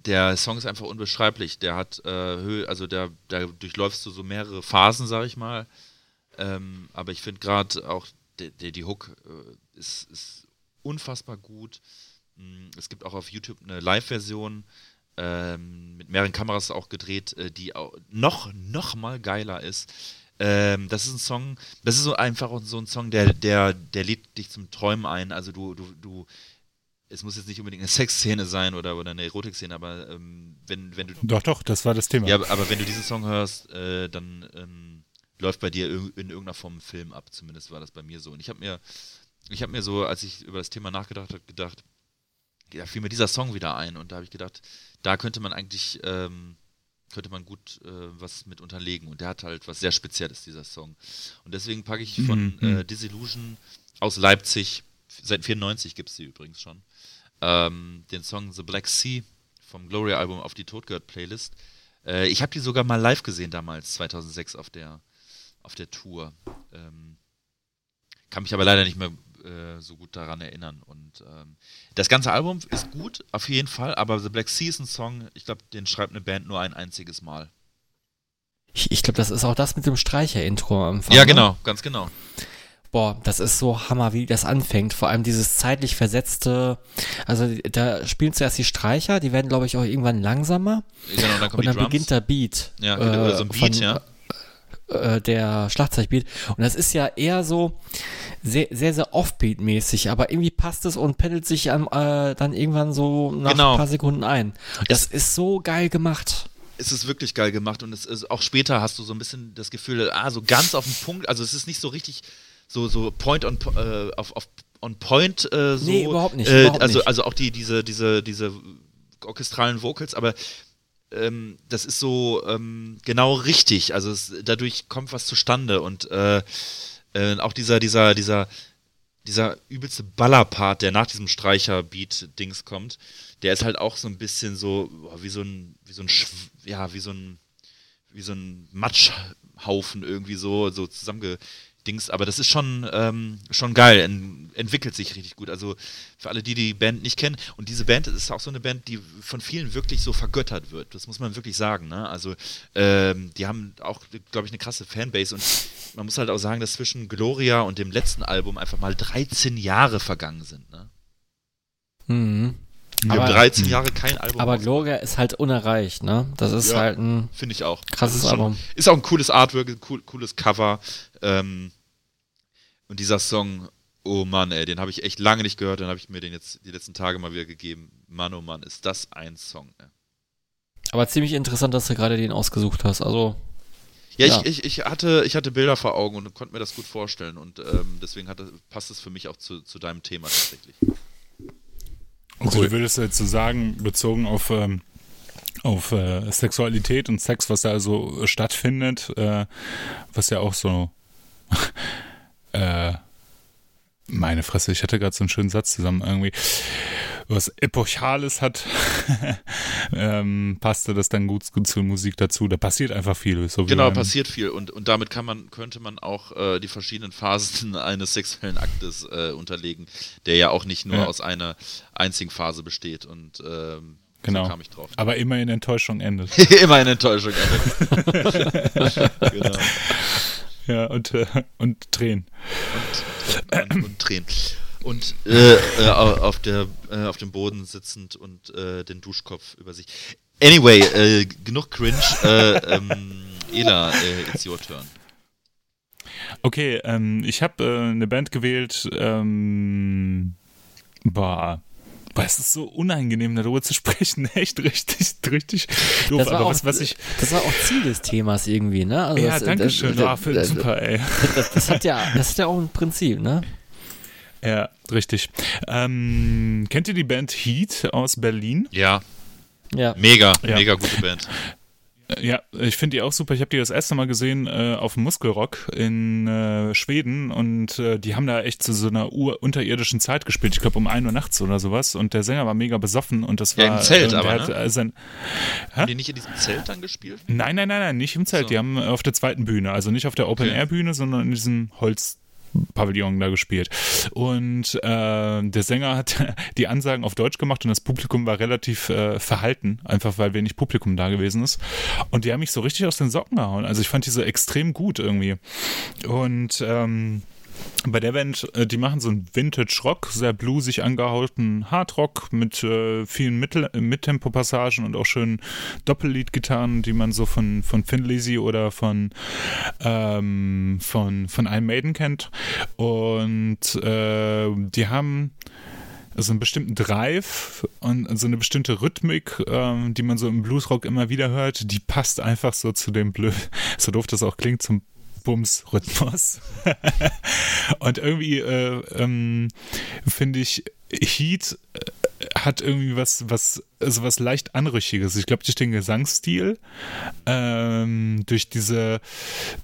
der Song ist einfach unbeschreiblich. Der hat äh, Höhe, also der, der durchläufst du so mehrere Phasen, sag ich mal. Ähm, aber ich finde gerade auch der, der, die Hook äh, ist, ist unfassbar gut. Mm, es gibt auch auf YouTube eine Live-Version ähm, mit mehreren Kameras auch gedreht, äh, die auch noch, noch mal geiler ist. Ähm, das ist ein Song, das ist so einfach so ein Song, der, der, der lädt dich zum Träumen ein. Also du, du, du, es muss jetzt nicht unbedingt eine Sexszene sein oder, oder eine Erotikszene, aber ähm, wenn, wenn du. Doch, doch, das war das Thema. Ja, aber wenn du diesen Song hörst, äh, dann ähm, läuft bei dir in irgendeiner Form ein Film ab. Zumindest war das bei mir so. Und ich habe mir, ich habe mir so, als ich über das Thema nachgedacht habe, gedacht, da fiel mir dieser Song wieder ein und da habe ich gedacht, da könnte man eigentlich, ähm, könnte man gut äh, was mit unterlegen und der hat halt was sehr Spezielles, dieser Song. Und deswegen packe ich von mhm. äh, Disillusion aus Leipzig, seit 94 gibt es sie übrigens schon, ähm, den Song The Black Sea vom Gloria-Album auf die Todgird-Playlist. Äh, ich habe die sogar mal live gesehen damals, 2006 auf der, auf der Tour. Ähm, kann mich aber leider nicht mehr äh, so gut daran erinnern. Und ähm, das ganze Album ist gut, auf jeden Fall, aber The Black Season Song, ich glaube, den schreibt eine Band nur ein einziges Mal. Ich, ich glaube, das ist auch das mit dem Streicher-Intro am Anfang. Ja, ne? genau, ganz genau. Boah, das ist so Hammer, wie das anfängt. Vor allem dieses zeitlich versetzte, also da spielen zuerst die Streicher, die werden, glaube ich, auch irgendwann langsamer. Genau, dann und dann beginnt der Beat. Ja, äh, so ein Beat, von, ja äh, der Schlagzeugbeat. Und das ist ja eher so sehr, sehr, sehr Offbeat-mäßig, aber irgendwie passt es und pendelt sich ähm, äh, dann irgendwann so nach genau. ein paar Sekunden ein. Das es ist so geil gemacht. Es ist wirklich geil gemacht und es ist, auch später hast du so ein bisschen das Gefühl, ah, so ganz auf den Punkt, also es ist nicht so richtig so, so point on, äh, auf, auf on point äh, so. Nee, überhaupt nicht. Äh, überhaupt also, nicht. also auch die, diese, diese, diese orchestralen Vocals, aber ähm, das ist so ähm, genau richtig. Also es, dadurch kommt was zustande und äh, äh, auch dieser, dieser, dieser, dieser übelste Ballerpart, der nach diesem Streicher-Beat-Dings kommt, der ist halt auch so ein bisschen so wie so ein, wie so ein, ja, wie so ein, wie so ein Matschhaufen irgendwie so, so zusammenge Dings, aber das ist schon, ähm, schon geil, en entwickelt sich richtig gut. Also für alle, die die Band nicht kennen, und diese Band ist auch so eine Band, die von vielen wirklich so vergöttert wird, das muss man wirklich sagen. Ne? Also ähm, die haben auch, glaube ich, eine krasse Fanbase und man muss halt auch sagen, dass zwischen Gloria und dem letzten Album einfach mal 13 Jahre vergangen sind. Ne? Mhm. Wir aber, haben 13 Jahre kein Album. Aber Gloria ist halt unerreicht, ne? Das ist ja, halt ein. Finde ich auch. Krasses ist Album. ist auch ein cooles Artwork, ein cool, cooles Cover. Ähm, und dieser Song, oh Mann, ey, den habe ich echt lange nicht gehört, dann habe ich mir den jetzt die letzten Tage mal wieder gegeben. Mann, oh Mann, ist das ein Song, ey. Aber ziemlich interessant, dass du gerade den ausgesucht hast. Also. Ja, ja. Ich, ich, ich, hatte, ich hatte Bilder vor Augen und konnte mir das gut vorstellen. Und ähm, deswegen hatte, passt es für mich auch zu, zu deinem Thema tatsächlich. Also cool. du würdest jetzt so sagen, bezogen auf, ähm, auf äh, Sexualität und Sex, was da so stattfindet, äh, was ja auch so äh, meine Fresse, ich hatte gerade so einen schönen Satz zusammen irgendwie. Was Epochales hat, ähm, passte das dann gut, gut zur Musik dazu. Da passiert einfach viel. So genau, passiert viel. Und, und damit kann man, könnte man auch äh, die verschiedenen Phasen eines sexuellen Aktes äh, unterlegen, der ja auch nicht nur ja. aus einer einzigen Phase besteht. Und ähm, Genau. So kam ich drauf. Aber immer in Enttäuschung endet. immer in Enttäuschung endet. genau. Ja, und, äh, und Tränen. Und und, und Tränen. Und äh, äh, auf, der, äh, auf dem Boden sitzend und äh, den Duschkopf über sich. Anyway, äh, genug cringe. Äh, ähm, Ela, it's your turn. Okay, ähm, ich habe äh, eine Band gewählt, ähm, boah, Boah, es ist so unangenehm, darüber zu sprechen. Echt richtig, richtig doof. Das war, Aber auch, was, was ich, das war auch Ziel des Themas irgendwie, ne? Also ja, das, danke schön. Das, das, das, super, ey. Das, das, hat ja, das ist ja auch ein Prinzip, ne? Ja, richtig. Ähm, kennt ihr die Band Heat aus Berlin? Ja. Ja. Mega, ja. mega gute Band. Ja, ich finde die auch super. Ich habe die das erste Mal gesehen äh, auf dem Muskelrock in äh, Schweden und äh, die haben da echt zu so einer unterirdischen Zeit gespielt. Ich glaube um 1 Uhr nachts oder sowas. Und der Sänger war mega besoffen und das war. Ja, im Zelt äh, aber. Hat, ne? sein, haben die nicht in diesem Zelt dann gespielt? Nein, nein, nein, nein, nicht im Zelt. So. Die haben auf der zweiten Bühne. Also nicht auf der Open-Air-Bühne, sondern in diesem Holz. Pavillon da gespielt. Und äh, der Sänger hat die Ansagen auf Deutsch gemacht und das Publikum war relativ äh, verhalten, einfach weil wenig Publikum da gewesen ist. Und die haben mich so richtig aus den Socken gehauen. Also ich fand die so extrem gut irgendwie. Und ähm, bei der Band, äh, die machen so einen Vintage-Rock, sehr bluesig angehauten Hardrock mit äh, vielen Mittel äh, Mittempo-Passagen und auch schönen Doppellead-Gitarren, die man so von, von Finn Lizzy oder von, ähm, von, von Iron Maiden kennt. Und äh, die haben so einen bestimmten Drive und so eine bestimmte Rhythmik, ähm, die man so im Bluesrock immer wieder hört, die passt einfach so zu dem Blöd, so doof das auch klingt, zum Bums-Rhythmus. und irgendwie äh, ähm, finde ich Heat äh, hat irgendwie was, was, also was leicht Anrüchiges. Ich glaube, durch den Gesangsstil, ähm, durch diese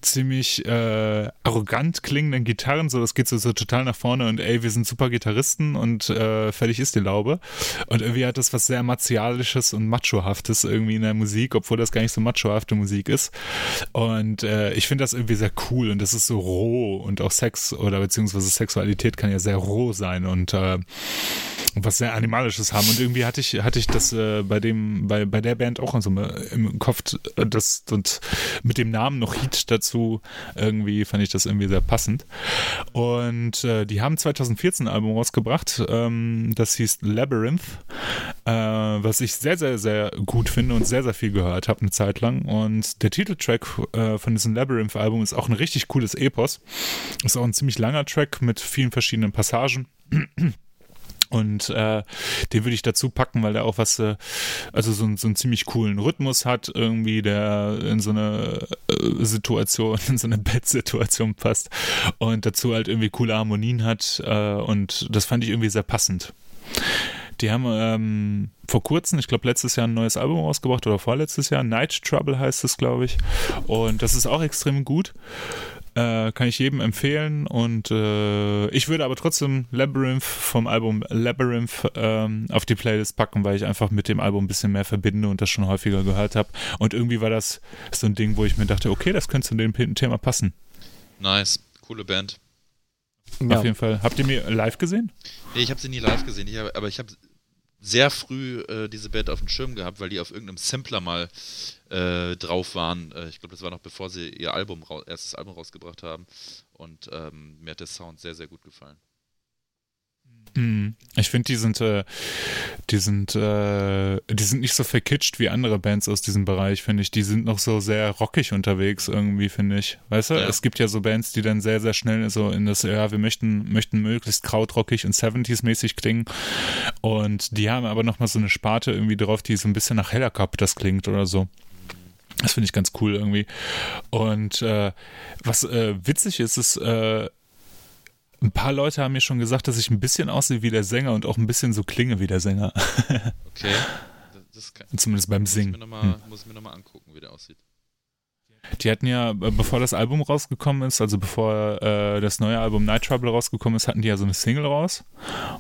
ziemlich äh, arrogant klingenden Gitarren, so das geht so, so total nach vorne und ey, wir sind super Gitarristen und äh, fertig ist die Laube. Und irgendwie hat das was sehr martialisches und machohaftes irgendwie in der Musik, obwohl das gar nicht so machohafte Musik ist. Und äh, ich finde das irgendwie sehr cool und das ist so roh und auch Sex oder beziehungsweise Sexualität kann ja sehr roh sein und äh, was sehr Animalisches haben. Und irgendwie hatte ich, hatte ich das äh, bei dem, bei, bei der Band auch so im Kopf, äh, das und mit dem Namen noch Heat dazu, irgendwie fand ich das irgendwie sehr passend. Und äh, die haben 2014 ein Album rausgebracht, ähm, das hieß Labyrinth, äh, was ich sehr, sehr, sehr gut finde und sehr, sehr viel gehört habe eine Zeit lang. Und der Titeltrack äh, von diesem Labyrinth-Album ist auch ein richtig cooles Epos. Ist auch ein ziemlich langer Track mit vielen verschiedenen Passagen. Und äh, den würde ich dazu packen, weil der auch was, äh, also so, so einen ziemlich coolen Rhythmus hat, irgendwie, der in so eine äh, Situation, in so eine Bettsituation passt und dazu halt irgendwie coole Harmonien hat. Äh, und das fand ich irgendwie sehr passend. Die haben ähm, vor kurzem, ich glaube letztes Jahr ein neues Album rausgebracht oder vorletztes Jahr, Night Trouble heißt es, glaube ich. Und das ist auch extrem gut. Äh, kann ich jedem empfehlen und äh, ich würde aber trotzdem Labyrinth vom Album Labyrinth ähm, auf die Playlist packen, weil ich einfach mit dem Album ein bisschen mehr verbinde und das schon häufiger gehört habe. Und irgendwie war das so ein Ding, wo ich mir dachte, okay, das könnte zu dem Thema passen. Nice, coole Band. Ja. Auf jeden Fall. Habt ihr mir live gesehen? Nee, ich habe sie nie live gesehen, ich hab, aber ich habe sehr früh äh, diese Band auf dem Schirm gehabt, weil die auf irgendeinem Sampler mal äh, drauf waren. Äh, ich glaube, das war noch bevor sie ihr Album erstes Album rausgebracht haben. Und ähm, mir hat der Sound sehr, sehr gut gefallen. Mhm. Ich finde, die sind, äh, die sind, äh, die sind nicht so verkitscht wie andere Bands aus diesem Bereich, finde ich. Die sind noch so sehr rockig unterwegs irgendwie, finde ich. Weißt du, ja. es gibt ja so Bands, die dann sehr, sehr schnell so in das, ja, wir möchten, möchten möglichst krautrockig und 70s-mäßig klingen. Und die haben aber nochmal so eine Sparte irgendwie drauf, die so ein bisschen nach Hellercup das klingt oder so. Das finde ich ganz cool irgendwie. Und äh, was äh, witzig ist, ist, äh, ein paar Leute haben mir schon gesagt, dass ich ein bisschen aussehe wie der Sänger und auch ein bisschen so klinge wie der Sänger. okay. Kann, Zumindest beim Singen. Muss ich, mir nochmal, hm. muss ich mir nochmal angucken, wie der aussieht. Die hatten ja, äh, bevor das Album rausgekommen ist, also bevor äh, das neue Album Night Trouble rausgekommen ist, hatten die ja so eine Single raus.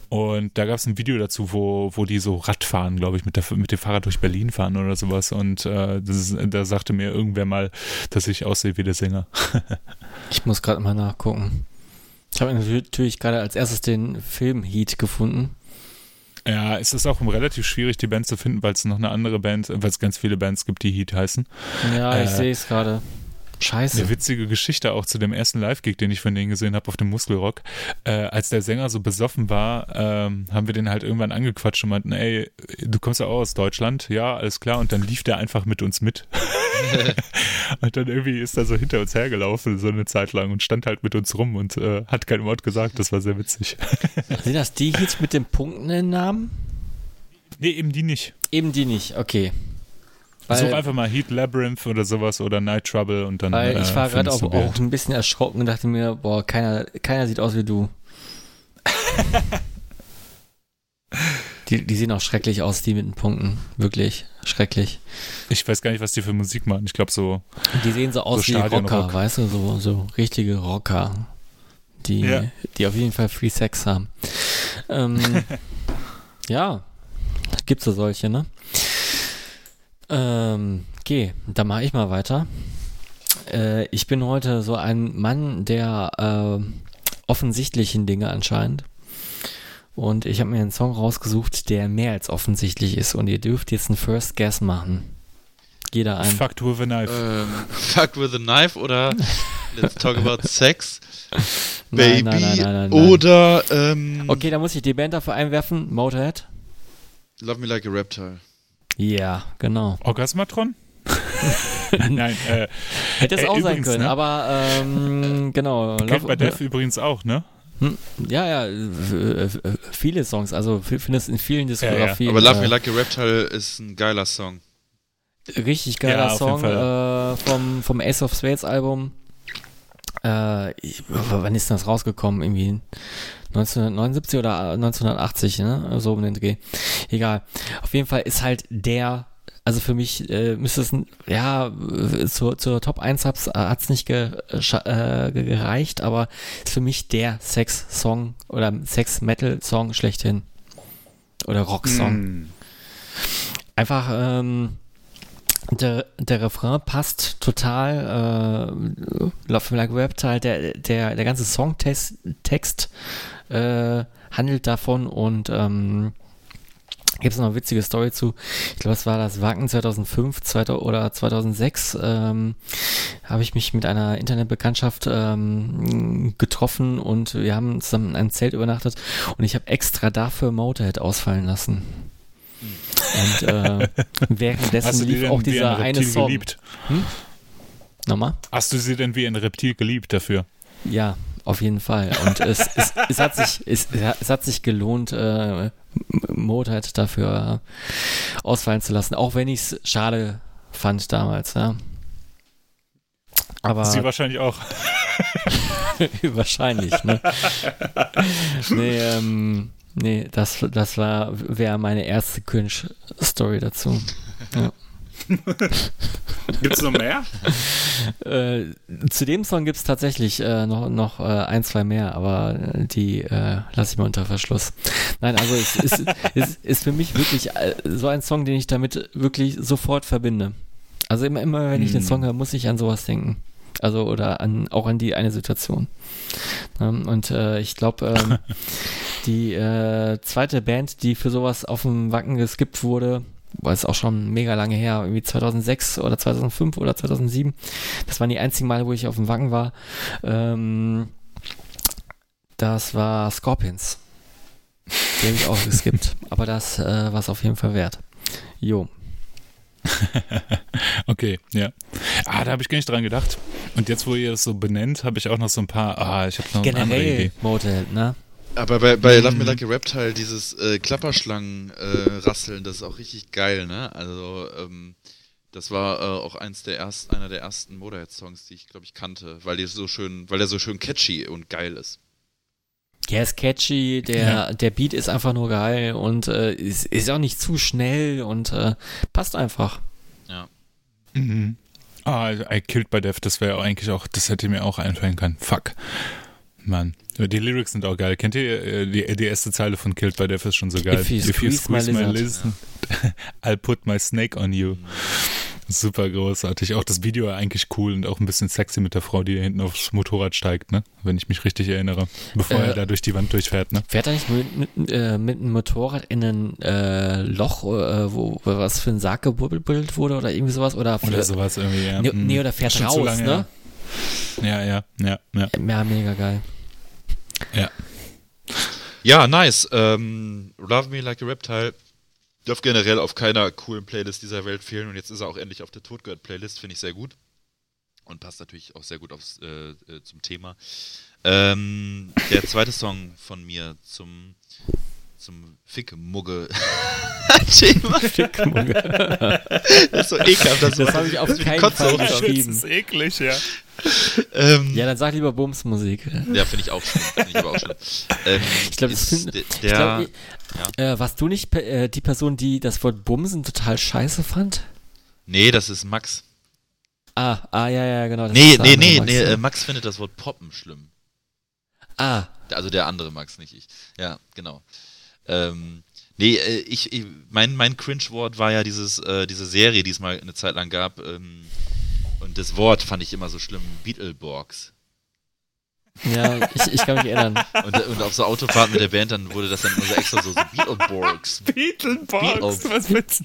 Und da gab es ein Video dazu, wo, wo die so Rad fahren, glaube ich, mit, der, mit dem Fahrrad durch Berlin fahren oder sowas. Und äh, ist, da sagte mir irgendwer mal, dass ich aussehe wie der Sänger. ich muss gerade mal nachgucken. Ich habe natürlich gerade als erstes den Film Heat gefunden. Ja, es ist auch relativ schwierig, die Band zu finden, weil es noch eine andere Band, weil es ganz viele Bands gibt, die Heat heißen. Ja, ich äh, sehe es gerade. Scheiße. Eine witzige Geschichte auch zu dem ersten Live-Gig, den ich von denen gesehen habe auf dem Muskelrock. Äh, als der Sänger so besoffen war, ähm, haben wir den halt irgendwann angequatscht und meinten, ey, du kommst ja auch aus Deutschland? Ja, alles klar. Und dann lief der einfach mit uns mit. und dann irgendwie ist er so hinter uns hergelaufen, so eine Zeit lang und stand halt mit uns rum und äh, hat kein Wort gesagt. Das war sehr witzig. Sind das die Hits mit den Punkten im Namen? Nee, eben die nicht. Eben die nicht, okay. Weil, Such einfach mal Heat Labyrinth oder sowas oder Night Trouble und dann. Weil ich war äh, gerade auch, auch, ein bisschen erschrocken und dachte mir, boah, keiner, keiner sieht aus wie du. die, die sehen auch schrecklich aus, die mit den Punkten. Wirklich schrecklich. Ich weiß gar nicht, was die für Musik machen. Ich glaube so. Die sehen so aus so wie Rocker, weißt du, so, so richtige Rocker. Die, ja. die auf jeden Fall Free Sex haben. Ähm, ja, gibt's so solche, ne? Ähm, okay, dann mache ich mal weiter. Äh, ich bin heute so ein Mann der äh, offensichtlichen Dinge anscheinend. Und ich habe mir einen Song rausgesucht, der mehr als offensichtlich ist. Und ihr dürft jetzt einen First Guess machen. Jeder ein. Fucked with a knife. Ähm, fucked with a knife oder Let's talk about sex. Baby. Nein, nein, nein, oder. Ähm, okay, da muss ich die Band dafür einwerfen. Motorhead. Love Me Like a Reptile. Ja, genau. Orgasmatron? Nein, äh, Hätte es äh, auch übrigens, sein können, ne? aber ähm, genau. Kennt bei Def übrigens auch, ne? Hm, ja, ja, viele Songs, also findest in vielen Diskografien. Ja, ja. Aber Love Me Like a Reptile ist ein geiler Song. Richtig geiler ja, Song äh, vom, vom Ace of Spades Album. Äh, ich, wann ist das rausgekommen? Irgendwie 1979 oder 1980, ne? So um den Dreh. Egal. Auf jeden Fall ist halt der also für mich äh, müsste es, ja, zur, zur Top 1 hat's, hat's nicht ge, äh, gereicht, aber ist für mich der Sex-Song oder Sex-Metal-Song schlechthin. Oder Rock-Song. Mm. Einfach, ähm, der, der Refrain passt total. Äh, Love Like Reptile, der, der, der ganze Songtext Text, äh, handelt davon und ähm, gibt es noch eine witzige Story zu. Ich glaube, es war das Wacken 2005 2000, oder 2006. Ähm, habe ich mich mit einer Internetbekanntschaft ähm, getroffen und wir haben zusammen in einem Zelt übernachtet und ich habe extra dafür Motorhead ausfallen lassen. Und äh, währenddessen lief auch dieser ein eine Song. Geliebt? Hm? Nochmal? Hast du sie denn wie ein Reptil geliebt dafür? Ja, auf jeden Fall. Und es, es, es, hat, sich, es, es hat sich gelohnt, äh, Motorhead dafür ausfallen zu lassen, auch wenn ich es schade fand damals. Ja. Aber Sie wahrscheinlich auch. wahrscheinlich, ne? nee, ähm, Nee, das, das war, wäre meine erste Cringe-Story dazu. Ja. gibt es noch mehr? äh, zu dem Song gibt es tatsächlich äh, noch, noch äh, ein, zwei mehr, aber die äh, lasse ich mal unter Verschluss. Nein, also es ist, ist, ist für mich wirklich äh, so ein Song, den ich damit wirklich sofort verbinde. Also immer, immer wenn ich den hm. Song höre, muss ich an sowas denken. Also oder an, auch an die eine Situation. Ähm, und äh, ich glaube, ähm, die äh, zweite Band, die für sowas auf dem Wacken geskippt wurde, war es auch schon mega lange her, irgendwie 2006 oder 2005 oder 2007. Das waren die einzigen Male, wo ich auf dem Wacken war. Ähm, das war Scorpions. Die habe ich auch geskippt. Aber das äh, war es auf jeden Fall wert. Jo. okay, ja. Ah, da habe ich gar nicht dran gedacht. Und jetzt, wo ihr es so benennt, habe ich auch noch so ein paar. Ah, ich habe noch Generell eine andere Idee. Motorhead, ne? Aber bei, bei Love Me Like a Reptile, dieses äh, Klapperschlangen-Rasseln, äh, das ist auch richtig geil, ne? Also, ähm, das war äh, auch eins der ersten, einer der ersten Motorhead-Songs, die ich, glaube ich, kannte, weil der so schön, weil der so schön catchy und geil ist. Der ist catchy, der, ja. der Beat ist einfach nur geil und äh, ist, ist auch nicht zu schnell und äh, passt einfach. Ja. Mhm. Ah, I Killed by Death, das wäre eigentlich auch, das hätte mir auch einfallen können. Fuck. Mann. Die Lyrics sind auch geil. Kennt ihr äh, die, die erste Zeile von Killed by Death ist schon so geil. If you, If you squeeze, my, my lizard, I'll put my snake on you. Super großartig. Auch das Video eigentlich cool und auch ein bisschen sexy mit der Frau, die hinten aufs Motorrad steigt, ne? Wenn ich mich richtig erinnere. Bevor äh, er da durch die Wand durchfährt, ne? Fährt er nicht mit, mit, äh, mit einem Motorrad in ein äh, Loch, äh, wo was für ein Sarg gebuddelt wurde oder irgendwie sowas? Oder, oder sowas irgendwie, ja. Nee, nee oder fährt Schon raus, lange, ne? Ja. ja, ja, ja, ja. Ja, mega geil. Ja. Ja, nice. Ähm, Love Me Like a Reptile darf generell auf keiner coolen Playlist dieser Welt fehlen und jetzt ist er auch endlich auf der Todgehört-Playlist, finde ich sehr gut. Und passt natürlich auch sehr gut aufs, äh, äh, zum Thema. Ähm, der zweite Song von mir zum, zum Fick-Mugge-Thema. Fick-Mugge. das ist so ekelhaft. Das, das habe ich auf keinen Fall geschrieben. Das ist eklig, ja. Ähm, ja, dann sag lieber Bumsmusik. Ja, finde ich auch schlimm. Find ich aber auch schlimm. Ähm, ich glaube, der, glaub, ja. äh, warst du nicht äh, die Person, die das Wort Bumsen total scheiße fand? Nee, das ist Max. Ah, ah, ja, ja, genau. Nee, nee, nee, Max, nee, äh, Max findet das Wort Poppen schlimm. Ah. Also der andere Max, nicht ich. Ja, genau. Ähm, nee, äh, ich, ich, mein, mein Cringe-Wort war ja dieses, äh, diese Serie, die es mal eine Zeit lang gab. Ähm, und das Wort fand ich immer so schlimm, Beetleborgs. Ja, ich, ich kann mich erinnern. Und, und auf so Autofahrten mit der Band, dann wurde das dann immer so extra so, so Beetleborgs. Beetleborgs, was willst du?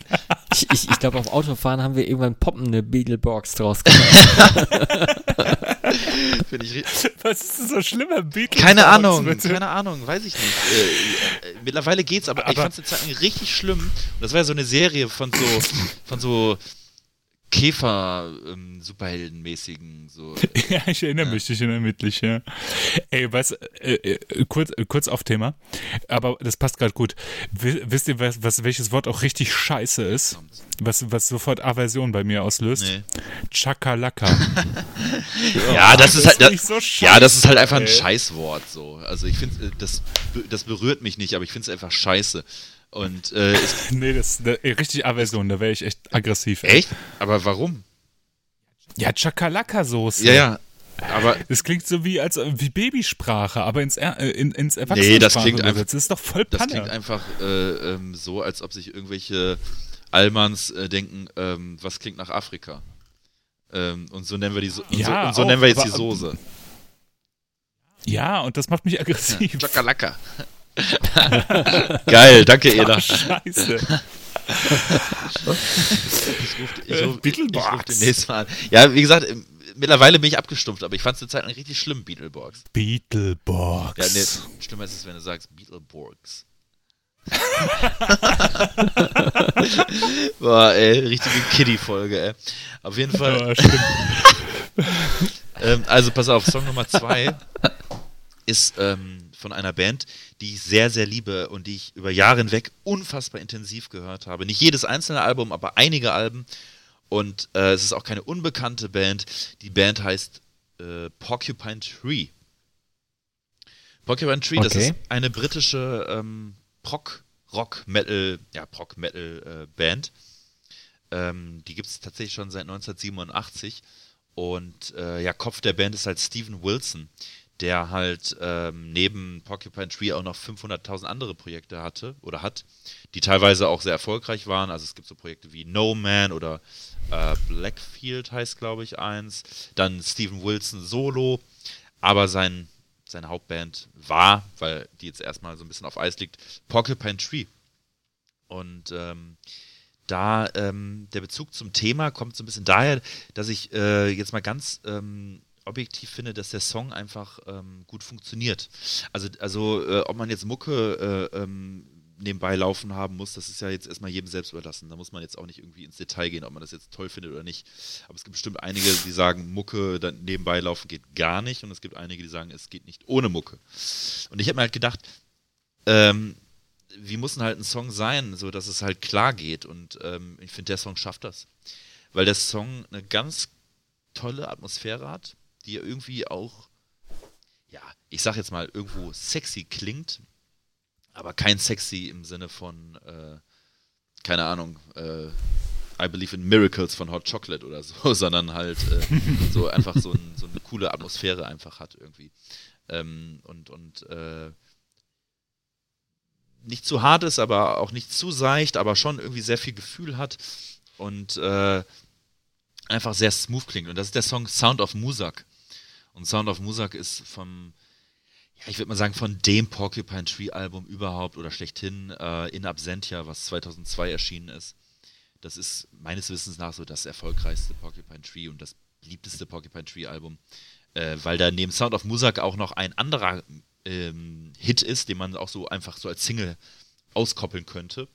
Ich, ich, ich glaube, auf Autofahren haben wir irgendwann poppende Beetleborgs draus gemacht. Finde ich Was ist das so schlimmer Beatles? Keine Ahnung, bitte? keine Ahnung, weiß ich nicht. Äh, äh, mittlerweile geht's, aber, aber ich fand es eine Zeit richtig schlimm. Und das war ja so eine Serie von so, von so Käfer-Superheldenmäßigen. Ähm, so. ja, ich erinnere ja. mich, ich erinnere mich, ja. Ey, was, äh, äh, kurz, kurz auf Thema, aber das passt gerade gut. Wisst ihr, was, was, welches Wort auch richtig scheiße ist? Was, was sofort Aversion bei mir auslöst? Nee. Chakalaka. ja, ja, das, ist halt, das, so scheiße, ja, das ist halt einfach ein Scheißwort, so. Also ich finde, äh, das, das berührt mich nicht, aber ich finde es einfach scheiße. Und, äh, nee, das ist eine richtig Aversion, da wäre ich echt aggressiv. Echt? Aber warum? Ja, Chakalaka-Soße. Ja, ja. Aber das klingt so wie als wie Babysprache, aber ins, äh, in, ins Erwachsenen. Nee, das klingt einfach. Das ist doch voll Panne. Das klingt einfach äh, ähm, so, als ob sich irgendwelche Allmanns äh, denken, ähm, was klingt nach Afrika. Ähm, und so nennen wir die so, ja, so, und so auch, nennen wir jetzt aber, die Soße. Ja, und das macht mich aggressiv. Ja, Chakalaka. Geil, danke Eda. Scheiße. ich rufe ich ruf, ich ruf demnächst mal an. Ja, wie gesagt, mittlerweile bin ich abgestumpft, aber ich fand es eine Zeit lang richtig schlimm, Beetleborgs. Beetleborgs. Ja, nee, schlimmer ist es, wenn du sagst Beetleborgs. Boah, ey, richtige Kiddie-Folge, ey. Auf jeden Fall. Ja, ähm, also, pass auf, Song Nummer zwei ist ähm, von einer Band, die ich sehr, sehr liebe und die ich über Jahre hinweg unfassbar intensiv gehört habe. Nicht jedes einzelne Album, aber einige Alben. Und äh, es ist auch keine unbekannte Band. Die Band heißt äh, Porcupine Tree. Porcupine Tree, okay. das ist eine britische ähm, Prog, Rock, Metal, ja, Prog, Metal äh, Band. Ähm, die gibt es tatsächlich schon seit 1987. Und äh, ja, Kopf der Band ist halt Steven Wilson der halt ähm, neben Porcupine Tree auch noch 500.000 andere Projekte hatte oder hat, die teilweise auch sehr erfolgreich waren. Also es gibt so Projekte wie No Man oder äh, Blackfield heißt, glaube ich, eins. Dann Steven Wilson Solo. Aber sein, seine Hauptband war, weil die jetzt erstmal so ein bisschen auf Eis liegt, Porcupine Tree. Und ähm, da ähm, der Bezug zum Thema kommt so ein bisschen daher, dass ich äh, jetzt mal ganz ähm, objektiv finde, dass der Song einfach ähm, gut funktioniert. Also, also äh, ob man jetzt Mucke äh, ähm, nebenbei laufen haben muss, das ist ja jetzt erstmal jedem selbst überlassen. Da muss man jetzt auch nicht irgendwie ins Detail gehen, ob man das jetzt toll findet oder nicht. Aber es gibt bestimmt einige, die sagen, Mucke dann nebenbei laufen geht gar nicht. Und es gibt einige, die sagen, es geht nicht ohne Mucke. Und ich habe mir halt gedacht, ähm, wie muss denn halt ein Song sein, so dass es halt klar geht. Und ähm, ich finde, der Song schafft das. Weil der Song eine ganz tolle Atmosphäre hat die irgendwie auch, ja, ich sag jetzt mal, irgendwo sexy klingt, aber kein sexy im Sinne von, äh, keine Ahnung, äh, I Believe in Miracles von Hot Chocolate oder so, sondern halt äh, so einfach so, ein, so, eine coole Atmosphäre einfach hat irgendwie. Ähm, und und äh, nicht zu hart ist, aber auch nicht zu seicht, aber schon irgendwie sehr viel Gefühl hat. Und äh, einfach sehr smooth klingt. Und das ist der Song Sound of Musak. Und Sound of Musak ist vom, ja, ich würde mal sagen, von dem Porcupine Tree Album überhaupt oder schlechthin äh, In Absentia, was 2002 erschienen ist. Das ist meines Wissens nach so das erfolgreichste Porcupine Tree und das beliebteste Porcupine Tree Album, äh, weil da neben Sound of Musak auch noch ein anderer ähm, Hit ist, den man auch so einfach so als Single auskoppeln könnte.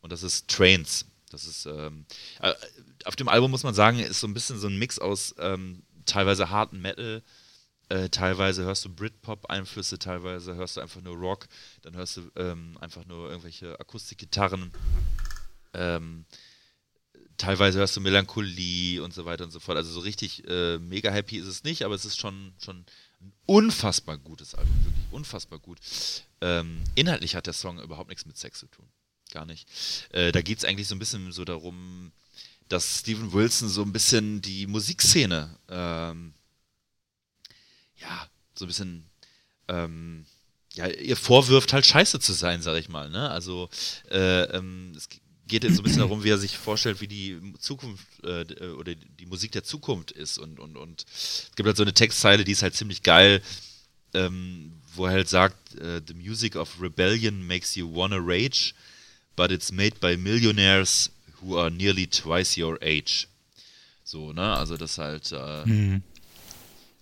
Und das ist Trains. Das ist ähm, äh, auf dem Album muss man sagen, ist so ein bisschen so ein Mix aus ähm, teilweise harten Metal, äh, teilweise hörst du Britpop-Einflüsse, teilweise hörst du einfach nur Rock, dann hörst du ähm, einfach nur irgendwelche Akustikgitarren. Ähm, teilweise hörst du Melancholie und so weiter und so fort. Also so richtig äh, mega happy ist es nicht, aber es ist schon, schon ein unfassbar gutes Album, wirklich unfassbar gut. Ähm, inhaltlich hat der Song überhaupt nichts mit Sex zu tun. Gar nicht. Äh, da geht es eigentlich so ein bisschen so darum, dass Steven Wilson so ein bisschen die Musikszene, ähm, ja, so ein bisschen, ähm, ja, ihr vorwirft halt scheiße zu sein, sag ich mal. Ne? Also äh, ähm, es geht jetzt so ein bisschen darum, wie er sich vorstellt, wie die Zukunft äh, oder die Musik der Zukunft ist. Und, und, und es gibt halt so eine Textzeile, die ist halt ziemlich geil, ähm, wo er halt sagt, uh, The music of rebellion makes you wanna rage, but it's made by millionaires who are nearly twice your age. So, ne? Also das halt, äh, mhm.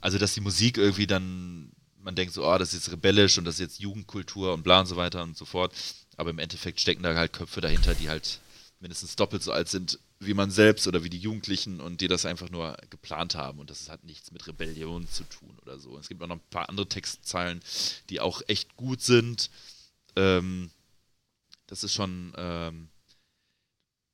Also dass die Musik irgendwie dann, man denkt so, oh, das ist jetzt rebellisch und das ist jetzt Jugendkultur und bla und so weiter und so fort. Aber im Endeffekt stecken da halt Köpfe dahinter, die halt mindestens doppelt so alt sind wie man selbst oder wie die Jugendlichen und die das einfach nur geplant haben und das hat nichts mit Rebellion zu tun oder so. Es gibt auch noch ein paar andere Textzeilen, die auch echt gut sind. Ähm, das ist schon, ähm,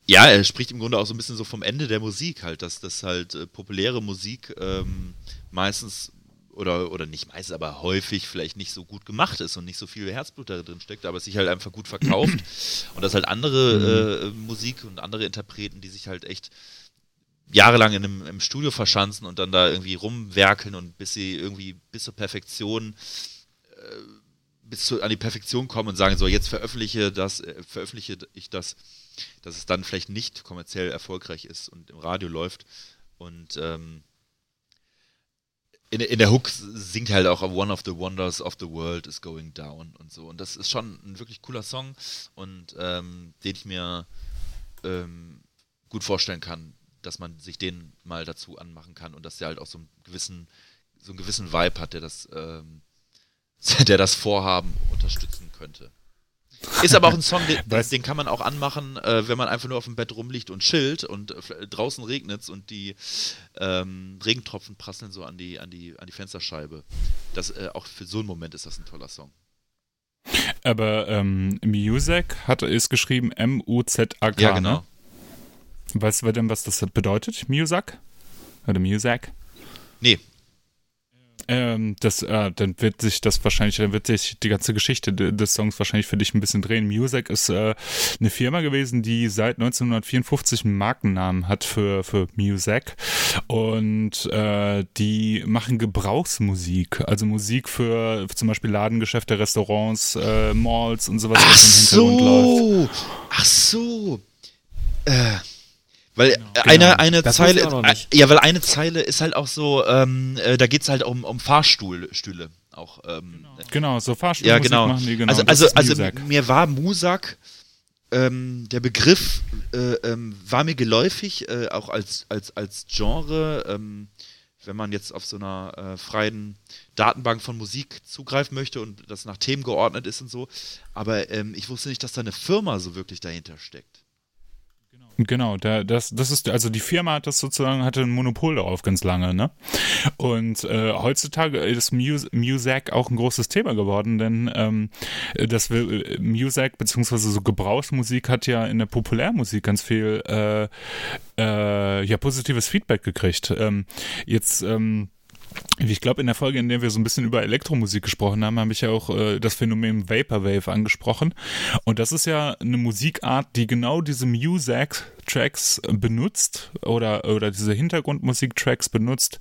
ja, er spricht im Grunde auch so ein bisschen so vom Ende der Musik halt, dass das halt äh, populäre Musik ähm, meistens oder, oder nicht meistens, aber häufig vielleicht nicht so gut gemacht ist und nicht so viel Herzblut da drin steckt, aber es sich halt einfach gut verkauft. und dass halt andere mhm. äh, Musik und andere Interpreten, die sich halt echt jahrelang in einem, im Studio verschanzen und dann da irgendwie rumwerkeln und bis sie irgendwie bis zur Perfektion äh, bis zu, an die Perfektion kommen und sagen so jetzt veröffentliche das äh, veröffentliche ich das dass es dann vielleicht nicht kommerziell erfolgreich ist und im Radio läuft und ähm, in, in der Hook singt halt auch One of the Wonders of the World is Going Down und so. Und das ist schon ein wirklich cooler Song und ähm, den ich mir ähm, gut vorstellen kann, dass man sich den mal dazu anmachen kann und dass der halt auch so einen gewissen, so einen gewissen Vibe hat, der das, ähm, der das Vorhaben unterstützen könnte. Ist aber auch ein Song, den, den kann man auch anmachen, äh, wenn man einfach nur auf dem Bett rumliegt und chillt und äh, draußen regnet es und die ähm, Regentropfen prasseln so an die, an die, an die Fensterscheibe. Das, äh, auch für so einen Moment ist das ein toller Song. Aber ähm, Music hat, ist geschrieben M-U-Z-A-K. Ja, genau. Ne? Weißt du denn, was das bedeutet? Music? Oder Music? Nee, ähm, das, äh, dann wird sich das wahrscheinlich, dann wird sich die ganze Geschichte des Songs wahrscheinlich für dich ein bisschen drehen. Music ist äh, eine Firma gewesen, die seit 1954 einen Markennamen hat für, für Music und äh, die machen Gebrauchsmusik, also Musik für, für zum Beispiel Ladengeschäfte, Restaurants, äh, Malls und sowas, was Ach im Hintergrund so. läuft. Ach so. Äh. Weil genau. eine, genau. eine das Zeile, äh, ja, weil eine Zeile ist halt auch so, ähm, äh, da geht's halt um, um Fahrstuhlstühle auch. Ähm, genau. genau, so Fahrstuhl ja, genau. machen die, genau. Also, also, also mir war Musak, ähm, der Begriff äh, ähm, war mir geläufig, äh, auch als, als, als Genre, ähm, wenn man jetzt auf so einer äh, freien Datenbank von Musik zugreifen möchte und das nach Themen geordnet ist und so. Aber ähm, ich wusste nicht, dass da eine Firma so wirklich dahinter steckt. Genau, der, das, das ist, also die Firma hat das sozusagen, hatte ein Monopol darauf ganz lange, ne? Und äh, heutzutage ist Mus Music auch ein großes Thema geworden, denn ähm, das will, Music beziehungsweise so Gebrauchsmusik hat ja in der Populärmusik ganz viel äh, äh, ja positives Feedback gekriegt. Ähm, jetzt ähm, ich glaube, in der Folge, in der wir so ein bisschen über Elektromusik gesprochen haben, habe ich ja auch äh, das Phänomen Vaporwave angesprochen. Und das ist ja eine Musikart, die genau diese Music-Tracks benutzt oder, oder diese Hintergrundmusik-Tracks benutzt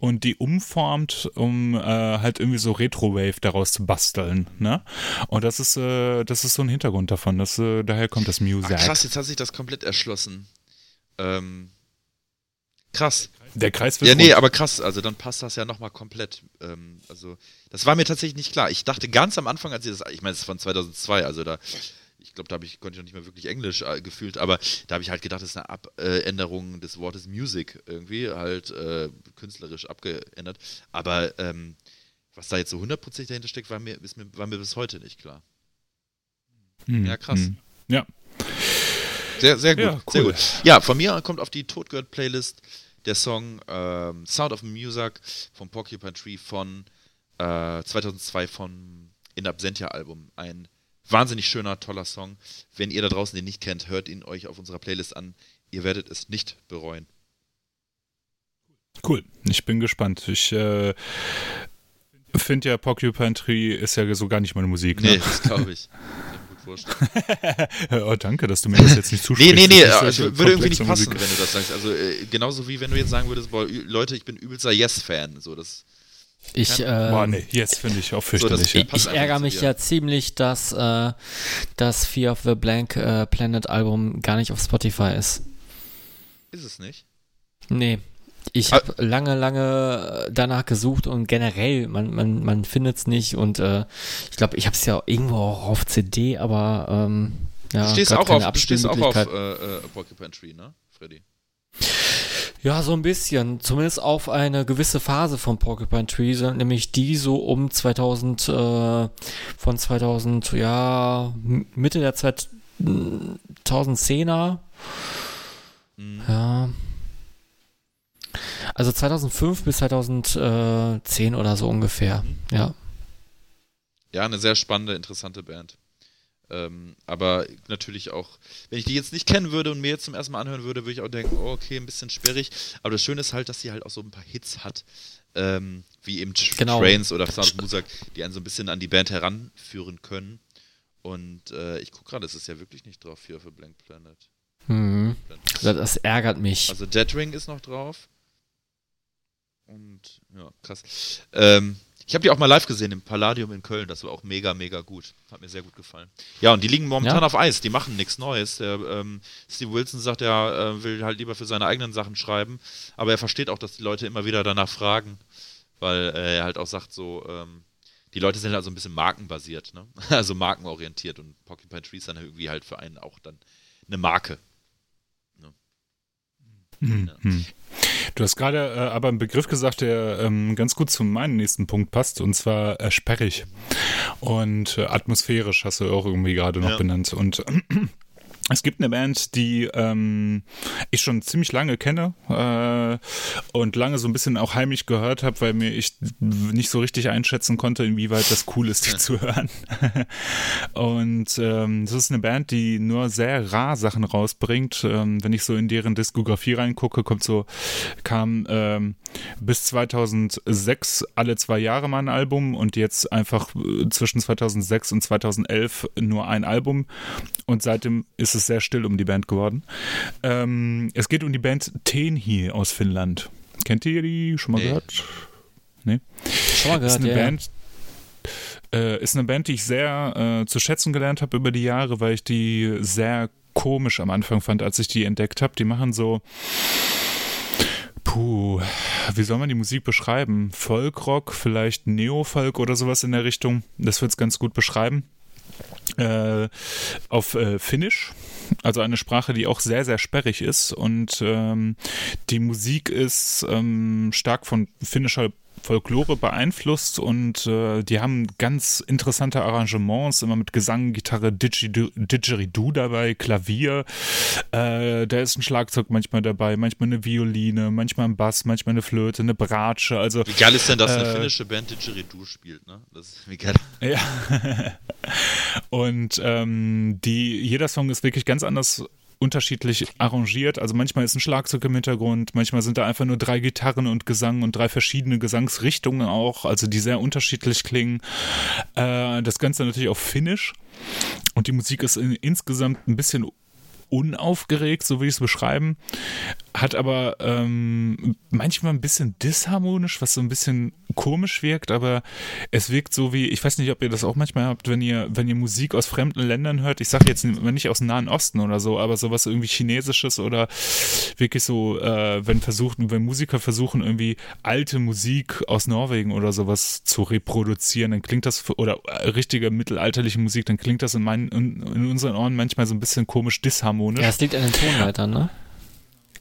und die umformt, um äh, halt irgendwie so Retro-Wave daraus zu basteln. Ne? Und das ist, äh, das ist so ein Hintergrund davon. Das, äh, daher kommt das Music. Ach, krass, jetzt hat sich das komplett erschlossen. Ähm, Krass. Der Kreis wird Ja, nee, rund. aber krass, also dann passt das ja nochmal komplett. Ähm, also, das war mir tatsächlich nicht klar. Ich dachte ganz am Anfang, als ich das, ich meine, es ist von 2002, also da, ich glaube, da habe ich, konnte ich noch nicht mehr wirklich Englisch äh, gefühlt, aber da habe ich halt gedacht, das ist eine Abänderung des Wortes Music irgendwie, halt äh, künstlerisch abgeändert. Aber ähm, was da jetzt so hundertprozentig dahinter steckt, war mir, mir, war mir bis heute nicht klar. Hm, ja, krass. hm. Ja, Sehr, sehr gut. Ja, Sehr cool. gut. Ja, von mir kommt auf die Totgehört-Playlist der Song ähm, Sound of Music vom Porcupine Tree von äh, 2002 vom In Absentia Album. Ein wahnsinnig schöner, toller Song. Wenn ihr da draußen den nicht kennt, hört ihn euch auf unserer Playlist an. Ihr werdet es nicht bereuen. cool. Ich bin gespannt. Ich äh, finde ja Porcupine Tree ist ja so gar nicht meine Musik. Nee, Ne? das glaube ich. Vorstellen. oh, danke, dass du mir das jetzt nicht Nee, zusprichst. nee, nee, Das ist also, würde irgendwie nicht passen, Musik. wenn du das sagst. Also äh, genauso wie wenn du jetzt sagen würdest, boah, Leute, ich bin übelster Yes-Fan. So, das Ich, äh, Boah, nee, jetzt finde ich auch das- fürchterlich. ja. ich, passt ich ärgere mich ja ziemlich, dass äh, das Fear of the Blank äh, Planet Album gar nicht auf Spotify ist. ist es nicht. Nee. Ich Ah. habe lange, lange äh, danach gesucht und generell, man, man, man findet es nicht und äh, ich glaube, ich habe es ja irgendwo auch auf CD, aber ähm, ja, du stehst auch auf, du stehst auch auf äh, äh, Porcupine Tree, ne, Freddy? Ja, so ein bisschen. Zumindest auf eine gewisse Phase von Porcupine Tree, nämlich die so um 2000, äh, von 2000, ja, Mitte der 2010er. Mhm. Ja. Also 2005 bis 2010 oder so ungefähr. Ja. Ja, eine sehr spannende, interessante Band. Ähm, aber natürlich auch, wenn ich die jetzt nicht kennen würde und mir jetzt zum ersten Mal anhören würde, würde ich auch denken, oh, okay, ein bisschen sperrig. Aber das Schöne ist halt, dass sie halt auch so ein paar Hits hat, ähm, wie eben Tr Genau. Trains oder Sound of Music, die einen so ein bisschen an die Band heranführen können. Und äh, ich gucke gerade, es ist ja wirklich nicht drauf hier für Blank Planet. Mhm. Das, das ärgert mich. Also Dead Ring ist noch drauf. Und ja, krass. Ähm, ich habe die auch mal live gesehen im Palladium in Köln. Das war auch mega, mega gut. Hat mir sehr gut gefallen. Ja, und die liegen momentan Ja. auf Eis. Die machen nichts Neues. Der, ähm, Steve Wilson sagt, er äh, will halt lieber für seine eigenen Sachen schreiben. Aber er versteht auch, dass die Leute immer wieder danach fragen. Weil äh, er halt auch sagt, so, ähm, die Leute sind halt so ein bisschen markenbasiert, ne? Also markenorientiert. Und Porcupine Tree ist dann irgendwie halt für einen auch dann eine Marke. Hm, Ja. hm. Du hast gerade äh, aber einen Begriff gesagt, der ähm, ganz gut zu meinem nächsten Punkt passt, und zwar äh, sperrig. Und äh, atmosphärisch hast du auch irgendwie gerade noch Ja. benannt. Und es gibt eine Band, die ähm, ich schon ziemlich lange kenne äh, und lange so ein bisschen auch heimlich gehört habe, weil mir ich nicht so richtig einschätzen konnte, inwieweit das cool ist, die zu hören. und ähm, das ist eine Band, die nur sehr rar Sachen rausbringt. Ähm, wenn ich so in deren Diskografie reingucke, kommt so, kam ähm, bis 2006 alle zwei Jahre mal ein Album und jetzt einfach äh, zwischen 2006 und 2011 nur ein Album und seitdem ist es sehr still um die Band geworden. Ähm, es geht um die Band Tenhi aus Finnland. Kennt ihr die? Schon mal Nee. gehört? Schon mal ist gehört, eine ja. ja. Band, äh, ist eine Band, die ich sehr äh, zu schätzen gelernt habe über die Jahre, weil ich die sehr komisch am Anfang fand, als ich die entdeckt habe. Die machen so, puh, wie soll man die Musik beschreiben? Folkrock, vielleicht Neofolk oder sowas in der Richtung. Das wird es ganz gut beschreiben. Äh, auf äh, Finnisch, also eine Sprache, die auch sehr, sehr sperrig ist. Und ähm, die Musik ist ähm, stark von finnischer Folklore beeinflusst und äh, die haben ganz interessante Arrangements, immer mit Gesang, Gitarre, Didgeridoo, Didgeridoo dabei, Klavier. Äh, da ist ein Schlagzeug manchmal dabei, manchmal eine Violine, manchmal ein Bass, manchmal eine Flöte, eine Bratsche. Also Wie geil ist denn, dass eine Äh, finnische Band Didgeridoo spielt, ne? Das ist wie geil. Ja. Und ähm, die, jeder Song ist wirklich ganz anders unterschiedlich arrangiert. Also manchmal ist ein Schlagzeug im Hintergrund, manchmal sind da einfach nur drei Gitarren und Gesang und drei verschiedene Gesangsrichtungen auch, also die sehr unterschiedlich klingen. Äh, das Ganze natürlich auf Finnisch. Und die Musik ist in, insgesamt ein bisschen unaufgeregt, so will ich es beschreiben. Hat aber ähm, manchmal ein bisschen disharmonisch, was so ein bisschen komisch wirkt, aber es wirkt so wie, ich weiß nicht, ob ihr das auch manchmal habt, wenn ihr, wenn ihr Musik aus fremden Ländern hört, ich sage jetzt nicht aus dem Nahen Osten oder so, aber sowas irgendwie Chinesisches oder wirklich so, äh, wenn versuchen, wenn Musiker versuchen, irgendwie alte Musik aus Norwegen oder sowas zu reproduzieren, dann klingt das, oder äh, richtige mittelalterliche Musik, dann klingt das in meinen, in, in unseren Ohren manchmal so ein bisschen komisch disharmonisch. Ja, es liegt an den Tonleitern, ne?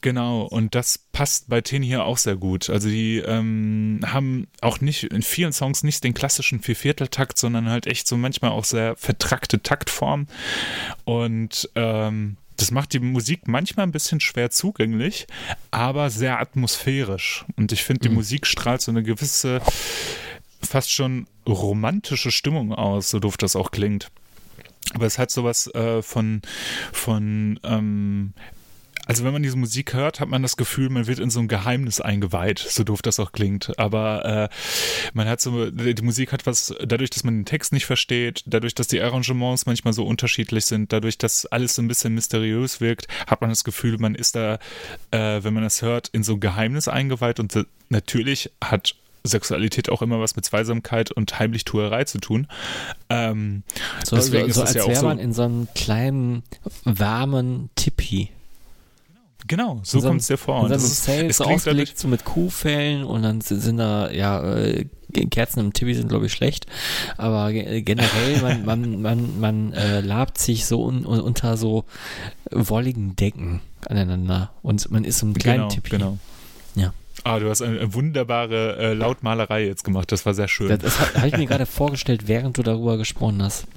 Genau, und das passt bei Ten hier auch sehr gut. Also die ähm, haben auch nicht in vielen Songs nicht den klassischen Viervierteltakt, sondern halt echt so manchmal auch sehr vertrackte Taktform. Und ähm, das macht die Musik manchmal ein bisschen schwer zugänglich, aber sehr atmosphärisch. Und ich finde, die mhm. Musik strahlt so eine gewisse, fast schon romantische Stimmung aus, so doof das auch klingt. Aber es hat sowas äh, von, von ähm, also wenn man diese Musik hört, hat man das Gefühl, man wird in so ein Geheimnis eingeweiht, so doof das auch klingt. Aber äh, man hat so, die Musik hat was, dadurch, dass man den Text nicht versteht, dadurch, dass die Arrangements manchmal so unterschiedlich sind, dadurch, dass alles so ein bisschen mysteriös wirkt, hat man das Gefühl, man ist da, äh, wenn man das hört, in so ein Geheimnis eingeweiht und natürlich hat Sexualität auch immer was mit Zweisamkeit und Heimlichtuerei zu tun. Ähm, so, deswegen so, so ist das als ja wäre so, man in so einem kleinen, warmen Tipi. Genau, so kommt es dir vor. Und dann ist so ausgelegt, so mit Kuhfällen und dann sind da, ja, äh, Kerzen im Tibi sind, glaube ich, schlecht, aber generell, man, man, man, man äh, labt sich so un, unter so wolligen Decken aneinander und man ist so ein kleiner genau, Tipi. Genau. Ja. Ah, du hast eine wunderbare äh, Lautmalerei jetzt gemacht, das war sehr schön. Das, das habe ich mir gerade vorgestellt, während du darüber gesprochen hast.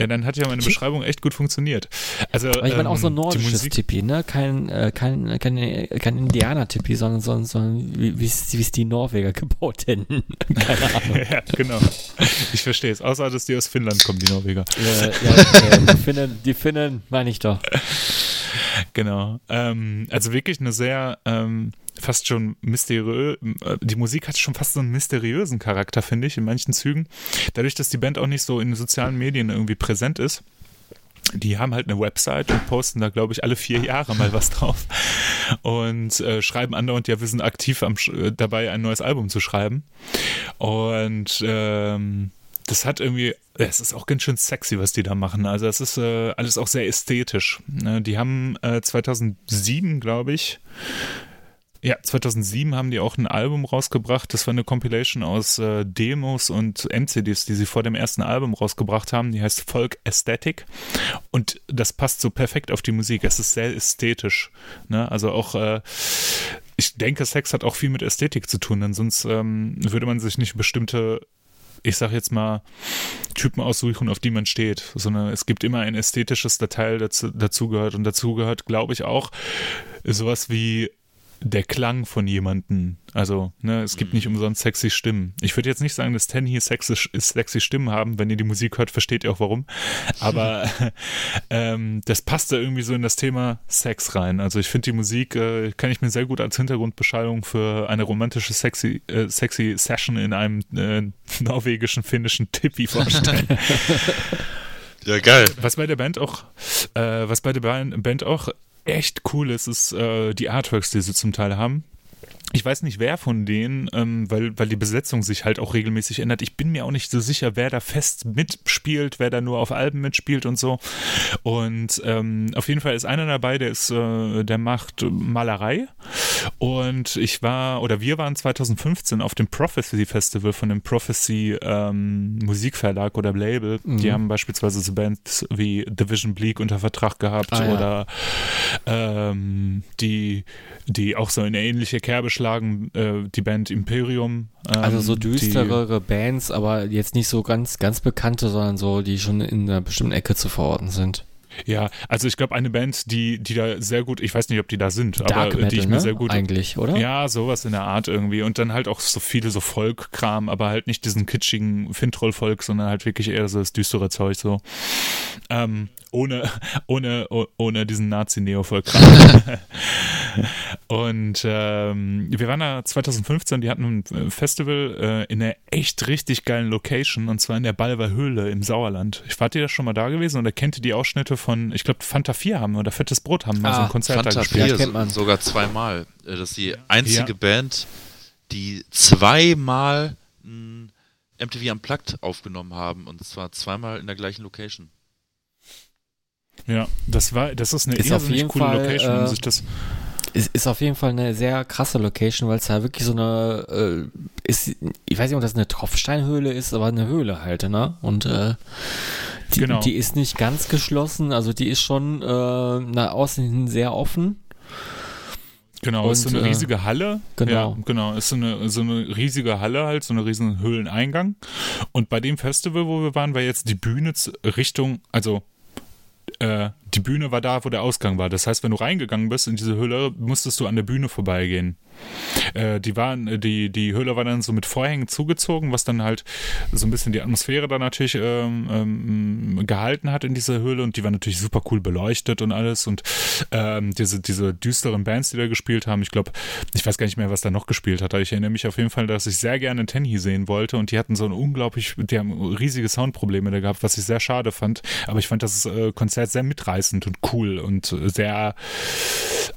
Ja, dann hat ja meine Beschreibung echt gut funktioniert. Also, Aber ich meine auch so ein ähm, nordisches Tippi, ne? Kein, äh, kein, kein, kein Indianer-Tippi, sondern, sondern, sondern wie es die Norweger gebaut hätten. Keine Ahnung. ja, genau. Ich verstehe es. Außer, dass die aus Finnland kommen, die Norweger. Ja, ja äh, die Finnen, die Finnen meine ich doch. Genau. Ähm, also wirklich eine sehr ähm, fast schon mysteriös, äh, die Musik hat schon fast so einen mysteriösen Charakter, finde ich, in manchen Zügen. Dadurch, dass die Band auch nicht so in den sozialen Medien irgendwie präsent ist. Die haben halt eine Website und posten da, glaube ich, alle vier Jahre mal was drauf und äh, schreiben andauernd, ja, wir sind aktiv am, äh, dabei, ein neues Album zu schreiben. Und ähm, das hat irgendwie, es ist auch ganz schön sexy, was die da machen. Also es ist äh, alles auch sehr ästhetisch. Ne? Die haben äh, 2007, glaube ich, ja, 2007 haben die auch ein Album rausgebracht. Das war eine Compilation aus äh, Demos und MCDs, die sie vor dem ersten Album rausgebracht haben. Die heißt Folk Aesthetic. Und das passt so perfekt auf die Musik. Es ist sehr ästhetisch. Ne? Also auch, äh, ich denke, Sex hat auch viel mit Ästhetik zu tun, denn sonst ähm, würde man sich nicht bestimmte ich sag jetzt mal, Typen aussuchen, auf die man steht, sondern es gibt immer ein ästhetisches Detail dazu, dazu gehört und dazu gehört, glaube ich, auch sowas wie der Klang von jemandem. Also, ne, es gibt nicht mhm. umsonst sexy Stimmen. Ich würde jetzt nicht sagen, dass Ten hier sexy, sexy Stimmen haben. Wenn ihr die Musik hört, versteht ihr auch warum. Aber ähm, das passt da irgendwie so in das Thema Sex rein. Also ich finde die Musik, äh, kann ich mir sehr gut als Hintergrundbeschallung für eine romantische sexy, äh, sexy Session in einem äh, norwegischen, finnischen Tippi vorstellen. Ja, geil. Was bei der Band auch, äh, was bei der Band auch echt cool ist, ist äh, die Artworks, die sie zum Teil haben. Ich weiß nicht, wer von denen, ähm, weil, weil die Besetzung sich halt auch regelmäßig ändert. Ich bin mir auch nicht so sicher, wer da fest mitspielt, wer da nur auf Alben mitspielt und so. Und ähm, auf jeden Fall ist einer dabei, der ist, äh, der macht Malerei. Und ich war, oder wir waren 2015 auf dem Prophecy Festival von dem Prophecy ähm, Musikverlag oder Label. Mhm. Die haben beispielsweise so Bands wie Division Bleak unter Vertrag gehabt ah, ja. oder ähm, die, die auch so eine ähnliche Kerbe geschlagen, äh, die Band Imperium. Ähm, also so düsterere Bands, aber jetzt nicht so ganz, ganz bekannte, sondern so, die schon in einer bestimmten Ecke zu verorten sind. Ja, also ich glaube, eine Band, die, die da sehr gut, ich weiß nicht, ob die da sind, Dark aber Metal, die ich mir ne? sehr gut. Eigentlich, oder? Ja, sowas in der Art irgendwie. Und dann halt auch so viele so Folk-Kram, aber halt nicht diesen kitschigen Fintroll-Folk, sondern halt wirklich eher so das düstere Zeug so. Ähm, ohne, ohne, ohne diesen Nazi-Neo-Vollkram. und ähm, wir waren da 2015, die hatten ein Festival äh, in einer echt richtig geilen Location und zwar in der Balver Höhle im Sauerland. Ich wart ihr da schon mal da gewesen oder kennt ihr die Ausschnitte von, ich glaube, Fanta 4 haben oder Fettes Brot haben mal ah, so ein ah, Konzert Fanta da gespielt. 4 kennt man. sogar zweimal. Äh, das ist die einzige ja. Band, die zweimal ein MTV Unplugged aufgenommen haben und zwar zweimal in der gleichen Location. Ja, das war, das ist eine ist auf jeden coole Fall, Location, um äh, sich das ist, ist auf jeden Fall eine sehr krasse Location, weil es da wirklich so eine äh, ist, ich weiß nicht, ob das eine Tropfsteinhöhle ist, aber eine Höhle halt, ne? Und äh, die, genau. die ist nicht ganz geschlossen, also die ist schon äh, nach außen hin sehr offen. Genau, und, ist so eine äh, riesige Halle. Genau. Ja, genau, ist so eine, so eine riesige Halle halt, so eine riesen Höhleneingang. Und bei dem Festival, wo wir waren, war jetzt die Bühne Richtung, also äh, die Bühne war da, wo der Ausgang war. Das heißt, wenn du reingegangen bist in diese Höhle, musstest du an der Bühne vorbeigehen. Äh, die, waren, die, die Höhle war dann so mit Vorhängen zugezogen, was dann halt so ein bisschen die Atmosphäre da natürlich ähm, ähm, gehalten hat in dieser Höhle. Und die war natürlich super cool beleuchtet und alles. Und ähm, diese, diese düsteren Bands, die da gespielt haben, ich glaube, ich weiß gar nicht mehr, was da noch gespielt hat, aber ich erinnere mich auf jeden Fall, dass ich sehr gerne Tenhi sehen wollte. Und die hatten so ein unglaublich, die haben riesige Soundprobleme da gehabt, was ich sehr schade fand, aber ich fand das äh, Konzert sehr mitreißend und cool und sehr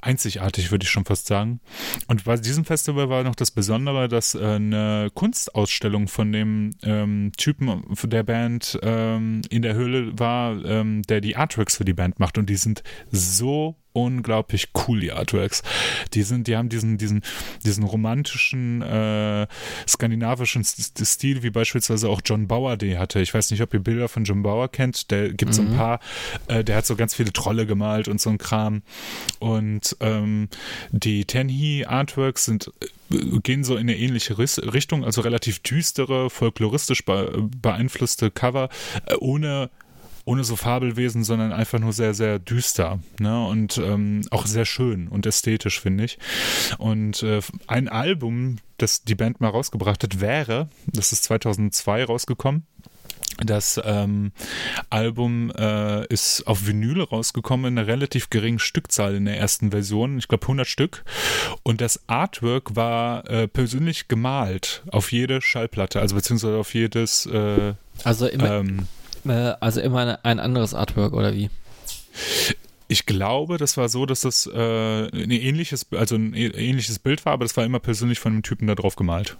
einzigartig, würde ich schon fast sagen. Und bei diesem Festival war noch das Besondere, dass äh, eine Kunstausstellung von dem ähm, Typen der Band ähm, in der Höhle war, ähm, der die Artworks für die Band macht. Und die sind so unglaublich cool, die Artworks. Die sind, die haben diesen, diesen, diesen romantischen, äh, skandinavischen Stil, wie beispielsweise auch John Bauer die hatte. Ich weiß nicht, ob ihr Bilder von John Bauer kennt. Der gibt mhm. so ein paar, äh, der hat so ganz viele Trolle gemalt und so ein Kram. Und ähm, die Tenhi Artworks sind äh, gehen so in eine ähnliche Richtung, also relativ düstere, folkloristisch beeinflusste Cover, äh, ohne ohne so Fabelwesen, sondern einfach nur sehr, sehr düster ne? und ähm, auch sehr schön und ästhetisch, finde ich. Und äh, ein Album, das die Band mal rausgebracht hat, wäre, das ist 2002 rausgekommen, das ähm, Album äh, ist auf Vinyl rausgekommen in einer relativ geringen Stückzahl in der ersten Version, ich glaube 100 Stück. Und das Artwork war äh, persönlich gemalt auf jede Schallplatte, also beziehungsweise auf jedes. Äh, also immer, ähm, äh, also immer ein anderes Artwork oder wie? Ich glaube, das war so, dass das äh, ein ähnliches, also ein ähnliches Bild war, aber das war immer persönlich von einem Typen da drauf gemalt.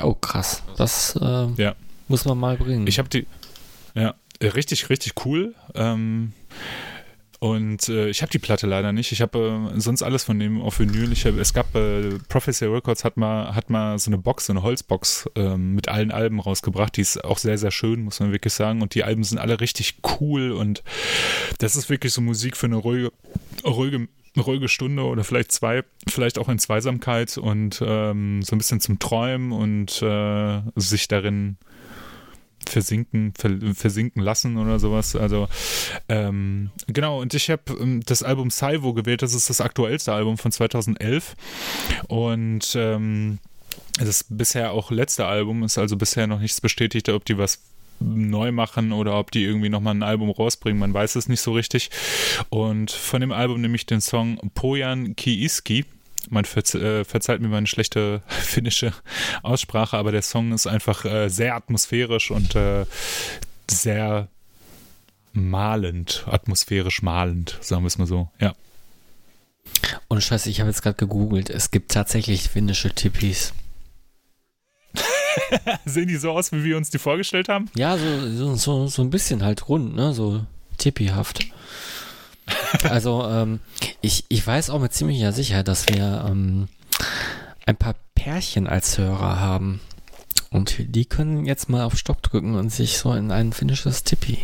Oh, krass. Das äh, ja. muss man mal bringen. Ich habe die, ja, richtig, richtig cool. Ähm, und äh, ich habe die Platte leider nicht. Ich habe äh, sonst alles von dem auf Vinyl. Ich hab, es gab äh, Prophecy Records hat mal hat mal so eine Box, so eine Holzbox ähm, mit allen Alben rausgebracht. Die ist auch sehr sehr schön, muss man wirklich sagen. Und die Alben sind alle richtig cool und das ist wirklich so Musik für eine ruhige ruhige ruhige Stunde oder vielleicht zwei, vielleicht auch in Zweisamkeit und ähm, so ein bisschen zum Träumen und äh, sich darin versinken, versinken lassen oder sowas. Also ähm, genau, und ich habe ähm, das Album Salvo gewählt, das ist das aktuellste Album von 2011 und ähm, das bisher auch letzte Album ist also bisher noch nichts bestätigt, ob die was neu machen oder ob die irgendwie nochmal ein Album rausbringen, man weiß es nicht so richtig. Und von dem Album nehme ich den Song Pojan Kiiski man verze äh, verzeiht mir meine schlechte finnische Aussprache, aber der Song ist einfach äh, sehr atmosphärisch und äh, sehr malend, atmosphärisch malend, sagen wir es mal so, ja. Und scheiße, ich habe jetzt gerade gegoogelt, es gibt tatsächlich finnische Tippis. Sehen die so aus, wie wir uns die vorgestellt haben? Ja, so, so, so, so ein bisschen halt rund, ne? So tippihaft. Also ähm, ich, ich weiß auch mit ziemlicher Sicherheit, dass wir ähm, ein paar Pärchen als Hörer haben. Und die können jetzt mal auf Stopp drücken und sich so in ein finnisches Tippi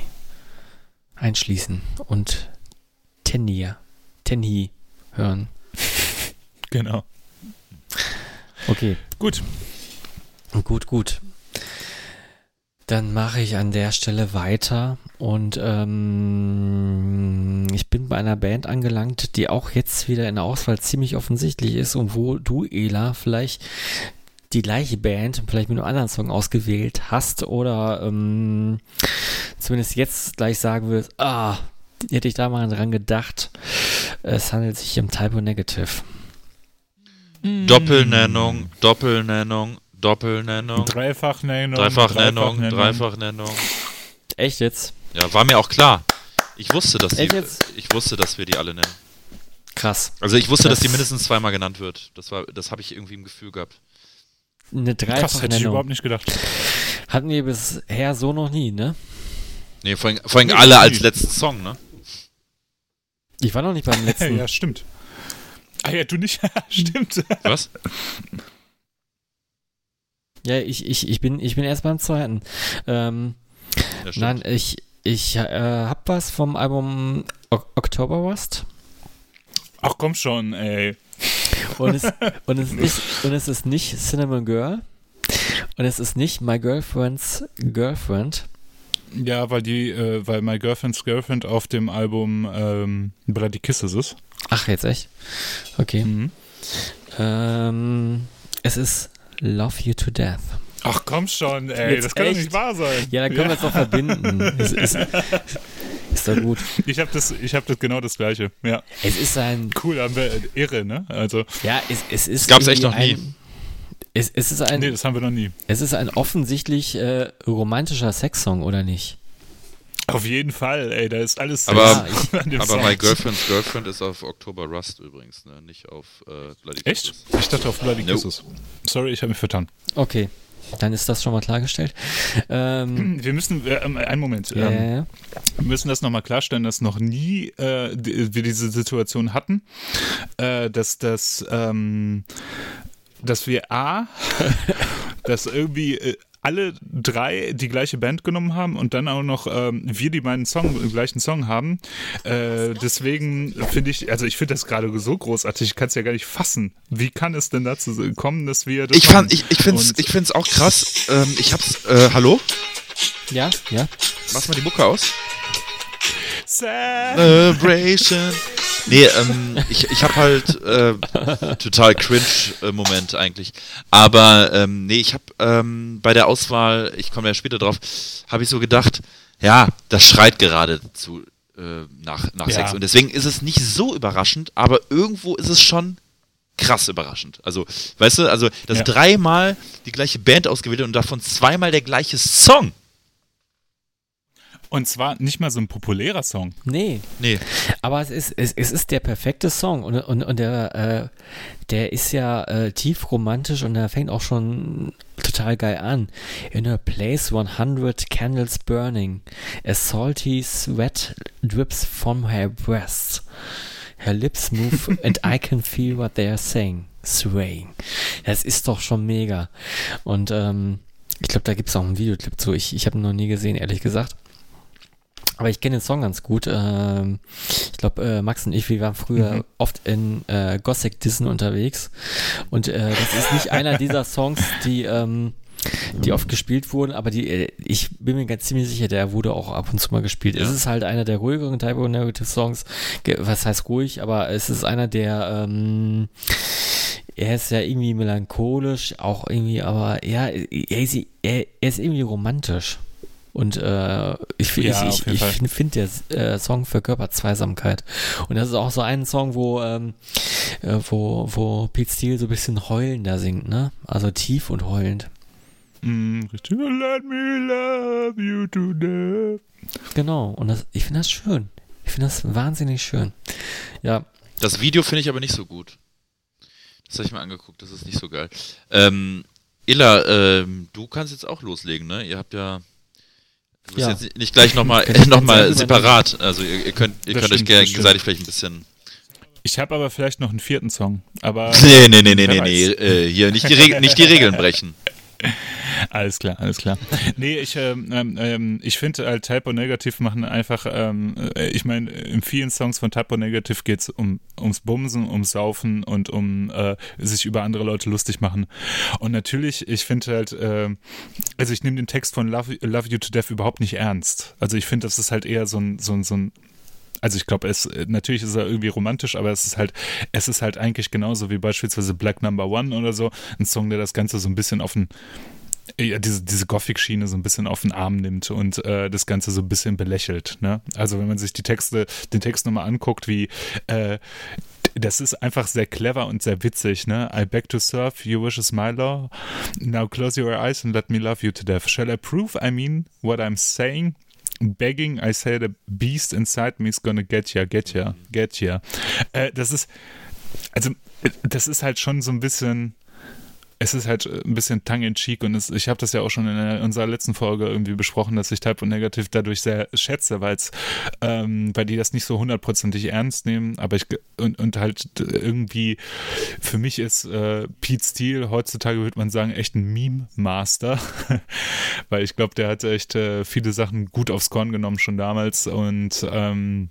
einschließen und Tenni, Tenhi hören. Genau. Okay. Gut. Gut, gut. Dann mache ich an der Stelle weiter und ähm, ich bin bei einer Band angelangt, die auch jetzt wieder in der Auswahl ziemlich offensichtlich ist und wo du, Ela, vielleicht die gleiche Band, vielleicht mit einem anderen Song ausgewählt hast oder ähm, zumindest jetzt gleich sagen würdest, ah, hätte ich da mal dran gedacht. Es handelt sich um Typo Negative. Doppelnennung, Doppelnennung, Doppelnennung, Dreifachnennung. Dreifachnennung, Dreifachnennung. Echt jetzt? Ja, war mir auch klar. Ich wusste, dass die, ich wusste, dass wir die alle nennen. Krass. Also ich wusste, dass Das- die mindestens zweimal genannt wird. Das war, das habe ich irgendwie im Gefühl gehabt. Eine Krass, hätte ich überhaupt Dreifachnennung. nicht gedacht. Hatten wir bisher so noch nie, ne? Nee, vor allem, vor allem Nee, alle das als letzten Song, ne? Ich war noch nicht beim letzten. ja, stimmt. Ah ja, du nicht. stimmt. Was? Ja, ich, ich, ich, bin, ich bin erst beim zweiten. Ähm, nein, ich, ich äh, hab was vom Album o October Rust. Ach komm schon, ey. Und es, und, es ist, und es ist nicht Cinnamon Girl. Und es ist nicht My Girlfriend's Girlfriend. Ja, weil die, äh, weil My Girlfriend's Girlfriend auf dem Album ähm, Bloody Kisses ist. Ach, jetzt echt? Okay. Mhm. Ähm, es ist Love You to Death. Ach komm schon, ey. Jetzt das kann doch echt? nicht wahr sein. Ja, dann können wir es doch verbinden. Es ist, ist doch gut. Ich habe das, ich habe das genau das gleiche. Ja, Es ist ein, cool, haben wir äh, irre, ne? Also, ja, es, es ist. Das gab's echt noch nie. Ein, es, es ist ein, nee, das haben wir noch nie. es ist ein offensichtlich äh, romantischer Sexsong, oder nicht? Auf jeden Fall, ey, da ist alles Aber- Sex an dem Aber Song. My Girlfriend's Girlfriend ist auf Oktober Rust übrigens, ne? Nicht auf äh, Bloody Echt? Kisses. Ich dachte auf Bloody No. Kisses. Sorry, ich habe mich vertan. Okay, dann ist das schon mal klargestellt. Ähm, Wir müssen, äh, ähm, einen Moment, ja, ähm, wir müssen das nochmal klarstellen, dass noch nie äh, wir diese Situation hatten, äh, dass das, ähm, dass wir A, dass irgendwie äh, alle drei die gleiche Band genommen haben und dann auch noch ähm, wir die beiden Song, den gleichen Song haben. Äh, deswegen finde ich, also ich finde das gerade so großartig, ich kann es ja gar nicht fassen. Wie kann es denn dazu kommen, dass wir das Ich fand, ich, ich ich find's auch krass. Ähm, ich hab's, äh, hallo? ja, ja. Mach's mal die Mucke aus. Celebration. Nee, ähm, ich, ich habe halt äh, total cringe-Moment eigentlich. Aber ähm, nee, ich habe ähm, bei der Auswahl, ich komme ja später drauf, habe ich so gedacht, ja, das schreit gerade zu äh, nach, nach Ja. Sex. Und deswegen ist es nicht so überraschend, aber irgendwo ist es schon krass überraschend. Also, weißt du, also dass Ja. dreimal die gleiche Band ausgewählt und davon zweimal der gleiche Song. Und zwar nicht mal so ein populärer Song. Nee, Nee. aber es ist, es, es ist der perfekte Song und, und, und der, äh, der ist ja äh, tief romantisch und der fängt auch schon total geil an. In a place 100 candles burning, a salty sweat drips from her breast. Her lips move and I can feel what they are saying. Swaying. Das ist doch schon mega. Und ähm, ich glaube, da gibt es auch einen Videoclip zu. Ich, ich habe ihn noch nie gesehen, ehrlich gesagt. Aber ich kenne den Song ganz gut. Ähm, ich glaube, äh, Max und ich, wir waren früher Mhm. oft in äh, Gothic Dissen unterwegs. Und äh, das ist nicht einer dieser Songs, die, ähm, die oft gespielt wurden, aber die, äh, ich bin mir ganz ziemlich sicher, der wurde auch ab und zu mal gespielt. Ja. Es ist halt einer der ruhigeren Typo Narrative Songs. Was heißt ruhig, aber es ist einer der, ähm, er ist ja irgendwie melancholisch, auch irgendwie, aber ja, er ist, er ist irgendwie romantisch. Und äh, ich, Ja, ich, ich, ich finde find der äh, Song verkörpert Zweisamkeit. Und das ist auch so ein Song, wo, ähm, äh, wo, wo Pete Steele so ein bisschen heulender singt, ne? Also tief und heulend. Mm, richtig. Let me love you to death. Genau. Und das, ich finde das schön. Ich finde das wahnsinnig schön. Ja, Das Video finde ich aber nicht so gut. Das habe ich mir angeguckt, das ist nicht so geil. Ähm, Illa, ähm, du kannst jetzt auch loslegen, ne? Ihr habt ja. Du bist Ja. jetzt nicht gleich nochmal noch mal separat. Also ihr, ihr könnt, ihr Das könnt euch stimmt, stimmt. gegenseitig vielleicht ein bisschen. Ich habe aber vielleicht noch einen vierten Song. Aber Nee, nee, nee, nee, nee, nee. Äh, hier nicht die, Reg nicht die Regeln brechen. Alles klar, alles klar. Nee, ich, ähm, ähm, ich finde halt Typo Negative machen einfach, ähm, äh, ich meine, in vielen Songs von Typo Negative geht's um, ums Bumsen, ums Saufen und um äh, sich über andere Leute lustig machen. Und natürlich, ich finde halt, äh, also ich nehme den Text von Love, Love You to Death überhaupt nicht ernst. Also ich finde, das ist halt eher so ein, so ein, so ein Also ich glaube, es natürlich ist er irgendwie romantisch, aber es ist halt, es ist halt eigentlich genauso wie beispielsweise Black Number One oder so, ein Song, der das Ganze so ein bisschen auf den ja, diese, diese Gothic-Schiene so ein bisschen auf den Arm nimmt und äh, das Ganze so ein bisschen belächelt. Ne? Also wenn man sich die Texte, den Text nochmal anguckt, wie äh, das ist einfach sehr clever und sehr witzig, ne? I beg to serve, your wish is my law. Now close your eyes and let me love you to death. Shall I prove I mean what I'm saying? Begging, I say the beast inside me is gonna get ya, get ya, get ya. Äh, das ist, also, das ist halt schon so ein bisschen es ist halt ein bisschen tongue-in-cheek und es, ich habe das ja auch schon in unserer letzten Folge irgendwie besprochen, dass ich Type und Negative dadurch sehr schätze, weil ähm, weil die das nicht so hundertprozentig ernst nehmen, aber ich und, und halt irgendwie für mich ist äh, Pete Steele heutzutage würde man sagen echt ein Meme-Master, weil ich glaube, der hat echt äh, viele Sachen gut aufs Korn genommen schon damals und ähm,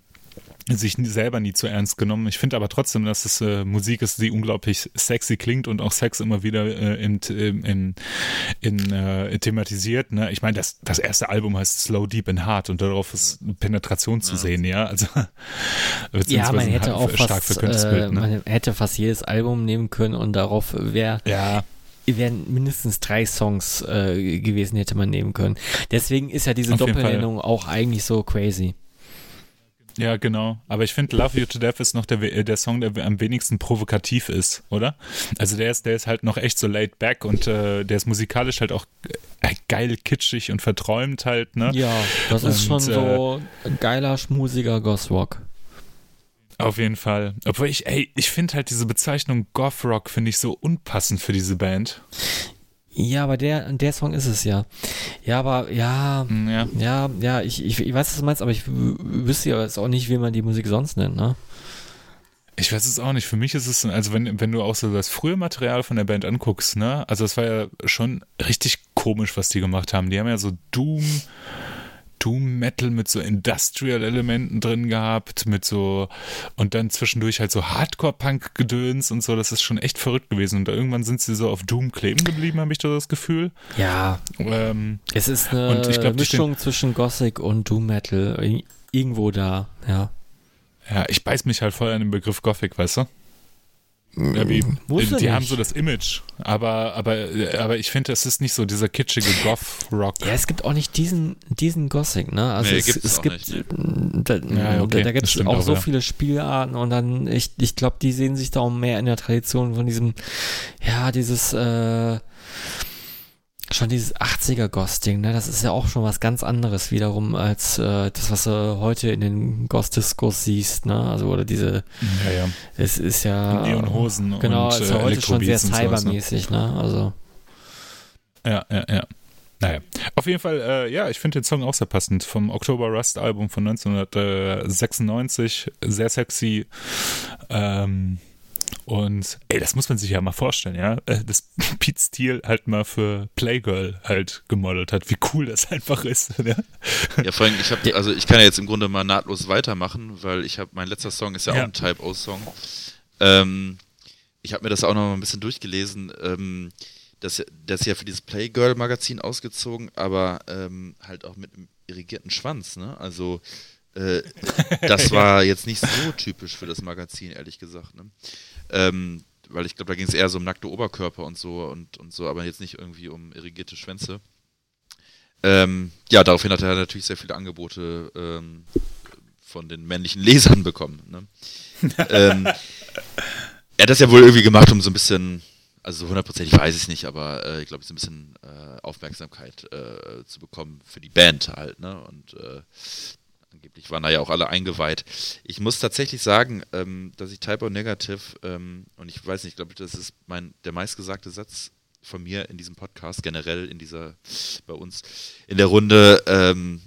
sich selber nie zu ernst genommen. Ich finde aber trotzdem, dass es äh, Musik ist, die unglaublich sexy klingt und auch Sex immer wieder äh, in, in, in äh, thematisiert. Ne? Ich meine, das, das erste Album heißt Slow, Deep and Hard und darauf ist Penetration zu ja. sehen, ja. Also ja, man hätte auch fast, äh, ne? man hätte fast jedes Album nehmen können und darauf wäre ja wären mindestens drei Songs äh, gewesen, hätte man nehmen können. Deswegen ist ja diese Doppelnennung auch eigentlich so crazy. Ja, genau. Aber ich finde, Love You to Death ist noch der, äh, der Song, der am wenigsten provokativ ist, oder? Also der ist, der ist halt noch echt so laid back und äh, der ist musikalisch halt auch äh, geil kitschig und verträumt halt, ne? Ja, das und, ist schon so äh, geiler, schmusiger Goth Rock. Auf jeden Fall. Obwohl ich, ey, ich finde halt diese Bezeichnung Goth Rock finde ich so unpassend für diese Band. Ja, aber der, der Song ist es ja. Ja, aber ja, hm, ja, ja, ja ich, ich, ich weiß, was du meinst, aber ich wüsste ja jetzt auch nicht, wie man die Musik sonst nennt, ne? Ich weiß es auch nicht. Für mich ist es, also wenn, wenn du auch so das frühe Material von der Band anguckst, ne, also es war ja schon richtig komisch, was die gemacht haben. Die haben ja so Doom, Doom Metal mit so Industrial Elementen drin gehabt, mit so und dann zwischendurch halt so Hardcore Punk Gedöns und so, das ist schon echt verrückt gewesen und irgendwann sind sie so auf Doom kleben geblieben, habe ich da das Gefühl. Ja. Ähm, es ist eine glaub, Mischung zwischen Gothic und Doom Metal irgendwo da, ja. Ja, ich beiß mich halt voll an den Begriff Gothic, weißt du? Ja, wie, die nicht. haben so das Image, aber, aber, aber ich finde, es ist nicht so dieser kitschige Goth-Rock. Ja, es gibt auch nicht diesen, diesen Gothic, ne? Also nee, es, es gibt, nicht, da, ja, okay, da, gibt es auch, auch, so ja. viele Spielarten und dann, ich, ich glaube, die sehen sich da auch mehr in der Tradition von diesem, ja, dieses, äh, schon dieses 80er Ghosting, ne? Das ist ja auch schon was ganz anderes wiederum als äh, das, was du heute in den Ghost-Discos siehst, ne? Also oder diese Ja, ja. Es ist ja Neonhosen genau, und ist ja heute schon sehr cybermäßig, ne? Also Ja, ja, ja. Naja, auf jeden Fall, äh, ja, ich finde den Song auch sehr passend. Vom Oktober Rust Album von 1996. Sehr sexy. Ähm, und ey, das muss man sich ja mal vorstellen, ja, äh, dass Pete Steele halt mal für Playgirl halt gemodelt hat. Wie cool das einfach ist. Ja, ja vor allem, ich habe, also ich kann ja jetzt im Grunde mal nahtlos weitermachen, weil ich habe, mein letzter Song ist ja, ja. auch ein Type-O-Song. Ähm, ich habe mir das auch noch mal ein bisschen durchgelesen. Ähm, das, das ist ja für dieses Playgirl-Magazin ausgezogen, aber ähm, halt auch mit einem irrigierten Schwanz, ne? Also äh, das war jetzt nicht so typisch für das Magazin, ehrlich gesagt. Ne? Ähm, weil ich glaube, da ging es eher so um nackte Oberkörper und so und, und so, aber jetzt nicht irgendwie um irrigierte Schwänze. Ähm, ja, daraufhin hat er natürlich sehr viele Angebote ähm, von den männlichen Lesern bekommen. Ne? ähm, er hat das ja wohl irgendwie gemacht, um so ein bisschen, also so hundertprozentig weiß ich es nicht, aber äh, ich glaube, so ein bisschen äh, Aufmerksamkeit äh, zu bekommen für die Band halt. Ne? Und äh, Angeblich waren da ja auch alle eingeweiht. Ich muss tatsächlich sagen, ähm, dass ich Typo Negative, ähm, und ich weiß nicht, ich glaube, das ist mein, der meistgesagte Satz von mir in diesem Podcast, generell in dieser, bei uns in der Runde, ähm,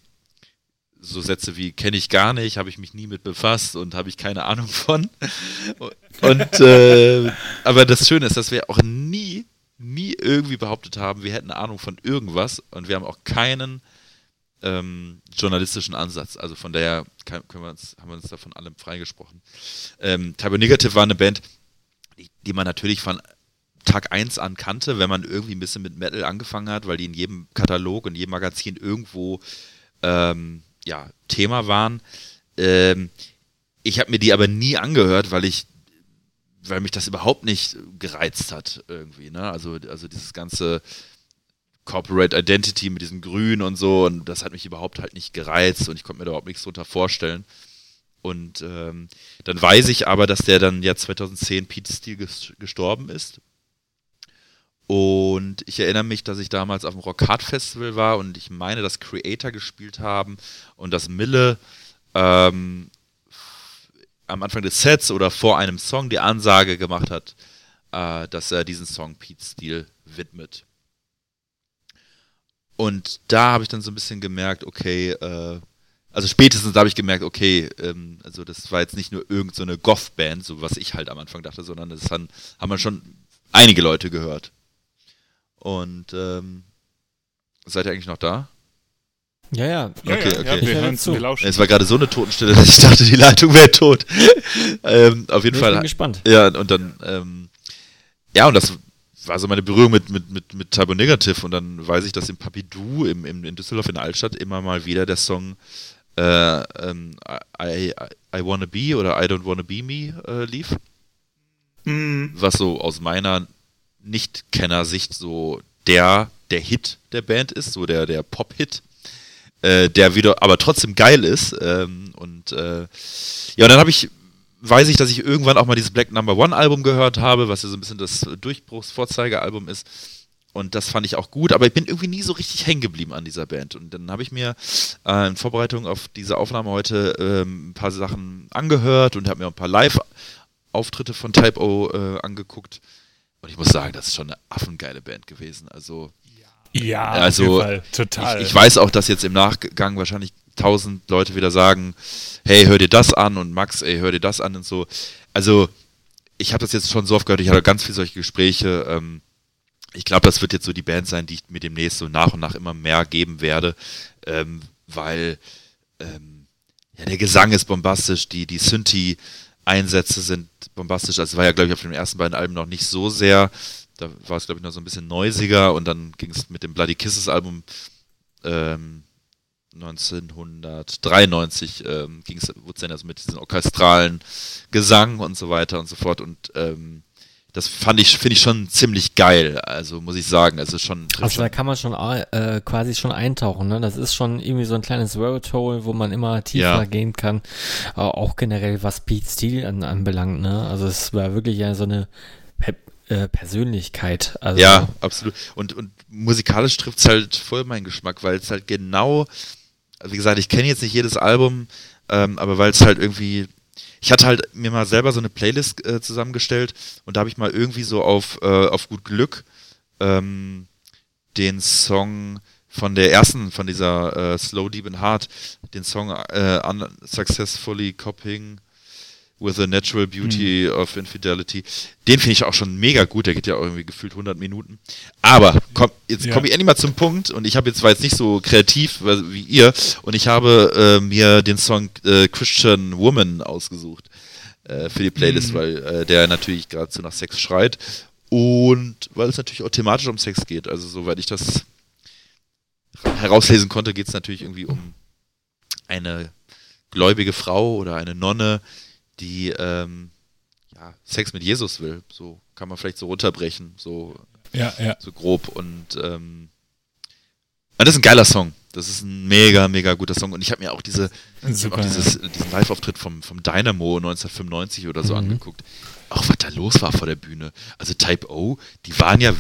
so Sätze wie kenne ich gar nicht, habe ich mich nie mit befasst und habe ich keine Ahnung von. Und äh, aber das Schöne ist, dass wir auch nie, nie irgendwie behauptet haben, wir hätten eine Ahnung von irgendwas und wir haben auch keinen ähm, journalistischen Ansatz. Also von daher kann, können wir uns, haben wir uns davon allem freigesprochen. Ähm, Typo Negative war eine Band, die, die man natürlich von Tag 1 an kannte, wenn man irgendwie ein bisschen mit Metal angefangen hat, weil die in jedem Katalog und jedem Magazin irgendwo ähm, ja, Thema waren. ähm, ich habe mir die aber nie angehört, weil ich, weil mich das überhaupt nicht gereizt hat irgendwie. Ne? Also, also dieses ganze Corporate Identity mit diesem Grün und so und das hat mich überhaupt halt nicht gereizt und ich konnte mir da überhaupt nichts drunter vorstellen. Und ähm, dann weiß ich aber, dass der dann ja 2010 Pete Steele gestorben ist. Und ich erinnere mich, dass ich damals auf dem Rock Hard Festival war und ich meine, dass Creator gespielt haben und dass Mille ähm, am Anfang des Sets oder vor einem Song die Ansage gemacht hat, äh, dass er diesen Song Pete Steele widmet. Und da habe ich dann so ein bisschen gemerkt, okay, äh, also spätestens habe ich gemerkt, okay, ähm, also das war jetzt nicht nur irgendeine so Goth-Band, so was ich halt am Anfang dachte, sondern das haben, haben schon einige Leute gehört. Und ähm, seid ihr eigentlich noch da? Ja, ja. ja okay, ja, okay. Ja, wir hören zu. Wir lauschen. Es war gerade so eine Totenstille, dass ich dachte, die Leitung wäre tot. ähm, auf jeden ich Fall. Ich bin gespannt. Ja, und dann, ähm, ja, und das war so meine Berührung mit, mit, mit, mit Typo Negative und dann weiß ich, dass im Papidou im, im, in Düsseldorf in der Altstadt immer mal wieder der Song äh, ähm, I, I, I Wanna Be oder I Don't Wanna Be Me äh, lief. Mhm. Was so aus meiner Nicht-Kenner-Sicht so der, der Hit der Band ist, so der, der Pop-Hit. Äh, der wieder, aber trotzdem geil ist. Ähm, und äh, ja, und dann habe ich weiß ich, dass ich irgendwann auch mal dieses Black Number One Album gehört habe, was ja so ein bisschen das Durchbruchsvorzeigealbum ist. Und das fand ich auch gut, aber ich bin irgendwie nie so richtig hängen geblieben an dieser Band. Und dann habe ich mir äh, in Vorbereitung auf diese Aufnahme heute ähm, ein paar Sachen angehört und habe mir ein paar Live-Auftritte von Type O äh, angeguckt. Und ich muss sagen, das ist schon eine affengeile Band gewesen. Also, ja, also total. Ich, ich, weiß auch, dass jetzt im Nachgang wahrscheinlich tausend Leute wieder sagen, hey, hör dir das an und Max, ey, hör dir das an und so. Also, ich habe das jetzt schon so oft gehört, ich hatte ganz viele solche Gespräche. Ähm, ich glaube, das wird jetzt so die Band sein, die ich mir demnächst so nach und nach immer mehr geben werde, ähm, weil ähm, ja, der Gesang ist bombastisch, die, die Synthi-Einsätze sind bombastisch. Also war ja, glaube ich, auf den ersten beiden Alben noch nicht so sehr. Da war es, glaube ich, noch so ein bisschen neusiger und dann ging es mit dem Bloody Kisses-Album ähm, 1993 ähm, ging es, wurde es dann also mit diesem orchestralen Gesang und so weiter und so fort und ähm, das fand ich, finde ich schon ziemlich geil, also muss ich sagen, also schon. Also schon da kann man schon äh, quasi schon eintauchen, ne? Das ist schon irgendwie so ein kleines Rabbit Hole, wo man immer tiefer Ja. gehen kann. Aber auch generell, was Pete Steele an, anbelangt, ne? Also es war wirklich ja so eine äh, Persönlichkeit. Also, Ja, absolut. Und, und musikalisch trifft es halt voll meinen Geschmack, weil es halt genau, wie gesagt, ich kenne jetzt nicht jedes Album, ähm, aber weil es halt irgendwie, ich hatte halt mir mal selber so eine Playlist äh, zusammengestellt und da habe ich mal irgendwie so auf, äh, auf gut Glück ähm, den Song von der ersten, von dieser äh, Slow Deep and Hard, den Song äh, Unsuccessfully Copying with the Natural Beauty of Infidelity. Den finde ich auch schon mega gut. Der geht ja auch irgendwie gefühlt 100 Minuten. Aber komm, jetzt Ja. komme ich endlich mal zum Punkt. Und ich habe jetzt war jetzt nicht so kreativ wie ihr. Und ich habe äh, mir den Song äh, Christian Woman ausgesucht äh, für die Playlist, Mhm. weil äh, der natürlich geradezu nach Sex schreit. Und weil es natürlich auch thematisch um Sex geht. Also soweit ich das herauslesen konnte, geht es natürlich irgendwie um eine gläubige Frau oder eine Nonne, die ähm, ja, Sex mit Jesus will. So kann man vielleicht so runterbrechen, so, Ja, ja. so grob. Und ähm, ja, das ist ein geiler Song. Das ist ein mega, mega guter Song. Und ich habe mir auch diese, Super. auch dieses, diesen Live-Auftritt vom, vom Dynamo 1995 oder so Mhm. angeguckt. Auch was da los war vor der Bühne. Also Type O, die waren ja.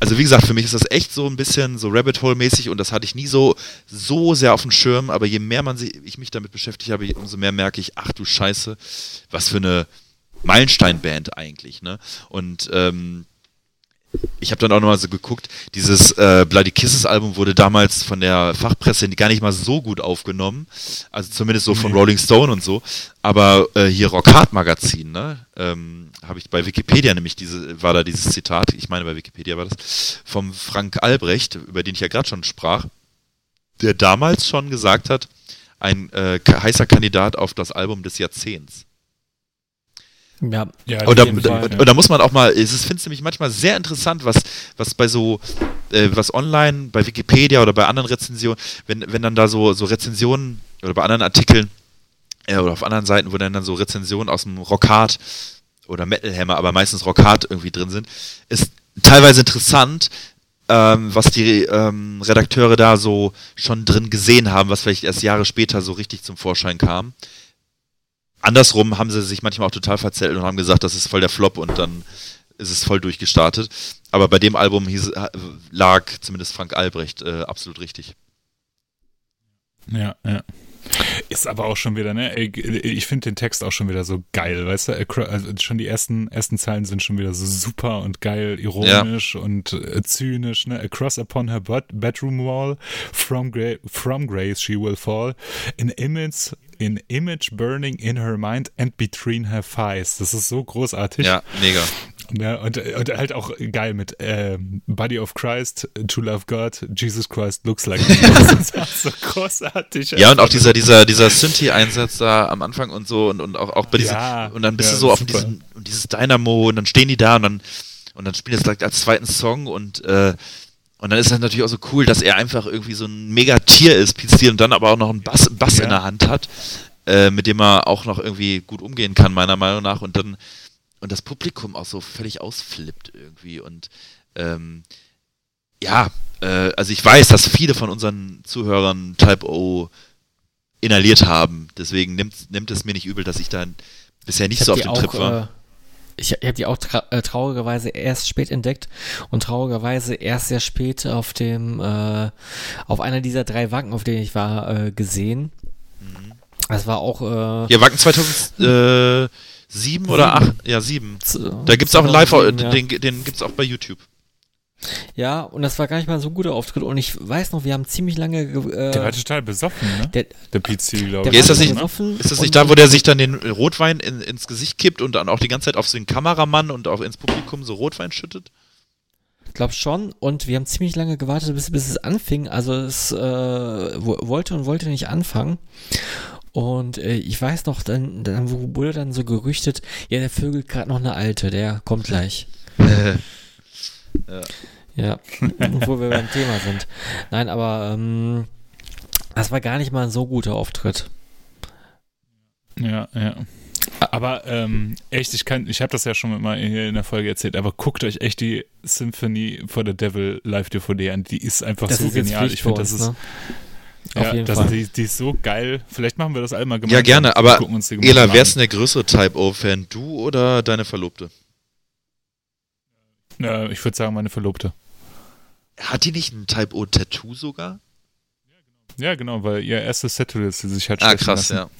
Also wie gesagt, für mich ist das echt so ein bisschen so Rabbit Hole-mäßig und das hatte ich nie so, so sehr auf dem Schirm, aber je mehr man sich, ich mich damit beschäftigt habe, umso mehr merke ich, ach du Scheiße, was für eine Meilenstein-Band eigentlich, ne? Und ähm, ich habe dann auch nochmal so geguckt, dieses äh, Bloody Kisses Album wurde damals von der Fachpresse gar nicht mal so gut aufgenommen, also zumindest so von. Rolling Stone und so, aber äh, hier Rock Hard Magazin, ne, ähm, habe ich bei Wikipedia nämlich diese, war da dieses Zitat, ich meine bei Wikipedia war das, vom Frank Albrecht, über den ich ja gerade schon sprach, der damals schon gesagt hat, ein äh, heißer Kandidat auf das Album des Jahrzehnts. Ja, ja Und da, auf jeden da, Fall, und, ja. und da muss man auch mal, es ist, finde nämlich manchmal sehr interessant, was, was bei so, äh, was online, bei Wikipedia oder bei anderen Rezensionen, wenn, wenn dann da so, so Rezensionen oder bei anderen Artikeln Ja, oder auf anderen Seiten, wo dann, dann so Rezensionen aus dem Rockhard oder Metal Hammer, aber meistens Rockhard irgendwie drin sind, ist teilweise interessant, ähm, was die ähm, Redakteure da so schon drin gesehen haben, was vielleicht erst Jahre später so richtig zum Vorschein kam. Andersrum haben sie sich manchmal auch total verzählt und haben gesagt, das ist voll der Flop und dann ist es voll durchgestartet. Aber bei dem Album hieß, lag zumindest Frank Albrecht äh, absolut richtig. Ja, ja. Ist aber auch schon wieder, ne? Ich finde den Text auch schon wieder so geil, weißt du? Also schon die ersten, ersten Zeilen sind schon wieder so super und geil, ironisch ja. und äh, zynisch, ne? Across upon her bedroom wall, from, gra from grace she will fall, in image, in image burning in her mind and between her thighs. Das ist so großartig. Ja, mega. Ja, und, und halt auch geil mit äh, Body of Christ, To Love God, Jesus Christ looks like Das ist so großartig. Ja, und auch dieser, dieser, dieser Synthi-Einsatz da am Anfang und so und, und auch, auch bei diesem, ja, und dann bist ja, du so auf diesem, dieses Dynamo und dann stehen die da und dann, und dann spielen das als zweiten Song und, äh, und dann ist das natürlich auch so cool, dass er einfach irgendwie so ein Mega-Tier ist, Steele, und dann aber auch noch einen Bass, Bass ja. in der Hand hat, äh, mit dem er auch noch irgendwie gut umgehen kann, meiner Meinung nach. Und dann und das Publikum auch so völlig ausflippt irgendwie. Und ähm, ja, äh, also ich weiß, dass viele von unseren Zuhörern Type O inhaliert haben. Deswegen nimmt, nimmt es mir nicht übel, dass ich da bisher nicht so auf dem Trip war. Äh, ich, ich habe die auch tra äh, traurigerweise erst spät entdeckt und traurigerweise erst sehr spät auf dem, äh, auf einer dieser drei Wacken, auf denen ich war, äh, gesehen. Mhm. Das war auch. Äh, ja, Wacken 2000 sieben oder acht, ja sieben. Da gibt's auch einen Live, ja. den, den gibt's auch bei YouTube. Ja, und das war gar nicht mal so ein guter Auftritt. Und ich weiß noch, wir haben ziemlich lange. Äh, der war total besoffen, ne? Der, der PC, glaube ich. Ja, ist das nicht, ist das nicht da, wo der sich dann den Rotwein in, ins Gesicht kippt und dann auch die ganze Zeit auf den Kameramann und auch ins Publikum so Rotwein schüttet? Ich glaube schon. Und wir haben ziemlich lange gewartet, bis, bis es anfing. Also es äh, wollte und wollte nicht anfangen. Und äh, ich weiß noch, dann, dann wurde dann so gerüchtet, ja, der vögelt gerade noch eine alte, der kommt gleich. ja. ja, wo wir beim Thema sind. Nein, aber ähm, das war gar nicht mal ein so guter Auftritt. Ja, ja. Aber ähm, echt, ich kann, ich habe das ja schon mal in der Folge erzählt, aber guckt euch echt die Symphony for the Devil Live DVD an. Die ist einfach das so ist genial. Ich finde, das ist, ne? Auf ja, jeden das, Fall. Die, die, ist so geil. Vielleicht machen wir das einmal gemeinsam. Ja, gerne, aber Ela, wer ist denn der größere Type-O-Fan? Du oder deine Verlobte? Ja, ich würde sagen, meine Verlobte. Hat die nicht ein Type-O-Tattoo sogar? Ja, genau, weil ihr erstes Tattoo ist, sie sich halt Ah, krass, lassen. ja.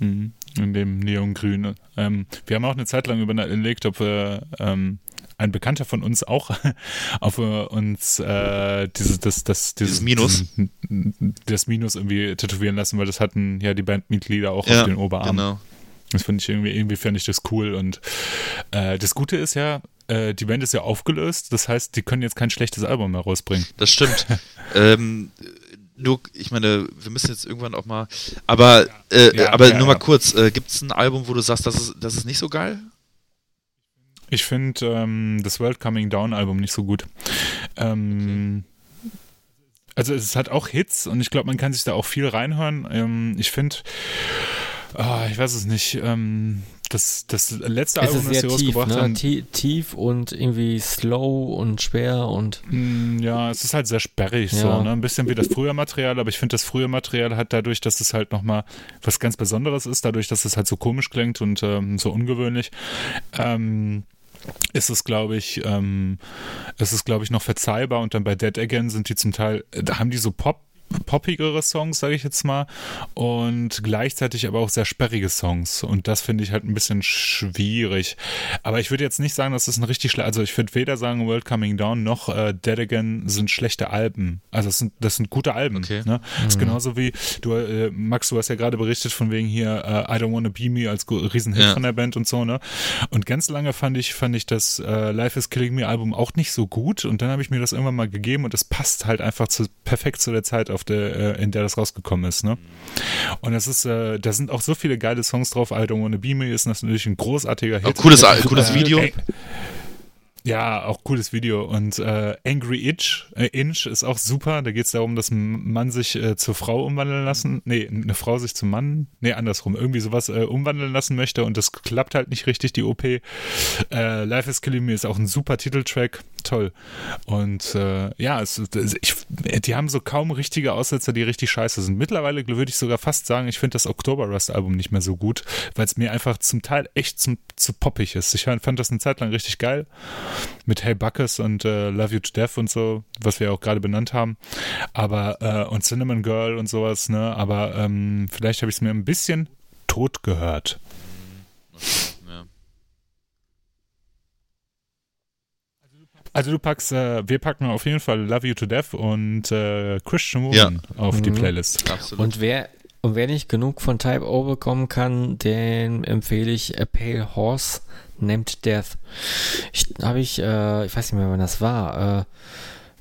Mhm, in dem Neongrün. Ähm, wir haben auch eine Zeit lang überlegt, ob wir ähm, ein Bekannter von uns auch auf uns äh, dieses, das, das, dieses, dieses Minus. Das Minus irgendwie tätowieren lassen, weil das hatten ja die Bandmitglieder auch ja, auf den Oberarm. Genau. Das finde ich irgendwie, irgendwie fände ich das cool. Und äh, das Gute ist ja, äh, die Band ist ja aufgelöst, das heißt, die können jetzt kein schlechtes Album mehr rausbringen. Das stimmt. ähm, nur, ich meine, wir müssen jetzt irgendwann auch mal. Aber, äh, ja, aber ja, nur mal kurz, äh, gibt es ein Album, wo du sagst, das ist, das ist nicht so geil? Ich finde ähm, das World Coming Down Album nicht so gut. Ähm, okay. Also es hat auch Hits und ich glaube, man kann sich da auch viel reinhören. Ähm, ich finde, oh, ah, ich weiß es nicht, ähm, das, das letzte es Album, das sie rausgebracht ne? haben. Tief und irgendwie slow und schwer und. Mm, ja, es ist halt sehr sperrig ja. so, ne? Ein bisschen wie das frühe Material, aber ich finde, das frühe Material hat dadurch, dass es halt nochmal was ganz Besonderes ist, dadurch, dass es halt so komisch klingt und ähm, so ungewöhnlich. Ähm, ist es, glaube ich, ähm, ist es, glaube ich, noch verzeihbar. Und dann bei Dead Again sind die zum Teil, da haben die so Pop poppigere Songs, sage ich jetzt mal, und gleichzeitig aber auch sehr sperrige Songs. Und das finde ich halt ein bisschen schwierig. Aber ich würde jetzt nicht sagen, dass das ein richtig schlecht, also ich würde weder sagen World Coming Down noch äh, Dead Again sind schlechte Alben. Also das sind, das sind gute Alben. Okay. Ne? Das ist mhm. genauso wie, du, äh, Max, du hast ja gerade berichtet von wegen hier äh, I Don't Wanna Be Me als Riesenhit ja. von der Band und so, ne? Und ganz lange fand ich, fand ich das äh, Life is Killing Me Album auch nicht so gut. Und dann habe ich mir das irgendwann mal gegeben und es passt halt einfach zu, perfekt zu der Zeit auf der, äh, in der das rausgekommen ist. Ne? Und das ist, äh, da sind auch so viele geile Songs drauf. I Don't Wanna Be Me ist natürlich ein großartiger Hit. Auch cooles, äh, cooles Video. Ja, auch cooles Video. Und äh, Angry Itch, äh, Inch ist auch super. Da geht es darum, dass ein Mann sich äh, zur Frau umwandeln lassen. Nee, eine Frau sich zum Mann. Nee, andersrum. Irgendwie sowas äh, umwandeln lassen möchte und das klappt halt nicht richtig, die OP. Äh, Life is Killing Me ist auch ein super Titeltrack. Toll. Und äh, ja, es, ich, die haben so kaum richtige Aussetzer, die richtig scheiße sind. Mittlerweile würde ich sogar fast sagen, ich finde das Oktober Rust Album nicht mehr so gut, weil es mir einfach zum Teil echt zum, zu poppig ist. Ich fand das eine Zeit lang richtig geil mit Hey Buckes und äh, Love You to Death und so, was wir auch gerade benannt haben. Aber, äh, und Cinnamon Girl und sowas, ne? Aber ähm, vielleicht habe ich es mir ein bisschen tot gehört. Ja. Also du packst, äh, wir packen auf jeden Fall Love You to Death und äh, Christian Woman ja. auf mhm. die Playlist. Absolut. Und wer und wer nicht genug von Type O bekommen kann, den empfehle ich A Pale Horse Named Death. Ich habe ich, äh, ich weiß nicht mehr, wann das war. Äh,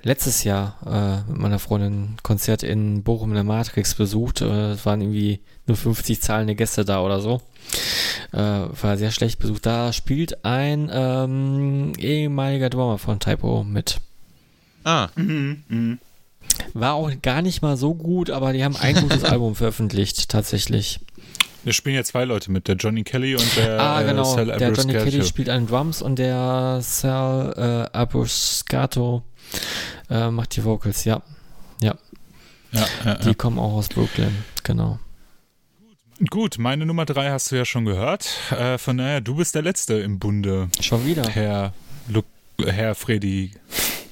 letztes Jahr äh, mit meiner Freundin Konzert in Bochum in der Matrix besucht. Äh, es waren irgendwie nur 50 zahlende Gäste da oder so. Äh, war sehr schlecht besucht. Da spielt ein ähm, ehemaliger Drummer von Typo mit. Ah. Mhm, mh. War auch gar nicht mal so gut, aber die haben ein gutes Album veröffentlicht, tatsächlich. Da spielen ja zwei Leute mit, der Johnny Kelly und der Ah, genau. Sal der Johnny Kelly spielt an Drums und der Sal äh, Abruscato äh, macht die Vocals, ja. Ja. ja, ja die ja. kommen auch aus Brooklyn, genau. Gut, meine Nummer drei hast du ja schon gehört. Äh, von daher, du bist der Letzte im Bunde. Schon wieder. Herr, Lu Herr Freddy.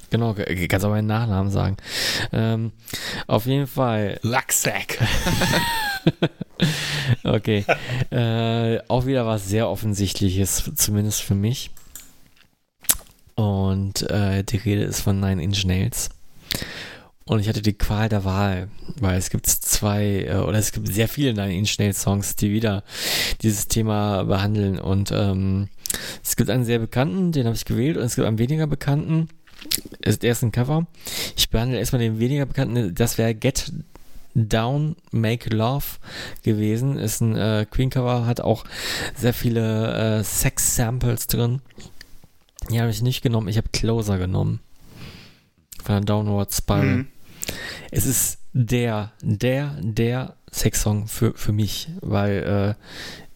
Genau, kannst auch meinen Nachnamen sagen. Ähm, auf jeden Fall. Lacksack. okay. Äh, auch wieder was sehr Offensichtliches, zumindest für mich. Und äh, die Rede ist von Nine Inch Nails. Und ich hatte die Qual der Wahl, weil es gibt zwei, äh, oder es gibt sehr viele Nine Inch Nails Songs, die wieder dieses Thema behandeln. Und ähm, es gibt einen sehr bekannten, den habe ich gewählt, und es gibt einen weniger bekannten. Der ist ein Cover. Ich behandle erstmal den weniger bekannten, das wäre Get Down Make Love gewesen. Ist ein äh, Queen Cover, hat auch sehr viele äh, Sex Samples drin. Die habe ich nicht genommen. Ich habe Closer genommen. Von der Downward Spiral. Mhm. Es ist der, der, der Sexsong für, für mich, weil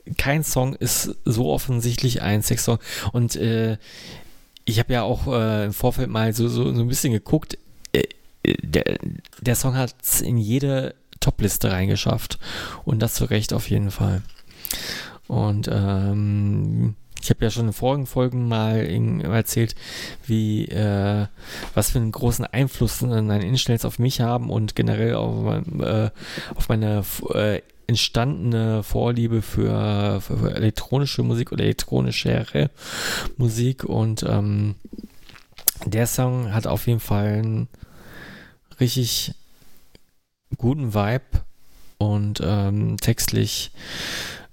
äh, kein Song ist so offensichtlich ein Sexsong. Und äh, ich habe ja auch äh, im Vorfeld mal so, so, so ein bisschen geguckt. Äh, der, der Song hat es in jede Top-Liste reingeschafft. Und das zu Recht auf jeden Fall. Und ähm, ich habe ja schon in vorigen Folgen mal erzählt, wie äh, was für einen großen Einfluss Nine Inch auf mich haben und generell auf, äh, auf meine äh, entstandene Vorliebe für, für, für, elektronische Musik oder elektronischere Musik und ähm, der Song hat auf jeden Fall einen richtig guten Vibe und ähm, textlich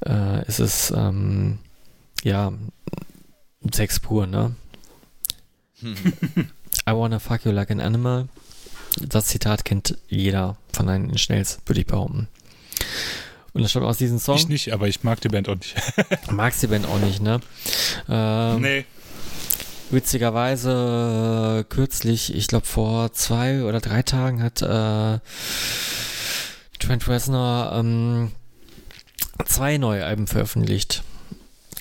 äh, ist es ähm, ja Sex pur, ne? I wanna fuck you like an animal. Das Zitat kennt jeder von einen Schnells, würde ich behaupten. Und das stammt aus diesem Song. Ich nicht, aber ich mag die Band auch nicht. Magst die Band auch nicht, ne? Ähm, nee. Witzigerweise äh, kürzlich, ich glaube vor zwei oder drei Tagen hat äh, Trent Reznor ähm, zwei neue Alben veröffentlicht.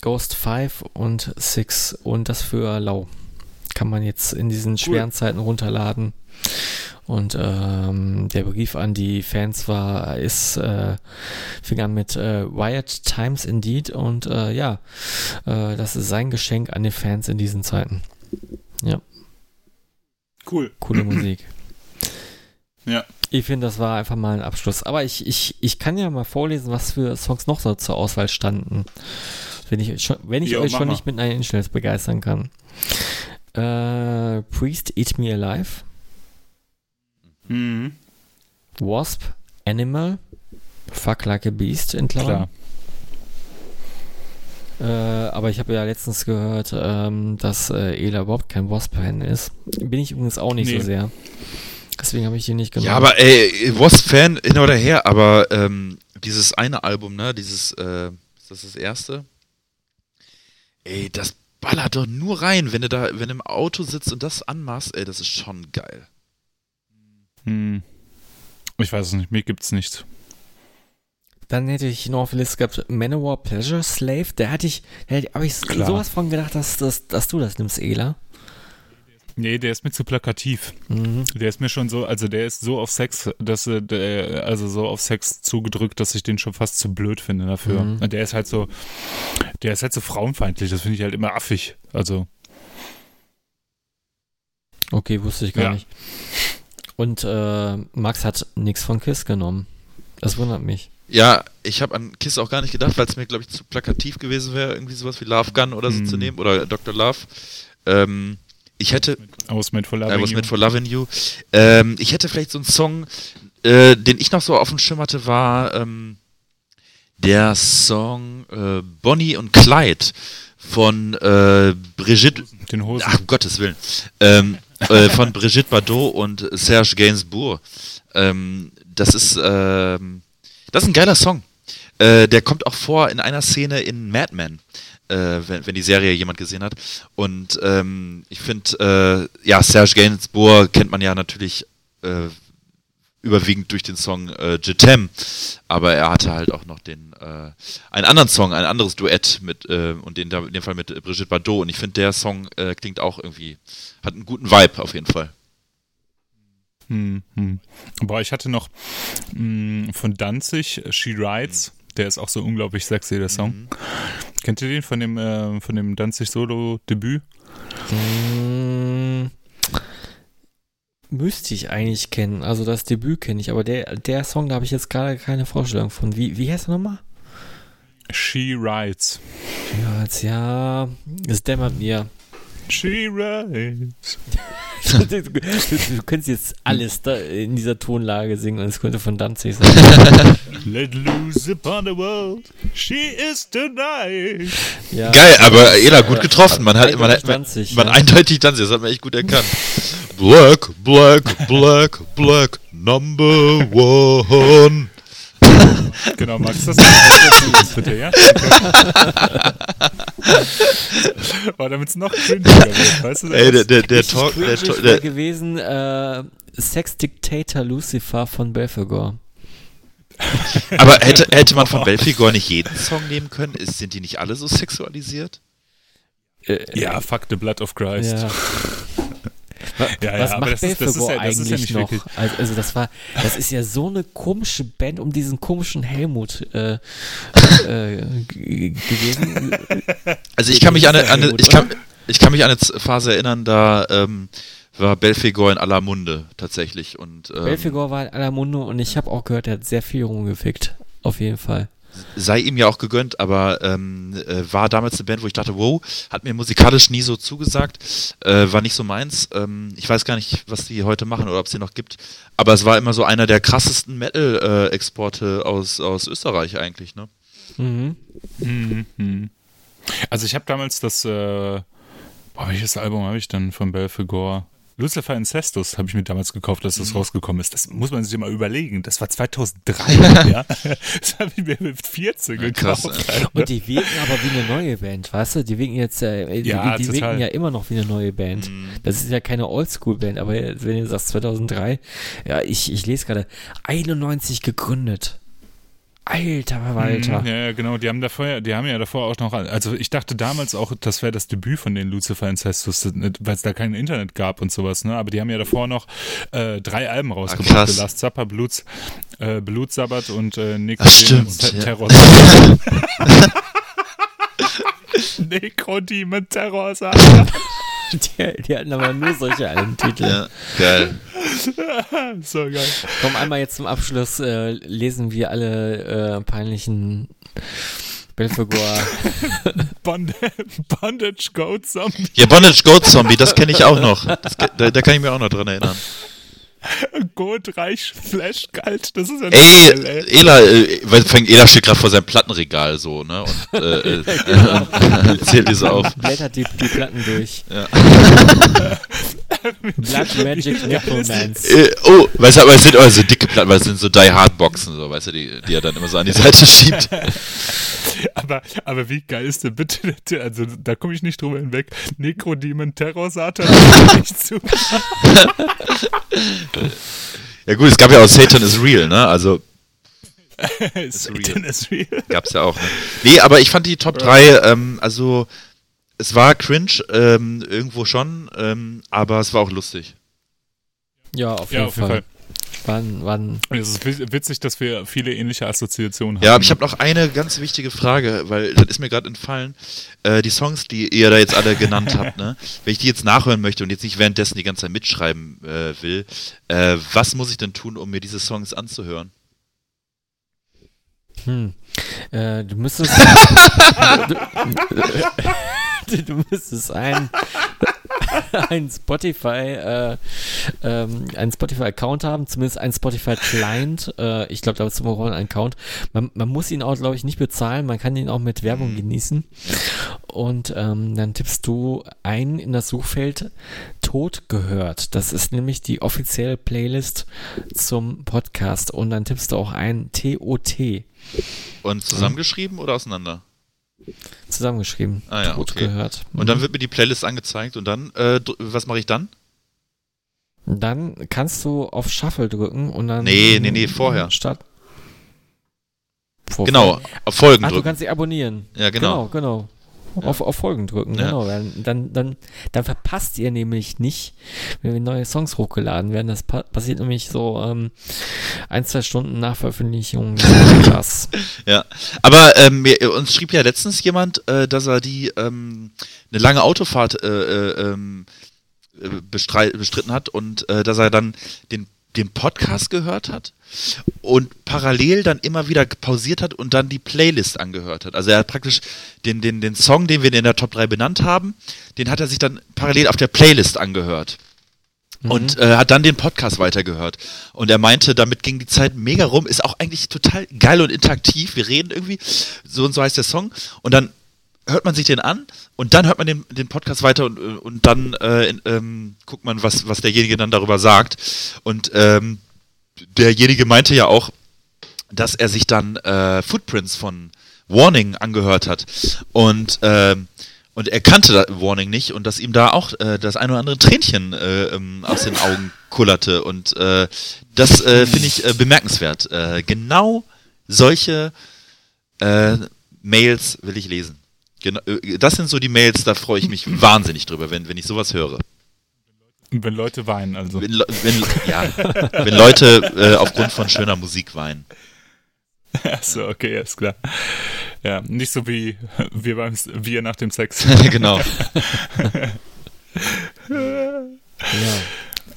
Ghost 5 und 6 und das für lau. Kann man jetzt in diesen schweren cool. Zeiten runterladen. Und ähm, der Brief an die Fans war, ist, äh, fing an mit äh, Wired Times Indeed und äh, ja, äh, das ist sein Geschenk an die Fans in diesen Zeiten. Ja. Cool. Coole Musik. Ja. Ich finde, das war einfach mal ein Abschluss. Aber ich, ich, ich kann ja mal vorlesen, was für Songs noch so zur Auswahl standen. Wenn ich, schon, wenn ich jo, euch schon mal. nicht mit einem Instance begeistern kann. Äh, Priest Eat Me Alive. Mhm. Wasp, Animal, Fuck Like a Beast in Klammern. Äh, aber ich habe ja letztens gehört, ähm, dass äh, Ela überhaupt kein Wasp-Fan ist. Bin ich übrigens auch nicht nee. so sehr. Deswegen habe ich ihn nicht genommen. Ja, aber ey, Wasp-Fan hin oder her, aber ähm, dieses eine Album, ne, dieses, äh, ist das das erste? Ey, das ballert doch nur rein, wenn du da, wenn du im Auto sitzt und das anmachst, ey, das ist schon geil. Hm. Ich weiß es nicht, mir gibt's nichts. Dann hätte ich noch auf der Liste gehabt Manowar Pleasure Slave. Da hatte ich, da habe ich Klar. sowas von gedacht, dass, dass, dass du das nimmst, Ela. Nee, der ist mir zu plakativ. Mhm. Der ist mir schon so, also der ist so auf Sex, dass äh, der, also so auf Sex zugedrückt, dass ich den schon fast zu blöd finde dafür. Mhm. Und der ist halt so, der ist halt so frauenfeindlich, das finde ich halt immer affig. Also, Okay, wusste ich gar Ja. nicht. Und äh, Max hat nichts von Kiss genommen. Das wundert mich. Ja, ich habe an Kiss auch gar nicht gedacht, weil es mir, glaube ich, zu plakativ gewesen wäre, irgendwie sowas wie Love Gun oder so Hm. zu nehmen oder Dr. Love. Ähm, ich hätte, aus mit for I Loving was You. made for loving you. Ähm, ich hätte vielleicht so einen Song, äh, den ich noch so auf dem Schirm hatte, war ähm, der Song äh, Bonnie und Clyde von äh, Brigitte Den Hosen. Ach, um Gottes Willen. Ähm, äh, von Brigitte Bardot und Serge Gainsbourg. Ähm, das ist, ähm, das ist ein geiler Song. Äh, der kommt auch vor in einer Szene in Mad Men, äh, wenn, wenn die Serie jemand gesehen hat. Und ähm, ich finde, äh, ja, Serge Gainsbourg kennt man ja natürlich äh, überwiegend durch den Song äh, t'aime, aber er hatte halt auch noch den äh, einen anderen Song, ein anderes Duett mit äh, und den da in dem Fall mit Brigitte Bardot und ich finde der Song äh, klingt auch irgendwie hat einen guten Vibe auf jeden Fall. Hm, hm. Boah, ich hatte noch mh, von Danzig She Rides. Der ist auch so unglaublich sexy, der Song. Mhm. Kennt ihr den von dem, äh, von dem Danzig Solo-Debüt? Mm, müsste ich eigentlich kennen. Also das Debüt kenne ich, aber der, der Song, da habe ich jetzt gerade keine Vorstellung von. Wie, wie heißt er nochmal? She Rides. Ja, jetzt, ja, es dämmert mir. She Rides. du, du, du könntest jetzt alles da in dieser Tonlage singen und es könnte von Danzig sein. Let loose upon the world. She is tonight. Ja, Geil, aber Ela gut getroffen. Man hat, man, eindeutig hat, man, Danzig, man ja. eindeutig Danzig, das hat man echt gut erkannt. Black, black, black, black, number one. Genau, Max, das ist bitte, ja? Okay. oh, damit es noch cringiger wird, weißt du? Ey, der, der, der Richtig Talk, der, der, der, gewesen äh, Sex Dictator Lucifer von Belphegor. aber hätte, hätte man von Belfigor nicht jeden Song nehmen können? Ist, sind die nicht alle so sexualisiert? Äh, ja, fuck the blood of Christ. Ja. Ja, ja, Was macht das ist- das ist Belphegor ja- das ist ja eigentlich noch? Also, also das war, das ist ja so eine komische Band um diesen komischen Helmut äh, äh, gewesen. Also ich kann mich an, eine- an eine- ich kann, ich kann mich an eine Phase erinnern, da ähm, war Belfigor in aller Munde tatsächlich und ähm, Belphegor war in aller Munde und ich habe auch gehört, er hat sehr viel rumgefickt. Auf jeden Fall. Sei ihm ja auch gegönnt, aber ähm, äh, war damals eine Band, wo ich dachte, wow, hat mir musikalisch nie so zugesagt, äh, war nicht so meins. Ähm, ich weiß gar nicht, was die heute machen oder ob es sie noch gibt, aber es war immer so einer der krassesten Metal-Exporte aus, aus Österreich eigentlich, ne? Mhm. Mhm. Also ich habe damals das, äh, boah, welches Album habe ich dann von Belphegor? Lucifer Incestus habe ich mir damals gekauft, als das Mhm. rausgekommen ist. Das muss man sich mal überlegen. Das war 2003, ja. Das habe ich mir mit 14 Ja, krass, gekauft. Alter. Und die wirken aber wie eine neue Band, weißt du? Die wirken jetzt, äh, die, Ja, die total. wirken ja immer noch wie eine neue Band. Mhm. Das ist ja keine Oldschool-Band, aber wenn du sagst 2003, ja, ich, ich lese gerade, 91 gegründet. Alter Verwalter. Mhm, Ja, ja, genau. Die haben davor, die haben ja davor auch noch, also ich dachte damals auch, das wäre das Debüt von den Lucifer Incestus, weil es da kein Internet gab und sowas, ne? Aber die haben ja davor noch äh, drei Alben rausgebracht. The Last Supper, Bluts, äh, Blutsabbat und äh, stimmt, Ter ja. Terror. Necrodemon Terror. Die, die hatten aber nur solche Albentitel. Ja, geil. so geil. Komm, einmal jetzt zum Abschluss äh, lesen wir alle äh, peinlichen Belphegor. Bond Bondage Goat Zombie. Ja, Bondage Goat Zombie, das kenne ich auch noch. Das, da, da kann ich mir auch noch dran erinnern. Goat Reich Flash Kalt. Das ist ja Ey, geil, ey. Ela, äh, weil fängt, Ela steht gerade vor seinem Plattenregal so, ne? Und äh, äh, und zählt diese auf. Blättert die, die Platten durch. Ja. Blood Magic Necromance. Äh, oh, weißt du, aber es sind also dicke Platten, weil es sind so Die Hard Boxen, so, weißt du, die, die er dann immer so an die Seite schiebt. Aber aber, aber wie geil ist denn bitte, also da komme ich nicht drüber hinweg, Necrodemon Terror Satan nicht zu. Ja gut, es gab ja auch Satan is Real, ne? Also Satan is Real. Gab's ja auch. Ne? Nee, aber ich fand die Top 3, ähm, also es war cringe, ähm, irgendwo schon, ähm, aber es war auch lustig. Ja, auf jeden, Ja, auf jeden Fall. Wann, wann, Es ist wi- witzig, dass wir viele ähnliche Assoziationen haben. Ja, aber ich habe noch eine ganz wichtige Frage, weil das ist mir gerade entfallen. Äh, die Songs, die ihr da jetzt alle genannt habt, ne? Wenn ich die jetzt nachhören möchte und jetzt nicht währenddessen die ganze Zeit mitschreiben äh, will, äh, was muss ich denn tun, um mir diese Songs anzuhören? hm, äh, du müsstest, du, du müsstest ein, ein Spotify, äh, ähm, einen Spotify-Account haben, zumindest einen Spotify-Client. Äh, ich glaube, dazu braucht man einen Account. Man, man muss ihn auch, glaube ich, nicht bezahlen. Man kann ihn auch mit Werbung genießen. Und ähm, dann tippst du ein in das Suchfeld Tod gehört. Das ist nämlich die offizielle Playlist zum Podcast. Und dann tippst du auch ein TOT Und zusammengeschrieben oder auseinander? Zusammengeschrieben. Ah ja, Tod okay. gehört. Und dann wird mir die Playlist angezeigt und dann, äh, was mache ich dann? Dann kannst du auf Shuffle drücken und dann. Nee, nee, nee, vorher. Start. Vor- Genau, auf Folgen Ach, du drücken. kannst sie abonnieren. Ja, genau. Genau, genau. Auf, auf Folgen drücken, Ja. genau. Dann, dann, dann, verpasst ihr nämlich nicht, wenn wir neue Songs hochgeladen werden. Das pa passiert nämlich so ähm, ein, zwei Stunden nach Veröffentlichung des Podcasts. Ja, aber ähm, uns schrieb ja letztens jemand, äh, dass er die ähm, eine lange Autofahrt äh, äh, ähm, äh, bestritten hat und äh, dass er dann den den Podcast gehört hat und parallel dann immer wieder pausiert hat und dann die Playlist angehört hat. Also er hat praktisch den, den, den Song, den wir in der Top 3 benannt haben, den hat er sich dann parallel auf der Playlist angehört und äh, hat dann den Podcast weitergehört. Und er meinte, damit ging die Zeit mega rum, ist auch eigentlich total geil und interaktiv. Wir reden irgendwie, so und so heißt der Song. Und dann hört man sich den an und dann hört man den, den Podcast weiter und, äh, und dann äh, in, ähm, guckt man, was, was derjenige dann darüber sagt. Und ähm, derjenige meinte ja auch, dass er sich dann äh, Footprints von Warning angehört hat. Und, ähm, und er kannte Warning nicht und dass ihm da auch äh, das ein oder andere Tränchen äh, ähm, aus den Augen kullerte. Und äh, das äh, finde ich äh, bemerkenswert. Äh, genau solche äh, Mails will ich lesen. Genau, äh, das sind so die Mails, da freue ich mich wahnsinnig drüber, wenn, wenn ich sowas höre. Wenn Leute weinen, also. Wenn, wenn, ja, wenn Leute äh, aufgrund von schöner Musik weinen. Achso, okay, ist klar. Ja, nicht so wie wir beim wir nach dem Sex. genau. Ja.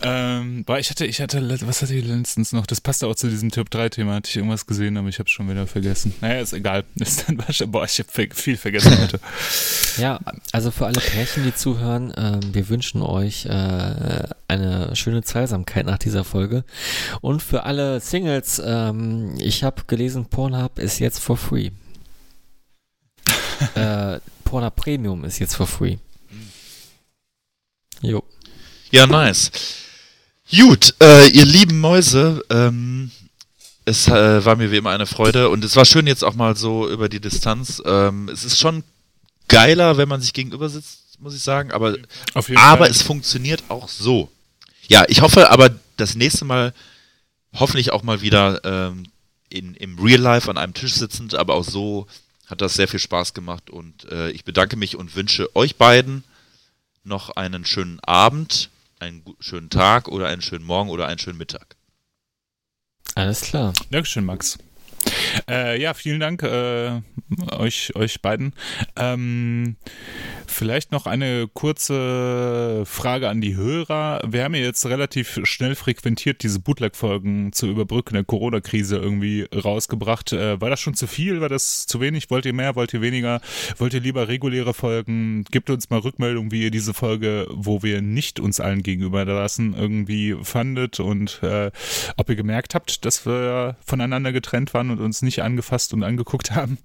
Ähm, boah, ich hatte, ich hatte, was hatte ich letztens noch? Das passte auch zu diesem Typ 3 Thema. Hatte ich irgendwas gesehen, aber ich habe schon wieder vergessen. Naja, ist egal. Ist dann wahrscheinlich, boah, ich habe viel vergessen heute. Ja, also für alle Pärchen, die zuhören, ähm, wir wünschen euch äh, eine schöne Zweisamkeit nach dieser Folge. Und für alle Singles, ähm, ich habe gelesen, Pornhub ist jetzt for free. äh, Pornhub Premium ist jetzt for free. Jo. Ja, nice. Gut, äh, ihr lieben Mäuse, ähm, es äh, war mir wie immer eine Freude und es war schön jetzt auch mal so über die Distanz. Ähm, es ist schon geiler, wenn man sich gegenüber sitzt, muss ich sagen, aber, aber Fall. es funktioniert auch so. Ja, ich hoffe aber das nächste Mal hoffentlich auch mal wieder ähm, in, im Real Life an einem Tisch sitzend, aber auch so hat das sehr viel Spaß gemacht und äh, ich bedanke mich und wünsche euch beiden noch einen schönen Abend, einen schönen Tag oder einen schönen Morgen oder einen schönen Mittag. Alles klar. Dankeschön, Max. Äh, ja, vielen Dank äh, euch, euch beiden. Ähm, vielleicht noch eine kurze Frage an die Hörer. Wir haben ja jetzt relativ schnell frequentiert diese Bootleg-Folgen zur Überbrücken der Corona-Krise irgendwie rausgebracht. Äh, war das schon zu viel? War das zu wenig? Wollt ihr mehr? Wollt ihr weniger? Wollt ihr lieber reguläre Folgen? Gebt uns mal Rückmeldung, wie ihr diese Folge, wo wir nicht uns allen gegenüber lassen, irgendwie fandet und äh, ob ihr gemerkt habt, dass wir voneinander getrennt waren und uns nicht angefasst und angeguckt haben.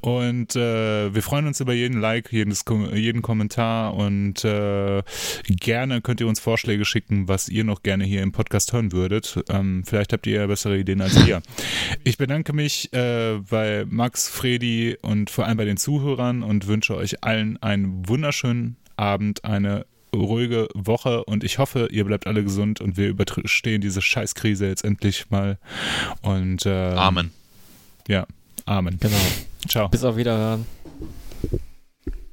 Und äh, wir freuen uns über jeden Like, jedes, jeden Kommentar und äh, gerne könnt ihr uns Vorschläge schicken, was ihr noch gerne hier im Podcast hören würdet. Ähm, vielleicht habt ihr ja bessere Ideen als wir. Ich bedanke mich äh, bei Max, Fredi und vor allem bei den Zuhörern und wünsche euch allen einen wunderschönen Abend, eine ruhige Woche und ich hoffe, ihr bleibt alle gesund und wir überstehen diese Scheißkrise jetzt endlich mal. Und äh, Amen. Ja, Amen. Genau. Ciao. Bis auf Wiederhören.